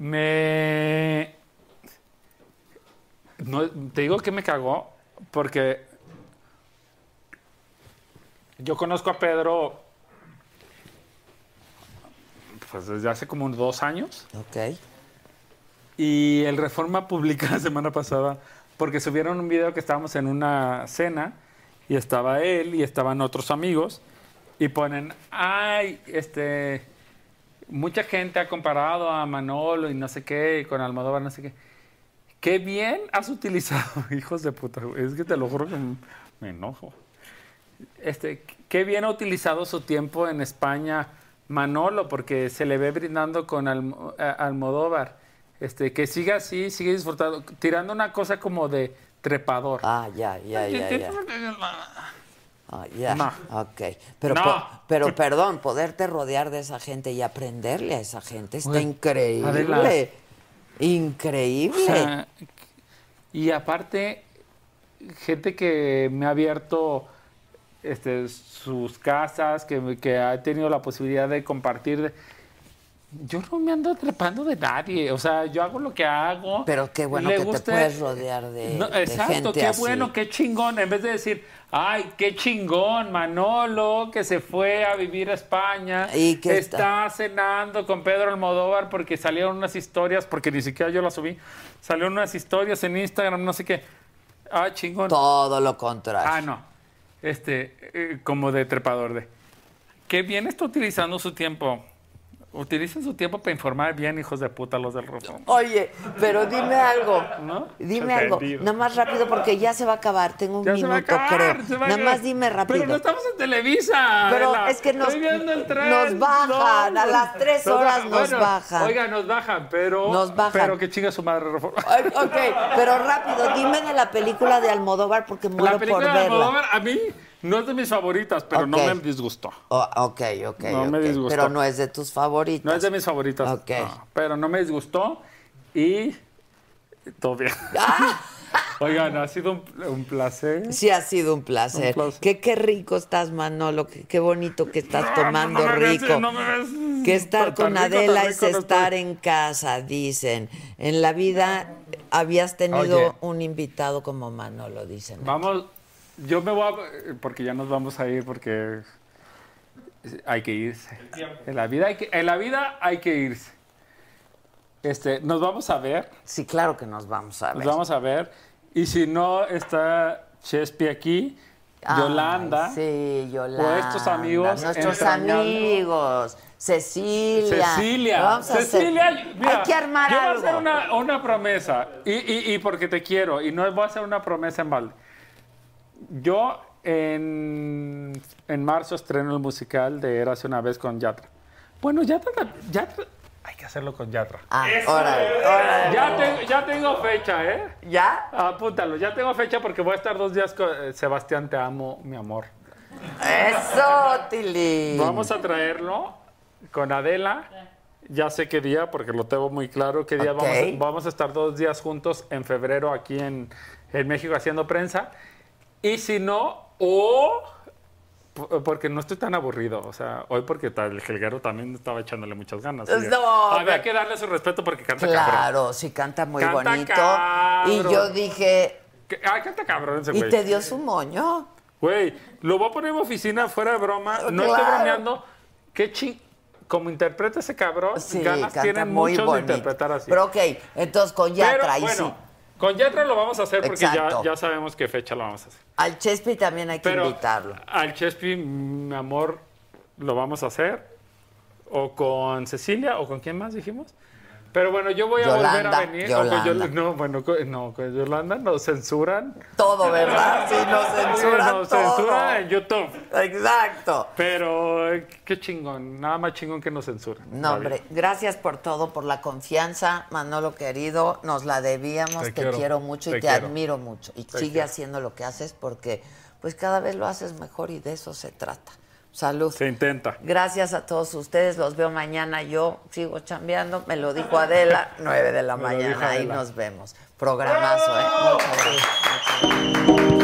Me. No, te digo que me cagó porque yo conozco a Pedro pues desde hace como unos dos años. Ok. Y el Reforma publica la semana pasada porque subieron un video que estábamos en una cena y estaba él y estaban otros amigos y ponen, ay, este, mucha gente ha comparado a Manolo y no sé qué, y con Almodóvar, no sé qué. Qué bien has utilizado, hijos de puta, es que te lo juro que me enojo. Este, qué bien ha utilizado su tiempo en España Manolo, porque se le ve brindando con Almodóvar. Este, que siga así, sigue disfrutando, tirando una cosa como de trepador. Ah, ya, ya, ya, ya. Ah, ya. No. Ok. Pero, No. po- pero perdón, poderte rodear de esa gente y aprenderle a esa gente está increíble. Adela. Increíble. O sea, y aparte, gente que me ha abierto este, sus casas, que, me- que ha tenido la posibilidad de compartir. de- Yo no me ando trepando de nadie, o sea, yo hago lo que hago. Pero qué bueno Le que guste- te puedes rodear de, No, de exacto, gente qué así. bueno, qué chingón. En vez de decir, ay, qué chingón, Manolo, que se fue a vivir a España, Y que está cenando con Pedro Almodóvar porque salieron unas historias, porque ni siquiera yo las subí, salieron unas historias en Instagram, no sé qué. Ah, chingón. Todo lo contrario. Ah, no. Este, eh, como de trepador de. Qué bien está utilizando su tiempo. Utilicen su tiempo para informar bien, hijos de puta, los del Reforma. Oye, pero dime algo. ¿No? Dime algo. Nada más rápido porque ya se va a acabar. Tengo un Ya se va a minuto, acabar, creo. se va a Nada más dime rápido. Pero no estamos en Televisa. Pero Adela. es que nos- nos bajan, a las tres Nos horas nos Bueno, bajan. Oiga, nos bajan, pero. Nos bajan. Pero que chinga su madre Reforma. Ok, pero rápido, dime de la película de Almodóvar porque muero La por película de. Almodóvar a mí no es de mis favoritas, pero no me disgustó. Oh, ok, ok, No me disgustó. Pero no es de tus favoritas. No es de mis favoritas. Ok. no, pero no me disgustó y todo bien. Oigan, ha sido un, un placer. Sí, ha sido un placer. Un placer. Qué, qué rico estás, Manolo. Qué, qué bonito que estás No, tomando no me ves, rico. no me ves que estar con rico, Adela es no estar estoy. en casa, dicen. En la vida habías tenido Oye. un invitado como Manolo, dicen. Vamos, yo me voy a... Porque ya nos vamos a ir porque hay que irse. En la vida hay que, en la vida hay que irse. Este, nos vamos a ver. Sí, claro que nos vamos a ver. Nos vamos a ver. Y si no está Chespi aquí, Ay, Yolanda. Sí, Yolanda. O estos amigos Nuestros amigos. Cecilia. Cecilia, Lo vamos a hacer. Cecilia, mira, Hay que armar yo voy a algo. hacer una, una promesa y, y- y porque te quiero y no voy a hacer una promesa en balde. Yo en, en marzo estreno el musical de Érase una vez con Yatra. Bueno, Yatra, Yatra hay que hacerlo con Yatra. Ah, órale, órale. Ya, tengo- ya tengo fecha, ¿eh? ¿Ya? Apúntalo, ya tengo fecha porque voy a estar dos días con eh, Sebastián, te amo, mi amor. Eso, Tilín. Vamos a traerlo con Adela. Ya sé qué día, porque lo tengo muy claro. ¿Qué día Ok. vamos, a, vamos a estar dos días juntos en febrero aquí en, en México haciendo prensa? Y si no, o porque no estoy tan aburrido. O sea, hoy porque el Jelguero también estaba echándole muchas ganas. Oye, No, Había pero- que darle su respeto porque canta cabrón. Claro, sí canta muy Canta bonito. cabrón. Y yo dije, Ah, canta cabrón ese ¿y güey. te dio su moño? Güey, lo voy a poner en mi oficina fuera de broma. No estoy Claro. bromeando. Qué ching... Como interpreta ese cabrón, Sí, ganas tienen muy muchos bonito. de interpretar así. Pero ok, entonces con Yatra, Pero, ahí bueno, sí. Con Yatra lo vamos a hacer porque ya, ya sabemos qué fecha lo vamos a hacer. Al Chespi también hay que Pero invitarlo. al Chespi, mi amor, lo vamos a hacer. O con Cecilia, o con quién más dijimos. Pero bueno, yo voy a volver a venir. Yolanda. No, con Yol- no, bueno, no, con Yolanda nos censuran. Todo, ¿verdad? Sí, nos censuran Nos todo. censuran en YouTube. Exacto. Pero eh, qué chingón, nada más chingón que nos censuran. No, hombre, gracias por todo, por la confianza, Manolo querido, nos la debíamos, te, Te quiero, quiero, mucho y te admiro mucho. Y Te sigue quiero. haciendo lo que haces porque pues cada vez lo haces mejor y de eso se trata. Salud. Se intenta. Gracias a todos ustedes, los veo mañana, yo sigo chambeando, me lo dijo Adela, 9 de la Me mañana, ahí nos vemos. Programazo, ¿eh? Muchas gracias.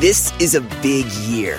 This is a big year.